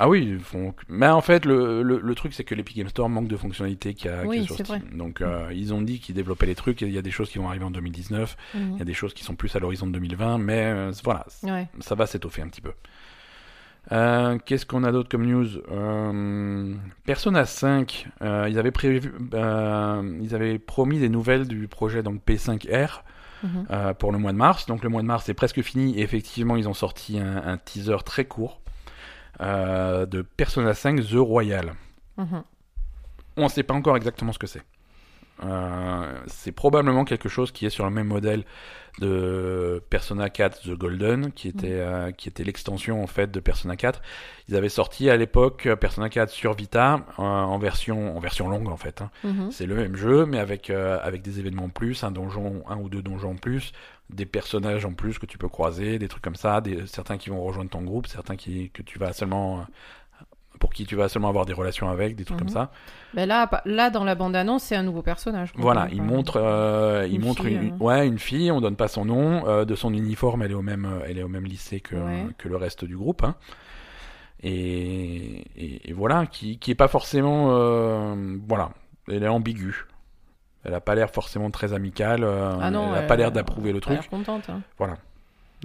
[SPEAKER 2] Ah oui, font. Mais en fait, le, le, le truc, c'est que l'Epic Game Store manque de fonctionnalités qu'il y a, qu'il y a
[SPEAKER 1] Oui,
[SPEAKER 2] sur. Donc, euh, ils ont dit qu'ils développaient les trucs. et Il y a des choses qui vont arriver en 2019.
[SPEAKER 1] Mhm.
[SPEAKER 2] Il y a des choses qui sont plus à l'horizon de 2020. Mais euh, voilà,
[SPEAKER 1] Ouais.
[SPEAKER 2] ça va s'étoffer un petit peu. Euh, Qu'est-ce qu'on a d'autre comme news? Persona 5, euh, ils avaient prévu, ils avaient promis des nouvelles du projet donc P5R
[SPEAKER 1] Mhm.
[SPEAKER 2] euh, pour le mois de mars. Donc le mois de mars est presque fini. Et effectivement, ils ont sorti un, un teaser très court euh, de Persona 5 The Royal.
[SPEAKER 1] Mhm.
[SPEAKER 2] On ne sait pas encore exactement ce que c'est. Euh, c'est probablement quelque chose qui est sur le même modèle de Persona 4 The Golden, qui était, euh, qui était l'extension en fait de Persona 4. Ils avaient sorti à l'époque Persona 4 sur Vita euh, en version en version longue en fait. hein.
[SPEAKER 1] Mhm.
[SPEAKER 2] C'est le même jeu, mais avec avec des événements en plus, un donjon, un ou deux donjons en plus, des personnages en plus que tu peux croiser, des trucs comme ça, des, certains qui vont rejoindre ton groupe, certains qui que tu vas seulement euh, pour qui tu vas seulement avoir des relations avec, des trucs
[SPEAKER 1] Mhm.
[SPEAKER 2] comme ça.
[SPEAKER 1] Bah là, pa- là, dans la bande-annonce, c'est un nouveau personnage.
[SPEAKER 2] Voilà, il montre, euh, il
[SPEAKER 1] une
[SPEAKER 2] montre
[SPEAKER 1] fille,
[SPEAKER 2] une,
[SPEAKER 1] euh.
[SPEAKER 2] ouais, une fille. On donne pas son nom, euh, de son uniforme, elle est au même, euh, elle est au même lycée que
[SPEAKER 1] Ouais.
[SPEAKER 2] que le reste du groupe. hein. Et, et, et voilà, qui qui est pas forcément, euh, voilà, elle est ambiguë. Elle a pas l'air forcément très amicale. euh,
[SPEAKER 1] Ah non,
[SPEAKER 2] elle a pas l'air d'approuver le
[SPEAKER 1] elle a
[SPEAKER 2] truc.
[SPEAKER 1] contente. hein.
[SPEAKER 2] Voilà.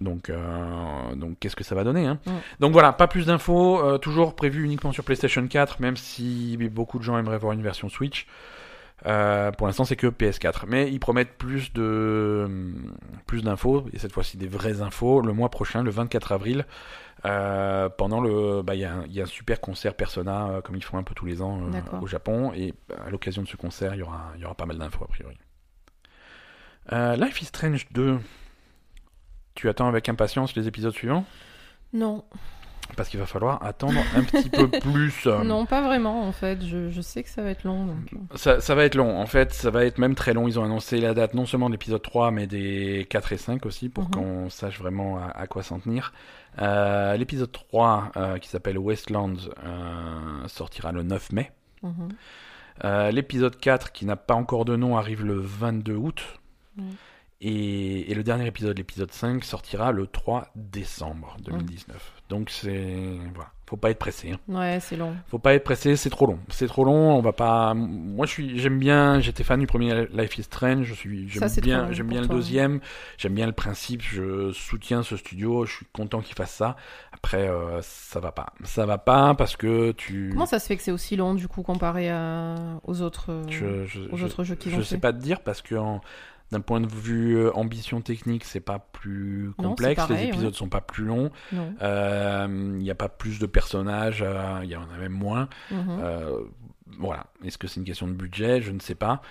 [SPEAKER 2] Donc, euh, donc qu'est-ce que ça va donner hein. Donc voilà, pas plus d'infos. euh, toujours prévu uniquement sur PlayStation 4, même si beaucoup de gens aimeraient voir une version Switch. Euh, pour l'instant, c'est que PS4. Mais ils promettent plus de plus d'infos et cette fois-ci des vraies infos le mois prochain, le 24 avril. Euh, pendant le, bah, il y, a un- il y a un super concert Persona euh, comme ils font un peu tous les ans au Japon et à l'occasion de ce concert, il y aura, il y aura pas mal d'infos a priori. Life is Strange 2. Tu attends avec impatience les épisodes suivants?
[SPEAKER 1] Non.
[SPEAKER 2] Parce qu'il va falloir attendre un petit peu plus.
[SPEAKER 1] Non, pas vraiment en fait. Je, je sais que ça va être long. donc, euh.
[SPEAKER 2] Ça, ça va être long. En fait, ça va être même très long. Ils ont annoncé la date non seulement de l'épisode 3, mais des 4 et 5 aussi, pour
[SPEAKER 1] Mhm.
[SPEAKER 2] qu'on sache vraiment à, à quoi s'en tenir. Euh, l'épisode 3, euh, qui s'appelle Westlands, euh, sortira le 9 mai.
[SPEAKER 1] Mhm.
[SPEAKER 2] L'épisode 4, qui n'a pas encore de nom, arrive le 22 août. Et, et le dernier épisode, l'épisode 5, sortira le 3 décembre 2019. Donc c'est... Voilà. Faut pas être pressé. hein.
[SPEAKER 1] Ouais, c'est long.
[SPEAKER 2] Faut pas être pressé, c'est trop long. C'est trop long, on va pas. Moi, je suis, j'aime bien. J'étais fan du premier Life is Strange. Je suis, j'aime bien, j'aime bien le
[SPEAKER 1] toi.
[SPEAKER 2] deuxième. J'aime bien le principe. Je soutiens ce studio. Je suis content qu'il fasse ça. Après, euh, ça va pas. Ça va pas parce que tu.
[SPEAKER 1] Comment ça se fait que c'est aussi long du coup comparé à... aux autres,
[SPEAKER 2] je, je,
[SPEAKER 1] aux
[SPEAKER 2] je-
[SPEAKER 1] autres jeux qu'ils
[SPEAKER 2] je sais
[SPEAKER 1] fait?
[SPEAKER 2] pas te dire parce que en- d'un point de vue euh, ambition technique, c'est pas plus complexe.
[SPEAKER 1] pareil,
[SPEAKER 2] Les épisodes
[SPEAKER 1] ouais.
[SPEAKER 2] sont pas plus longs. Euh, Il n'y a pas plus de personnages. euh, Il y en a même moins.
[SPEAKER 1] Mhm.
[SPEAKER 2] Euh, voilà. Est-ce que c'est une question de budget? Je ne sais pas.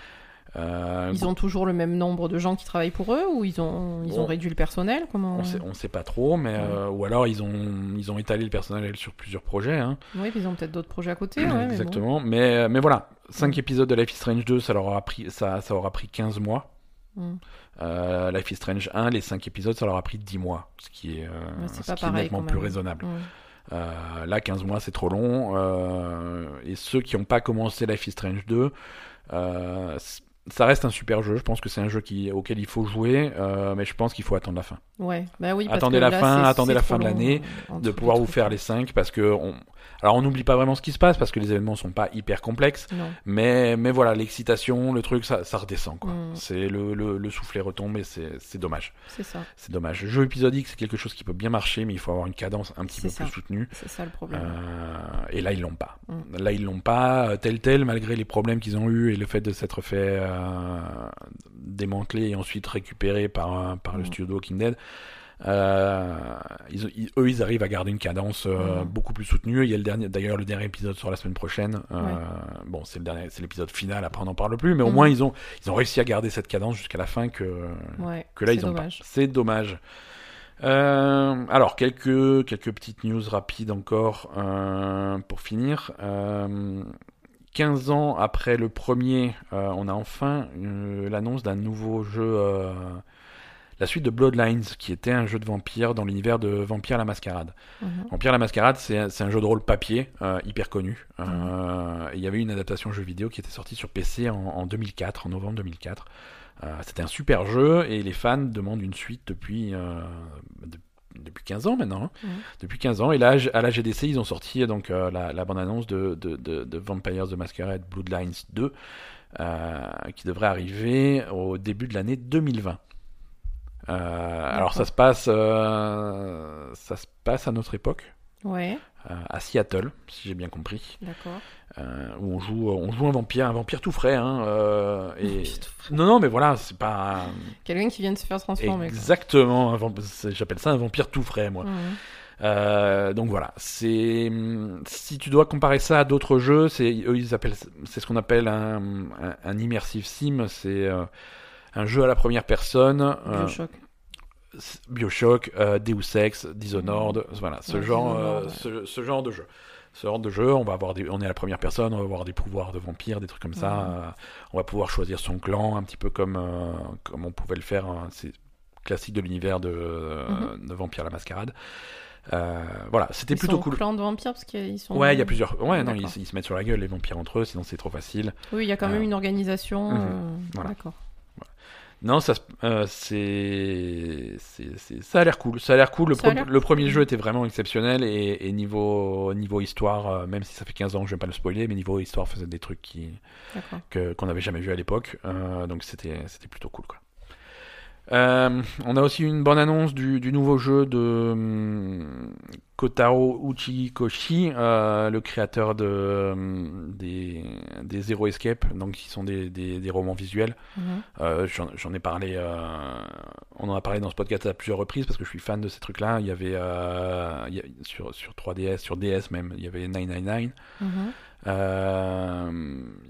[SPEAKER 2] Euh,
[SPEAKER 1] Ils ont toujours le même nombre de gens qui travaillent pour eux ou ils ont, ils ont réduit le personnel? Comment
[SPEAKER 2] on sait, on sait pas trop, mais euh, ou alors ils ont ils ont étalé le personnel sur plusieurs projets. Hein.
[SPEAKER 1] Oui, ils ont peut-être d'autres projets à côté. ouais, mais bon.
[SPEAKER 2] Exactement. Mais, mais voilà, 5 épisodes de Life is Strange 2, ça leur aura pris ça, ça aura pris 15 mois.
[SPEAKER 1] Mm.
[SPEAKER 2] Euh, Life is Strange 1, les 5 épisodes, ça leur a pris 10 mois, ce qui est, euh, ce qui est nettement plus raisonnable.
[SPEAKER 1] Mm.
[SPEAKER 2] Euh, là, 15 mois, c'est trop long. et ceux qui n'ont pas commencé Life is Strange 2, euh, c- ça reste un super jeu. Je pense que c'est un jeu qui, auquel il faut jouer, euh, mais je pense qu'il faut attendre la fin.
[SPEAKER 1] Ouais, bah oui. parce
[SPEAKER 2] Attendez
[SPEAKER 1] que
[SPEAKER 2] la
[SPEAKER 1] là,
[SPEAKER 2] fin, attendez la fin de l'année,
[SPEAKER 1] entre
[SPEAKER 2] de pouvoir vous faire les 5 parce que on... alors on n'oublie pas vraiment ce qui se passe parce que les événements sont pas hyper complexes
[SPEAKER 1] Non.
[SPEAKER 2] mais mais voilà l'excitation le truc ça, ça redescend quoi
[SPEAKER 1] Mm.
[SPEAKER 2] c'est le, le, le soufflet retombe et c'est dommage
[SPEAKER 1] C'est ça,
[SPEAKER 2] c'est dommage le jeu épisodique c'est quelque chose qui peut bien marcher mais il faut avoir une cadence un petit peu plus soutenue
[SPEAKER 1] c'est ça le problème.
[SPEAKER 2] euh, et là ils l'ont pas.
[SPEAKER 1] Mm.
[SPEAKER 2] Là ils l'ont pas euh, tel tel malgré les problèmes qu'ils ont eu et le fait de s'être fait euh, démanteler et ensuite récupéré par euh, par le
[SPEAKER 1] Mm.
[SPEAKER 2] studio Walking Dead. Euh, ils, ils- eux ils arrivent à garder une cadence euh,
[SPEAKER 1] Mm.
[SPEAKER 2] beaucoup plus soutenue. Il y a le dernier d'ailleurs le dernier épisode sur la semaine prochaine. Euh,
[SPEAKER 1] Ouais.
[SPEAKER 2] Bon c'est le dernier c'est l'épisode final après on n'en parle plus mais au
[SPEAKER 1] Mm.
[SPEAKER 2] moins ils ont ils ont réussi à garder cette cadence jusqu'à la fin que
[SPEAKER 1] ouais,
[SPEAKER 2] que là
[SPEAKER 1] c'est
[SPEAKER 2] ils ont
[SPEAKER 1] dommage.
[SPEAKER 2] pas. C'est dommage. Euh, alors quelques quelques petites news rapides encore euh, pour finir. Euh, 15 ans après le premier, euh, on a enfin euh, l'annonce d'un nouveau jeu, euh, la suite de Bloodlines, qui était un jeu de vampire dans l'univers de Vampire la Mascarade.
[SPEAKER 1] Mhm.
[SPEAKER 2] Vampire la Mascarade, c'est un, jeu de rôle papier hyper connu.
[SPEAKER 1] Mhm.
[SPEAKER 2] Il y avait une adaptation jeu vidéo qui était sortie sur PC en, en 2004, en novembre 2004. Euh, C'était un super jeu et les fans demandent une suite depuis, de- depuis 15 ans maintenant. hein. Depuis 15 ans. Et là, à la GDC, ils ont sorti donc, euh, la, la bande-annonce de, de, de, de Vampires the Masquerade Bloodlines 2 euh, qui devrait arriver au début de l'année 2020. Euh, alors ça se passe, euh, ça se passe à notre époque,
[SPEAKER 1] Ouais,
[SPEAKER 2] euh, à Seattle, si j'ai bien compris,
[SPEAKER 1] d'accord.
[SPEAKER 2] euh, où on joue, on joue un vampire, un vampire tout frais. Hein, euh, et... Non, non, mais voilà, c'est pas
[SPEAKER 1] Quelqu'un qui vient de se faire transformer.
[SPEAKER 2] exactement. vamp- J'appelle ça un vampire tout frais, moi. Euh, donc voilà, c'est si tu dois comparer ça à d'autres jeux, c'est eux ils appellent c'est ce qu'on appelle un, un, un immersive sim, c'est euh, un jeu à la première personne, euh,
[SPEAKER 1] Bioshock.
[SPEAKER 2] BioShock, euh, Deus Ex, Dishonored, voilà, ce
[SPEAKER 1] Ouais,
[SPEAKER 2] genre euh, ce, ce genre de jeu. Ce genre de jeu, on va avoir des, on est à la première personne, on va avoir des pouvoirs de vampire, des trucs comme ça.
[SPEAKER 1] Mhm.
[SPEAKER 2] euh, on va pouvoir choisir son clan, un petit peu comme euh, comme on pouvait le faire. hein, c'est classique de l'univers de,
[SPEAKER 1] Mhm.
[SPEAKER 2] de Vampire la Mascarade. Euh, voilà, c'était plutôt
[SPEAKER 1] sont
[SPEAKER 2] cool.
[SPEAKER 1] clan de vampires parce qu'ils sont.
[SPEAKER 2] Ouais, il y a plusieurs. Ouais, non, ils, ils se mettent sur la gueule les vampires entre eux, sinon c'est trop facile.
[SPEAKER 1] Oui, il y a quand même une organisation.
[SPEAKER 2] mhm.
[SPEAKER 1] euh,
[SPEAKER 2] Voilà.
[SPEAKER 1] D'accord.
[SPEAKER 2] Non, ça, euh, c'est, ça a l'air cool. Ça a l'air cool. Le, pro- premier jeu était vraiment exceptionnel et, et niveau, niveau histoire, euh, même si ça fait 15 ans que je vais pas le spoiler, mais niveau histoire faisait des trucs qui, qu'on n'avait jamais vu à l'époque. Euh, donc c'était, c'était plutôt cool, quoi. Euh, on a aussi une bonne annonce du, du nouveau jeu de hum, Kotaro Uchikoshi, euh, le créateur de, hum, des, des Zero Escape, donc qui sont des, des, des romans visuels.
[SPEAKER 1] Mhm.
[SPEAKER 2] Euh, J'en ai parlé, on en a parlé dans ce podcast à plusieurs reprises parce que je suis fan de ces trucs-là. Il y avait il y a- sur, sur 3DS, sur DS même, il y avait 999.
[SPEAKER 1] Mhm.
[SPEAKER 2] Euh,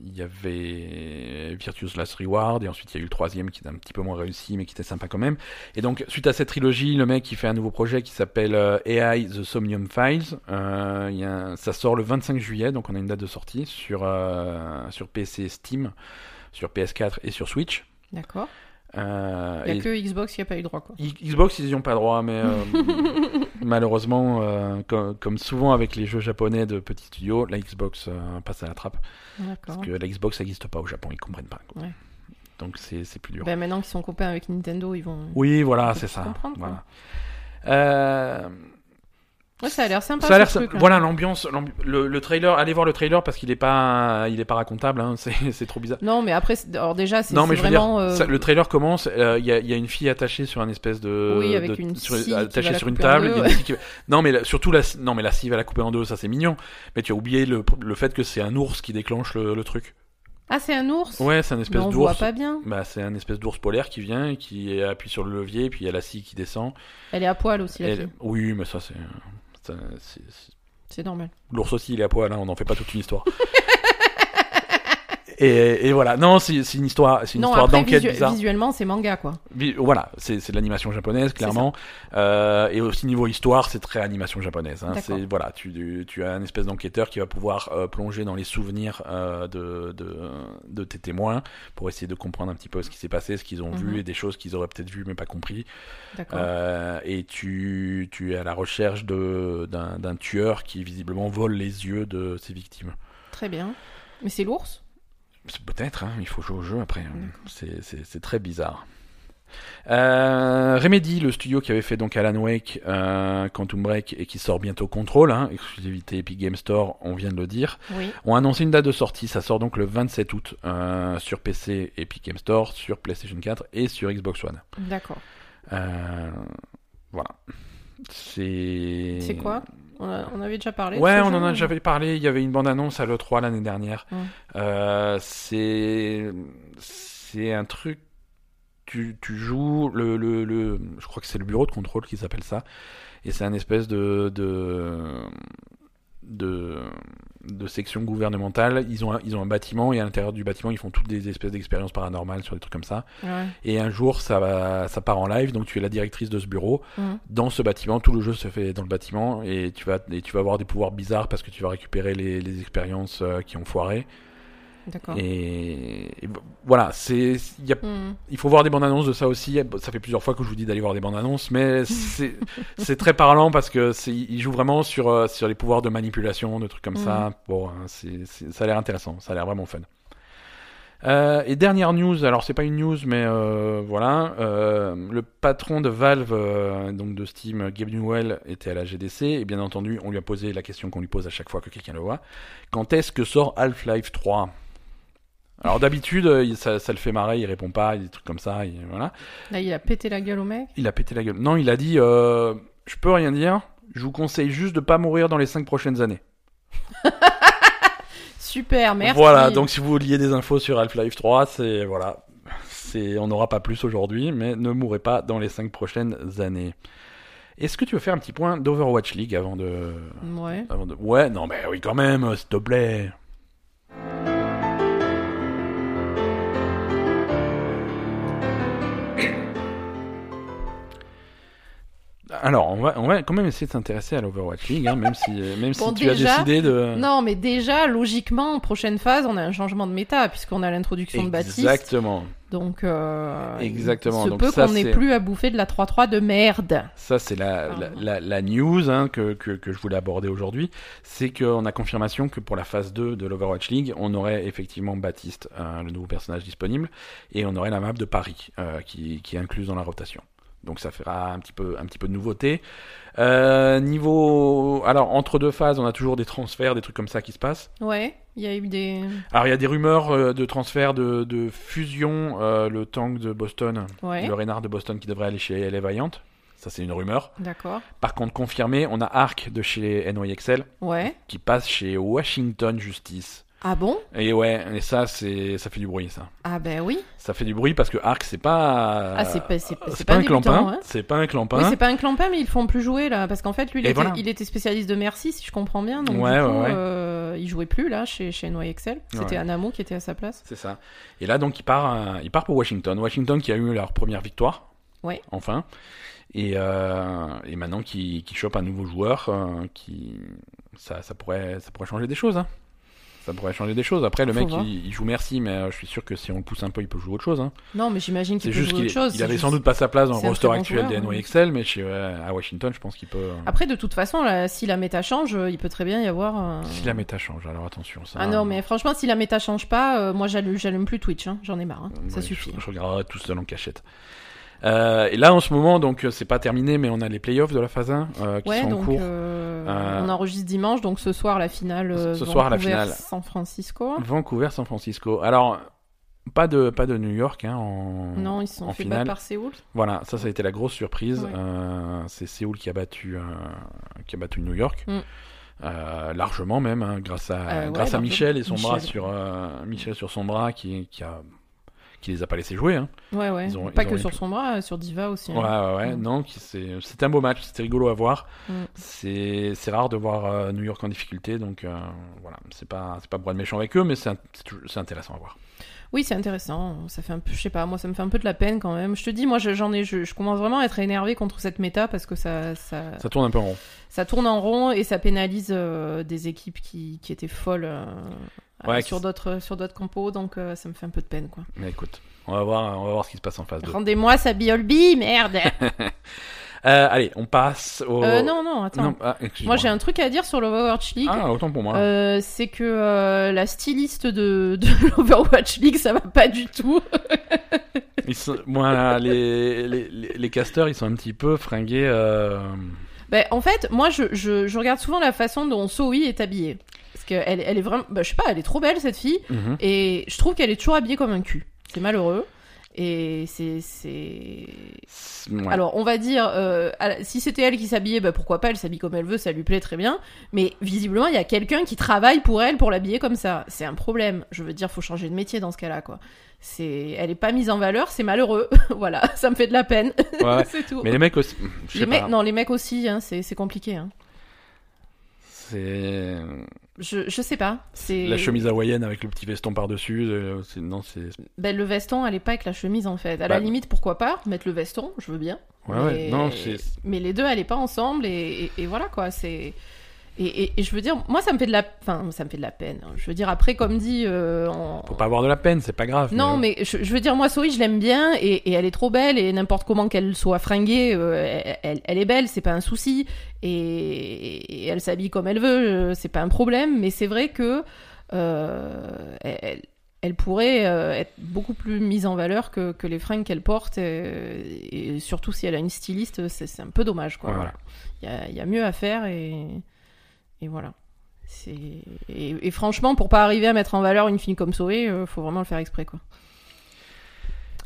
[SPEAKER 2] Il y avait Virtuous Last Reward, et ensuite il y a eu le troisième qui était un petit peu moins réussi, mais qui était sympa quand même. Et donc, suite à cette trilogie, le mec il fait un nouveau projet qui s'appelle euh, AI The Somnium Files. Euh, ça sort le 25 juillet, donc on a une date de sortie sur, sur PC Steam, sur PS4 et sur Switch.
[SPEAKER 1] D'accord.
[SPEAKER 2] Euh,
[SPEAKER 1] Il n'y
[SPEAKER 2] et-
[SPEAKER 1] a que Xbox qui a pas eu droit, quoi.
[SPEAKER 2] Xbox, ils n'y ont pas droit, mais euh, malheureusement, euh, comme, comme souvent avec les jeux japonais de petits studios, la Xbox euh, passe à la trappe. Parce que la Xbox n'existe pas au Japon, ils comprennent pas. quoi.
[SPEAKER 1] Ouais.
[SPEAKER 2] Donc c'est c'est plus dur.
[SPEAKER 1] Ben, maintenant qu'ils sont copains avec Nintendo, ils vont.
[SPEAKER 2] oui, voilà, c'est ça.
[SPEAKER 1] comprendre.
[SPEAKER 2] Voilà.
[SPEAKER 1] Ouais, ça a l'air sympa.
[SPEAKER 2] ça a l'air
[SPEAKER 1] truc, là.
[SPEAKER 2] Voilà l'ambiance, l'ambi- le, le trailer. Allez voir le trailer parce qu'il est pas, il est pas racontable. hein, c'est c'est trop bizarre.
[SPEAKER 1] Non, mais après, alors déjà, c'est
[SPEAKER 2] Non, mais
[SPEAKER 1] c'est
[SPEAKER 2] je veux dire,
[SPEAKER 1] euh,
[SPEAKER 2] ça- le trailer commence. euh, Il y, a, y a une fille attachée sur un espèce de.
[SPEAKER 1] Oui, avec
[SPEAKER 2] de-
[SPEAKER 1] une
[SPEAKER 2] sur-
[SPEAKER 1] scie
[SPEAKER 2] attachée sur une table.
[SPEAKER 1] deux,
[SPEAKER 2] une qui Non, mais la- surtout la. Non, mais la scie va la couper en deux. Ça, c'est mignon. Mais tu as oublié le, le fait que c'est un ours qui déclenche le, le truc.
[SPEAKER 1] Ah, c'est un ours?
[SPEAKER 2] Ouais, c'est un
[SPEAKER 1] Mais
[SPEAKER 2] espèce
[SPEAKER 1] on voit
[SPEAKER 2] d'ours.
[SPEAKER 1] pas bien.
[SPEAKER 2] Bah, c'est un espèce d'ours polaire qui vient qui appuie sur le levier, puis il y a la scie qui descend.
[SPEAKER 1] Elle est à poil aussi, la
[SPEAKER 2] Elle-
[SPEAKER 1] fille.
[SPEAKER 2] Oui, mais ça, c'est. C'est
[SPEAKER 1] normal.
[SPEAKER 2] L'ours aussi, il est à poil, hein, on n'en fait pas toute une histoire. et, et voilà, non, c'est une histoire, c'est une
[SPEAKER 1] non,
[SPEAKER 2] histoire d'enquête
[SPEAKER 1] visu-
[SPEAKER 2] bizarre.
[SPEAKER 1] visuellement, c'est manga, quoi.
[SPEAKER 2] Voilà, c'est de l'animation japonaise, clairement. Euh, et aussi niveau histoire, c'est très animation japonaise. Hein. C'est voilà, tu, tu as un espèce d'enquêteur qui va pouvoir euh, plonger dans les souvenirs euh, de, de, de tes témoins pour essayer de comprendre un petit peu ce qui s'est passé, ce qu'ils ont
[SPEAKER 1] Mhm.
[SPEAKER 2] vu et des choses qu'ils auraient peut-être vues mais pas compris.
[SPEAKER 1] D'accord.
[SPEAKER 2] Euh, et tu, tu es à la recherche d'un tueur qui visiblement vole les yeux de ses victimes.
[SPEAKER 1] Très bien. Mais c'est l'ours?
[SPEAKER 2] Peut-être, hein, il faut jouer au jeu après. hein. C'est- très bizarre. Euh, Remedy, le studio qui avait fait donc Alan Wake, euh, Quantum Break et qui sort bientôt Control, hein, exclusivité Epic Game Store, on vient de le dire,
[SPEAKER 1] Oui.
[SPEAKER 2] ont annoncé une date de sortie. Ça sort donc le 27 août euh, sur PC Epic Game Store, sur PlayStation 4 et sur Xbox One.
[SPEAKER 1] D'accord.
[SPEAKER 2] Voilà. C'est.
[SPEAKER 1] C'est quoi? On, a- on avait déjà parlé
[SPEAKER 2] Ouais, on
[SPEAKER 1] jeu,
[SPEAKER 2] en a déjà parlé. Il y avait une bande-annonce à l'E3 l'année dernière. Euh, c'est c'est un truc. Tu, tu joues le, le, le je crois que c'est le bureau de contrôle qui s'appelle ça et c'est un espèce de de de, de section gouvernementale ils ont un, ils ont un bâtiment et à l'intérieur du bâtiment ils font toutes des espèces d'expériences paranormales sur des trucs comme ça
[SPEAKER 1] Ouais.
[SPEAKER 2] et un jour ça va ça part en live donc tu es la directrice de ce bureau
[SPEAKER 1] Mhm.
[SPEAKER 2] dans ce bâtiment, tout le jeu se fait dans le bâtiment et tu vas et tu vas avoir des pouvoirs bizarres parce que tu vas récupérer les, les expériences euh, qui ont foiré. Et, voilà, c'est il y a-
[SPEAKER 1] Hmm.
[SPEAKER 2] il faut voir des bandes annonces de ça aussi. Ça fait plusieurs fois que je vous dis d'aller voir des bandes annonces, mais c'est c'est très parlant parce que c'est il joue vraiment sur euh, sur les pouvoirs de manipulation, de trucs comme ça. Bon, hein, c'est ça a l'air intéressant, ça a l'air vraiment fun. Euh, et dernière news, alors c'est pas une news, mais euh, voilà, euh, le patron de Valve, donc de Steam, Gabe Newell, était à la GDC, et bien entendu, on lui a posé la question qu'on lui pose à chaque fois que quelqu'un le voit. Quand est-ce que sort Half-Life 3 Alors d'habitude, euh, ça, ça le fait marrer, il répond pas, il des trucs comme ça, il- voilà.
[SPEAKER 1] Là, il a pété la gueule au mec.
[SPEAKER 2] Il a pété la gueule. Non, il a dit, euh, je peux rien dire, je vous conseille juste de pas mourir dans les 5 prochaines années.
[SPEAKER 1] Super, merci.
[SPEAKER 2] Voilà, donc si vous vouliez des infos sur Half-Life 3, c'est voilà, c'est on n'aura pas plus aujourd'hui, mais ne mourrez pas dans les 5 prochaines années. Est-ce que tu veux faire un petit point d'Overwatch League avant de,
[SPEAKER 1] Ouais.
[SPEAKER 2] avant de... Ouais, non, mais oui, quand même, s'il te plaît. Alors, on va, on va quand même essayer de s'intéresser à l'Overwatch League, hein, même si, même
[SPEAKER 1] Bon,
[SPEAKER 2] si tu as décidé de...
[SPEAKER 1] Non, mais déjà, logiquement, prochaine phase, on a un changement de méta, puisqu'on a l'introduction de Baptiste.
[SPEAKER 2] Exactement.
[SPEAKER 1] Donc, euh,
[SPEAKER 2] Exactement,
[SPEAKER 1] il se
[SPEAKER 2] donc
[SPEAKER 1] peut qu'on n'ait plus à bouffer de la 3-3 de merde.
[SPEAKER 2] Ça, c'est la, la, la, la news hein, que, que, que je voulais aborder aujourd'hui. C'est qu'on a confirmation que pour la phase 2 de l'Overwatch League, on aurait effectivement Baptiste, euh, le nouveau personnage disponible, et on aurait la map de Paris euh, qui, qui est incluse dans la rotation. Donc ça fera un petit peu, un petit peu de nouveauté. Euh, niveau, alors entre deux phases, on a toujours des transferts, des trucs comme ça qui se passent.
[SPEAKER 1] Ouais, il y a eu des.
[SPEAKER 2] Alors il y a des rumeurs euh, de transfert de, de fusion, euh, le tank de Boston,
[SPEAKER 1] Ouais,
[SPEAKER 2] le Reynard de Boston qui devrait aller chez LA Valiant. Ça c'est une rumeur.
[SPEAKER 1] d'accord.
[SPEAKER 2] Par contre, confirmé, on a Arc de chez NYXL
[SPEAKER 1] Ouais.
[SPEAKER 2] qui passe chez Washington Justice.
[SPEAKER 1] Ah bon?
[SPEAKER 2] Et ouais, et ça, c'est, ça fait du bruit, ça.
[SPEAKER 1] Ah ben oui.
[SPEAKER 2] Ça fait du bruit parce que Arc, c'est pas.
[SPEAKER 1] Ah, c'est pas- c'est-
[SPEAKER 2] pas,
[SPEAKER 1] pas
[SPEAKER 2] un clampin.
[SPEAKER 1] hein.
[SPEAKER 2] C'est pas un clampin.
[SPEAKER 1] Oui, c'est pas un clampin, mais ils le font plus jouer là, parce qu'en fait, lui, il était,
[SPEAKER 2] voilà.
[SPEAKER 1] il était spécialiste de Merci, si je comprends bien. Donc
[SPEAKER 2] Ouais,
[SPEAKER 1] du coup,
[SPEAKER 2] ouais, ouais.
[SPEAKER 1] euh, il jouait plus là chez chez NY Excel. C'était. Anamo qui était à sa place.
[SPEAKER 2] C'est ça. Et là, donc, il part, euh, il part pour Washington. Washington qui a eu leur première victoire.
[SPEAKER 1] Ouais.
[SPEAKER 2] Enfin. Et, euh, et maintenant qui, qui chope un nouveau joueur, euh, qui ça, ça pourrait, ça pourrait changer des choses. Hein. Ça pourrait changer des choses. Après, le
[SPEAKER 1] Faut
[SPEAKER 2] mec, il, il joue merci, mais euh, je suis sûr que si on le pousse un peu, il peut jouer autre chose. Hein.
[SPEAKER 1] Non, mais j'imagine qu'il peut
[SPEAKER 2] juste
[SPEAKER 1] jouer autre chose.
[SPEAKER 2] il avait
[SPEAKER 1] juste-
[SPEAKER 2] sans doute pas sa place dans le roster
[SPEAKER 1] bon
[SPEAKER 2] actuel des. NYXL, mais chez, à Washington, je pense qu'il peut. euh,
[SPEAKER 1] Après, de toute façon, là, si la méta change, euh, il peut très bien y avoir.
[SPEAKER 2] Si la méta change, alors attention. Ça,
[SPEAKER 1] Ah non, mais franchement, si la méta change pas, moi j'allume, plus Twitch. hein. J'en ai marre. hein. Ça suffit.
[SPEAKER 2] Je, je regarderai tout seul en cachette. Euh, et là, en ce moment, donc, euh, c'est pas terminé, mais on a les playoffs de la phase 1 euh, qui
[SPEAKER 1] Ouais,
[SPEAKER 2] sont en
[SPEAKER 1] donc
[SPEAKER 2] cours.
[SPEAKER 1] euh,
[SPEAKER 2] Euh,
[SPEAKER 1] on enregistre dimanche, donc ce soir la finale.
[SPEAKER 2] Ce soir, la
[SPEAKER 1] Vancouver,
[SPEAKER 2] finale.
[SPEAKER 1] San Francisco.
[SPEAKER 2] Vancouver, San Francisco. Alors, pas de, pas de New York hein, en,
[SPEAKER 1] Non, ils sont
[SPEAKER 2] en
[SPEAKER 1] fait
[SPEAKER 2] finale.
[SPEAKER 1] battre par Séoul.
[SPEAKER 2] Voilà, ça, ça a été la grosse surprise.
[SPEAKER 1] Ouais.
[SPEAKER 2] C'est Séoul qui a battu, qui a battu New York.
[SPEAKER 1] Mm.
[SPEAKER 2] Euh, largement même, hein, grâce à,
[SPEAKER 1] Euh, ouais,
[SPEAKER 2] grâce à. Michel et son bras sur euh, Michel sur son bras qui, qui a qui les a pas laissés jouer. Hein.
[SPEAKER 1] Ouais, ouais.
[SPEAKER 2] Ils ont-
[SPEAKER 1] pas
[SPEAKER 2] ils
[SPEAKER 1] que sur son bras, euh, sur Diva aussi. hein.
[SPEAKER 2] Ouais, ouais, ouais.
[SPEAKER 1] Mm.
[SPEAKER 2] Non, c'est c'était un beau match, c'était rigolo à voir.
[SPEAKER 1] Mm.
[SPEAKER 2] C'est rare de voir euh, New York en difficulté, donc euh, voilà, c'est pas c'est pas pour être méchant avec eux, mais c'est intéressant à voir.
[SPEAKER 1] Oui, c'est intéressant. Ça fait un peu, je sais pas, moi ça me fait un peu de la peine quand même. Je te dis, moi je- j'en ai, je, je commence vraiment à être énervé contre cette méta parce que ça, ça,
[SPEAKER 2] Ça tourne un peu en rond.
[SPEAKER 1] ça tourne en rond et ça pénalise euh, des équipes qui, qui étaient folles euh,
[SPEAKER 2] Ouais,
[SPEAKER 1] euh, sur d'autres sur d'autres compos, donc euh, ça me fait un peu de peine quoi.
[SPEAKER 2] Mais écoute, on va voir, on va voir ce qui se passe en 2.
[SPEAKER 1] Rendez-moi sa biolbi, merde.
[SPEAKER 2] Euh, allez, on passe au.
[SPEAKER 1] Euh, non, non, attends.
[SPEAKER 2] Non, ah,
[SPEAKER 1] moi j'ai un truc à dire sur l'Overwatch League.
[SPEAKER 2] Ah, autant pour moi.
[SPEAKER 1] Euh, c'est que euh, la styliste de, de l'Overwatch League, ça va pas du tout.
[SPEAKER 2] Ils sont- les, les, les, casters, ils sont un petit peu fringués. euh,
[SPEAKER 1] Ben, en fait, moi, je, je, je regarde souvent la façon dont Zoe est habillée. Parce qu'elle elle est vraiment... ben, je sais pas, elle est trop belle, cette fille.
[SPEAKER 2] mhm.
[SPEAKER 1] Et je trouve qu'elle est toujours habillée comme un cul. C'est malheureux. Et c'est...
[SPEAKER 2] ouais.
[SPEAKER 1] Alors, on va dire, euh, si c'était elle qui s'habillait, ben, pourquoi pas, elle s'habille comme elle veut, ça lui plaît très bien. Mais visiblement, il y a quelqu'un qui travaille pour elle pour l'habiller comme ça. C'est un problème. Je veux dire, faut changer de métier dans ce cas-là, quoi. C'est... Elle est pas mise en valeur, c'est malheureux. voilà, ça me fait de la peine.
[SPEAKER 2] Ouais,
[SPEAKER 1] c'est tout.
[SPEAKER 2] Mais les mecs aussi. Je sais
[SPEAKER 1] Les mecs,
[SPEAKER 2] pas.
[SPEAKER 1] non, les mecs aussi, hein, c'est, c'est compliqué. Hein.
[SPEAKER 2] C'est.
[SPEAKER 1] Je, je sais pas. C'est...
[SPEAKER 2] La chemise hawaïenne avec le petit veston par-dessus. euh, c'est- Non, c'est.
[SPEAKER 1] Ben, le veston, elle est pas avec la chemise en fait. À
[SPEAKER 2] Bah-
[SPEAKER 1] la limite, pourquoi pas mettre le veston, je veux bien.
[SPEAKER 2] Ouais, ouais.
[SPEAKER 1] mais...
[SPEAKER 2] Non, c'est.
[SPEAKER 1] mais les deux, elle est pas ensemble et, et- et voilà quoi. C'est et, et- et je veux dire, moi, ça me fait de la, enfin, ça me fait de la peine. hein. Je veux dire, après, comme dit, euh, on-
[SPEAKER 2] Faut pas avoir de la peine, c'est pas grave.
[SPEAKER 1] non,
[SPEAKER 2] mais...
[SPEAKER 1] mais je, je veux dire, moi, Zoé, je l'aime bien et, et elle est trop belle et n'importe comment qu'elle soit fringuée, euh, elle, est belle, c'est pas un souci et, elle s'habille comme elle veut, euh, c'est pas un problème. Mais c'est vrai que euh, elle, elle pourrait euh, être beaucoup plus mise en valeur que, que les fringues qu'elle porte euh, et, surtout si elle a une styliste, c'est un peu dommage, quoi.
[SPEAKER 2] Voilà.
[SPEAKER 1] Il y a, y a mieux à faire et, et voilà. Et, et franchement, pour pas arriver à mettre en valeur une fille comme Zoé, euh, faut vraiment le faire exprès, quoi.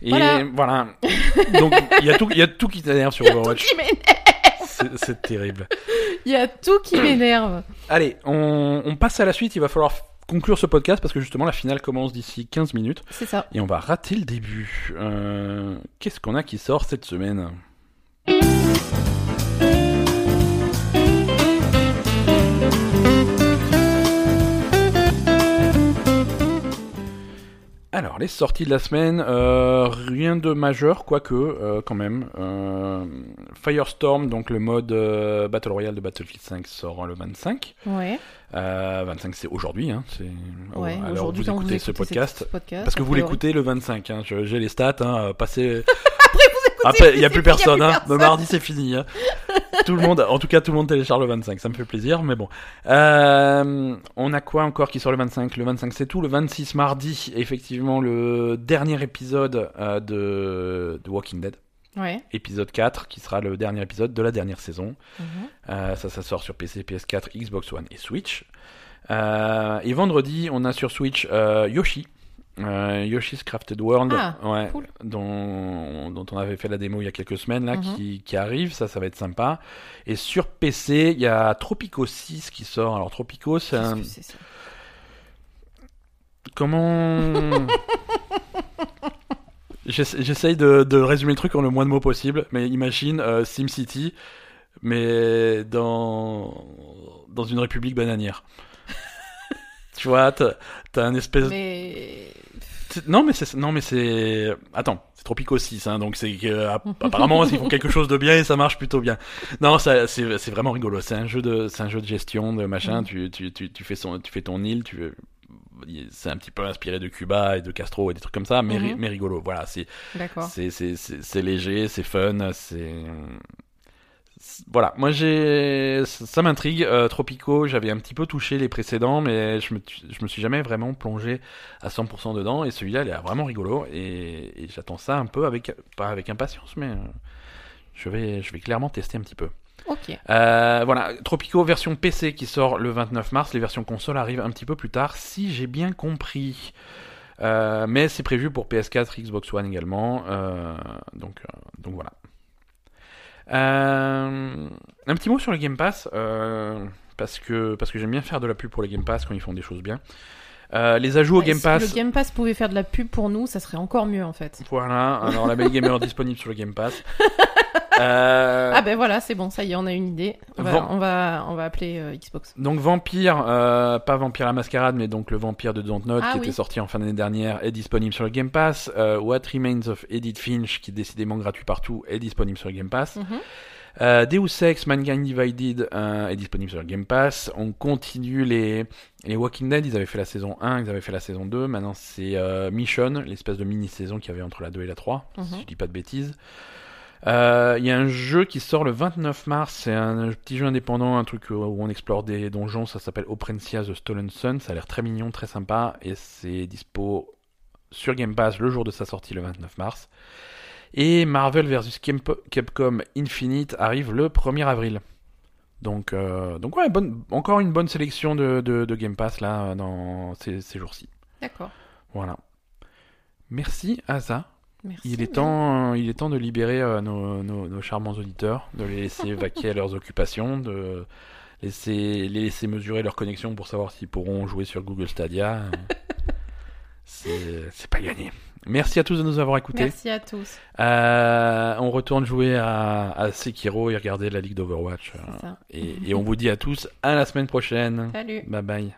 [SPEAKER 2] Et
[SPEAKER 1] Voilà.
[SPEAKER 2] voilà. Donc, il y, a tout- il y a tout qui t'énerve sur Overwatch. C'est terrible.
[SPEAKER 1] Il y a tout qui m'énerve.
[SPEAKER 2] Allez, on, on passe à la suite. Il va falloir conclure ce podcast parce que justement, la finale commence d'ici 15 minutes.
[SPEAKER 1] C'est ça.
[SPEAKER 2] Et on va rater le début. Euh, Qu'est-ce qu'on a qui sort cette semaine? Alors, les sorties de la semaine, euh, rien de majeur, quoique, euh, quand même. Euh, Firestorm, donc le mode Battle Royale de Battlefield 5, sort le 25.
[SPEAKER 1] Ouais.
[SPEAKER 2] Euh, 25, c'est aujourd'hui, hein, c'est
[SPEAKER 1] Ouais.
[SPEAKER 2] alors
[SPEAKER 1] Aujourd'hui,
[SPEAKER 2] vous écoutez
[SPEAKER 1] vous
[SPEAKER 2] ce podcast.
[SPEAKER 1] ce podcast,
[SPEAKER 2] Parce que vous l'écoutez le 25, hein, je- j'ai les stats, hein, passez...
[SPEAKER 1] Écoutez,
[SPEAKER 2] Après, il n'y a plus personne,
[SPEAKER 1] plus
[SPEAKER 2] hein. Le mardi, c'est fini. hein. tout le monde, en tout cas, tout le monde télécharge le 25. Ça me fait plaisir, mais bon. Euh, on a quoi encore qui sort le 25 Le 25, c'est tout. Le 26, mardi, effectivement, le dernier épisode euh, de, de Walking Dead.
[SPEAKER 1] Ouais.
[SPEAKER 2] Épisode 4, qui sera le dernier épisode de la dernière saison.
[SPEAKER 1] Mhm.
[SPEAKER 2] Euh, ça, ça sort sur PC, PS4, Xbox One et Switch. Euh, et vendredi, on a sur Switch euh, Yoshi. Euh, Yoshi's Crafted World,
[SPEAKER 1] Ah,
[SPEAKER 2] ouais,
[SPEAKER 1] cool.
[SPEAKER 2] dont, dont on avait fait la démo il y a quelques semaines, là,
[SPEAKER 1] Mhm.
[SPEAKER 2] qui, qui arrive, ça, ça va être sympa. Et sur PC, il y a Tropico 6 qui sort. Alors Tropico, c'est un,
[SPEAKER 1] que c'est ça?
[SPEAKER 2] Comment J'essa- J'essaye de, de résumer le truc en le moins de mots possible, mais imagine euh, SimCity, mais dans dans une république bananière. tu vois, t'as un espèce
[SPEAKER 1] Mais.
[SPEAKER 2] Non mais c'est non mais c'est attends c'est Tropico 6 hein, donc c'est app- apparemment ils font quelque chose de bien et ça marche plutôt bien non ça c'est c'est vraiment rigolo c'est un jeu de c'est un jeu de gestion de machin tu, tu tu tu fais son tu fais ton île tu c'est un petit peu inspiré de Cuba et de Castro et des trucs comme ça mais
[SPEAKER 1] Mhm.
[SPEAKER 2] mais rigolo voilà c'est c'est c'est c'est léger c'est fun c'est- voilà, moi j'ai ça m'intrigue. Euh, Tropico, j'avais un petit peu touché les précédents, mais je me je me suis jamais vraiment plongé à 100% dedans. Et celui-là, il est vraiment rigolo et, et j'attends ça un peu avec pas avec impatience, mais euh, je vais je vais clairement tester un petit peu.
[SPEAKER 1] Ok.
[SPEAKER 2] Euh, voilà, Tropico version PC qui sort le 29 mars. Les versions console arrivent un petit peu plus tard, si j'ai bien compris. Euh, mais c'est prévu pour PS4, Xbox One également. Euh, donc, donc voilà. Euh, un petit mot sur le Game Pass, euh, parce que, parce que j'aime bien faire de la pub pour le Game Pass quand ils font des choses bien. Euh, les ajouts au Game
[SPEAKER 1] si
[SPEAKER 2] Pass.
[SPEAKER 1] le Game Pass pouvait faire de la pub pour nous, ça serait encore mieux en fait.
[SPEAKER 2] Voilà, alors la Belle Gamer disponible sur le Game Pass. Euh,
[SPEAKER 1] Ah ben voilà, c'est bon, ça y est, on a une idée. On va,
[SPEAKER 2] Van-
[SPEAKER 1] on va, on va appeler euh, Xbox.
[SPEAKER 2] Donc Vampire, euh, pas Vampire la Mascarade, mais donc le Vampire de Dontnod
[SPEAKER 1] Ah
[SPEAKER 2] qui
[SPEAKER 1] oui.
[SPEAKER 2] était sorti en fin d'année dernière est disponible sur le Game Pass. What Remains of Edith Finch, qui est décidément gratuit partout, est disponible sur le Game Pass.
[SPEAKER 1] Mhm.
[SPEAKER 2] Euh, Deus Ex Mankind Divided euh, est disponible sur le Game Pass. On continue les, les Walking Dead, ils avaient fait la saison 1, ils avaient fait la saison 2. Maintenant c'est euh, Mission, l'espèce de mini-saison qu'il y avait entre la 2 et la 3, si
[SPEAKER 1] Mhm.
[SPEAKER 2] je dis pas de bêtises. Euh, Il y a un jeu qui sort le 29 mars, c'est un petit jeu indépendant, un truc où on explore des donjons, ça s'appelle Oprencia The Stolen Sun, ça a l'air très mignon, très sympa, et c'est dispo sur Game Pass le jour de sa sortie le 29 mars. Et Marvel vs Capcom Infinite arrive le 1er avril. Donc, euh, donc ouais, bonne, encore une bonne sélection de, de, de Game Pass là dans ces, ces jours-ci.
[SPEAKER 1] D'accord.
[SPEAKER 2] Voilà. Merci Asa.
[SPEAKER 1] Merci.
[SPEAKER 2] Il est temps, il est temps de libérer euh, nos, nos, nos charmants auditeurs, de les laisser vaquer à leurs occupations, de laisser, les laisser mesurer leur connexion pour savoir s'ils pourront jouer sur Google Stadia. C'est pas gagné. Merci à tous de nous avoir écoutés.
[SPEAKER 1] Merci à tous.
[SPEAKER 2] Euh, on retourne jouer à, à Sekiro et regarder la ligue d'Overwatch. euh, et, et on vous dit à tous à la semaine prochaine.
[SPEAKER 1] Salut.
[SPEAKER 2] Bye bye.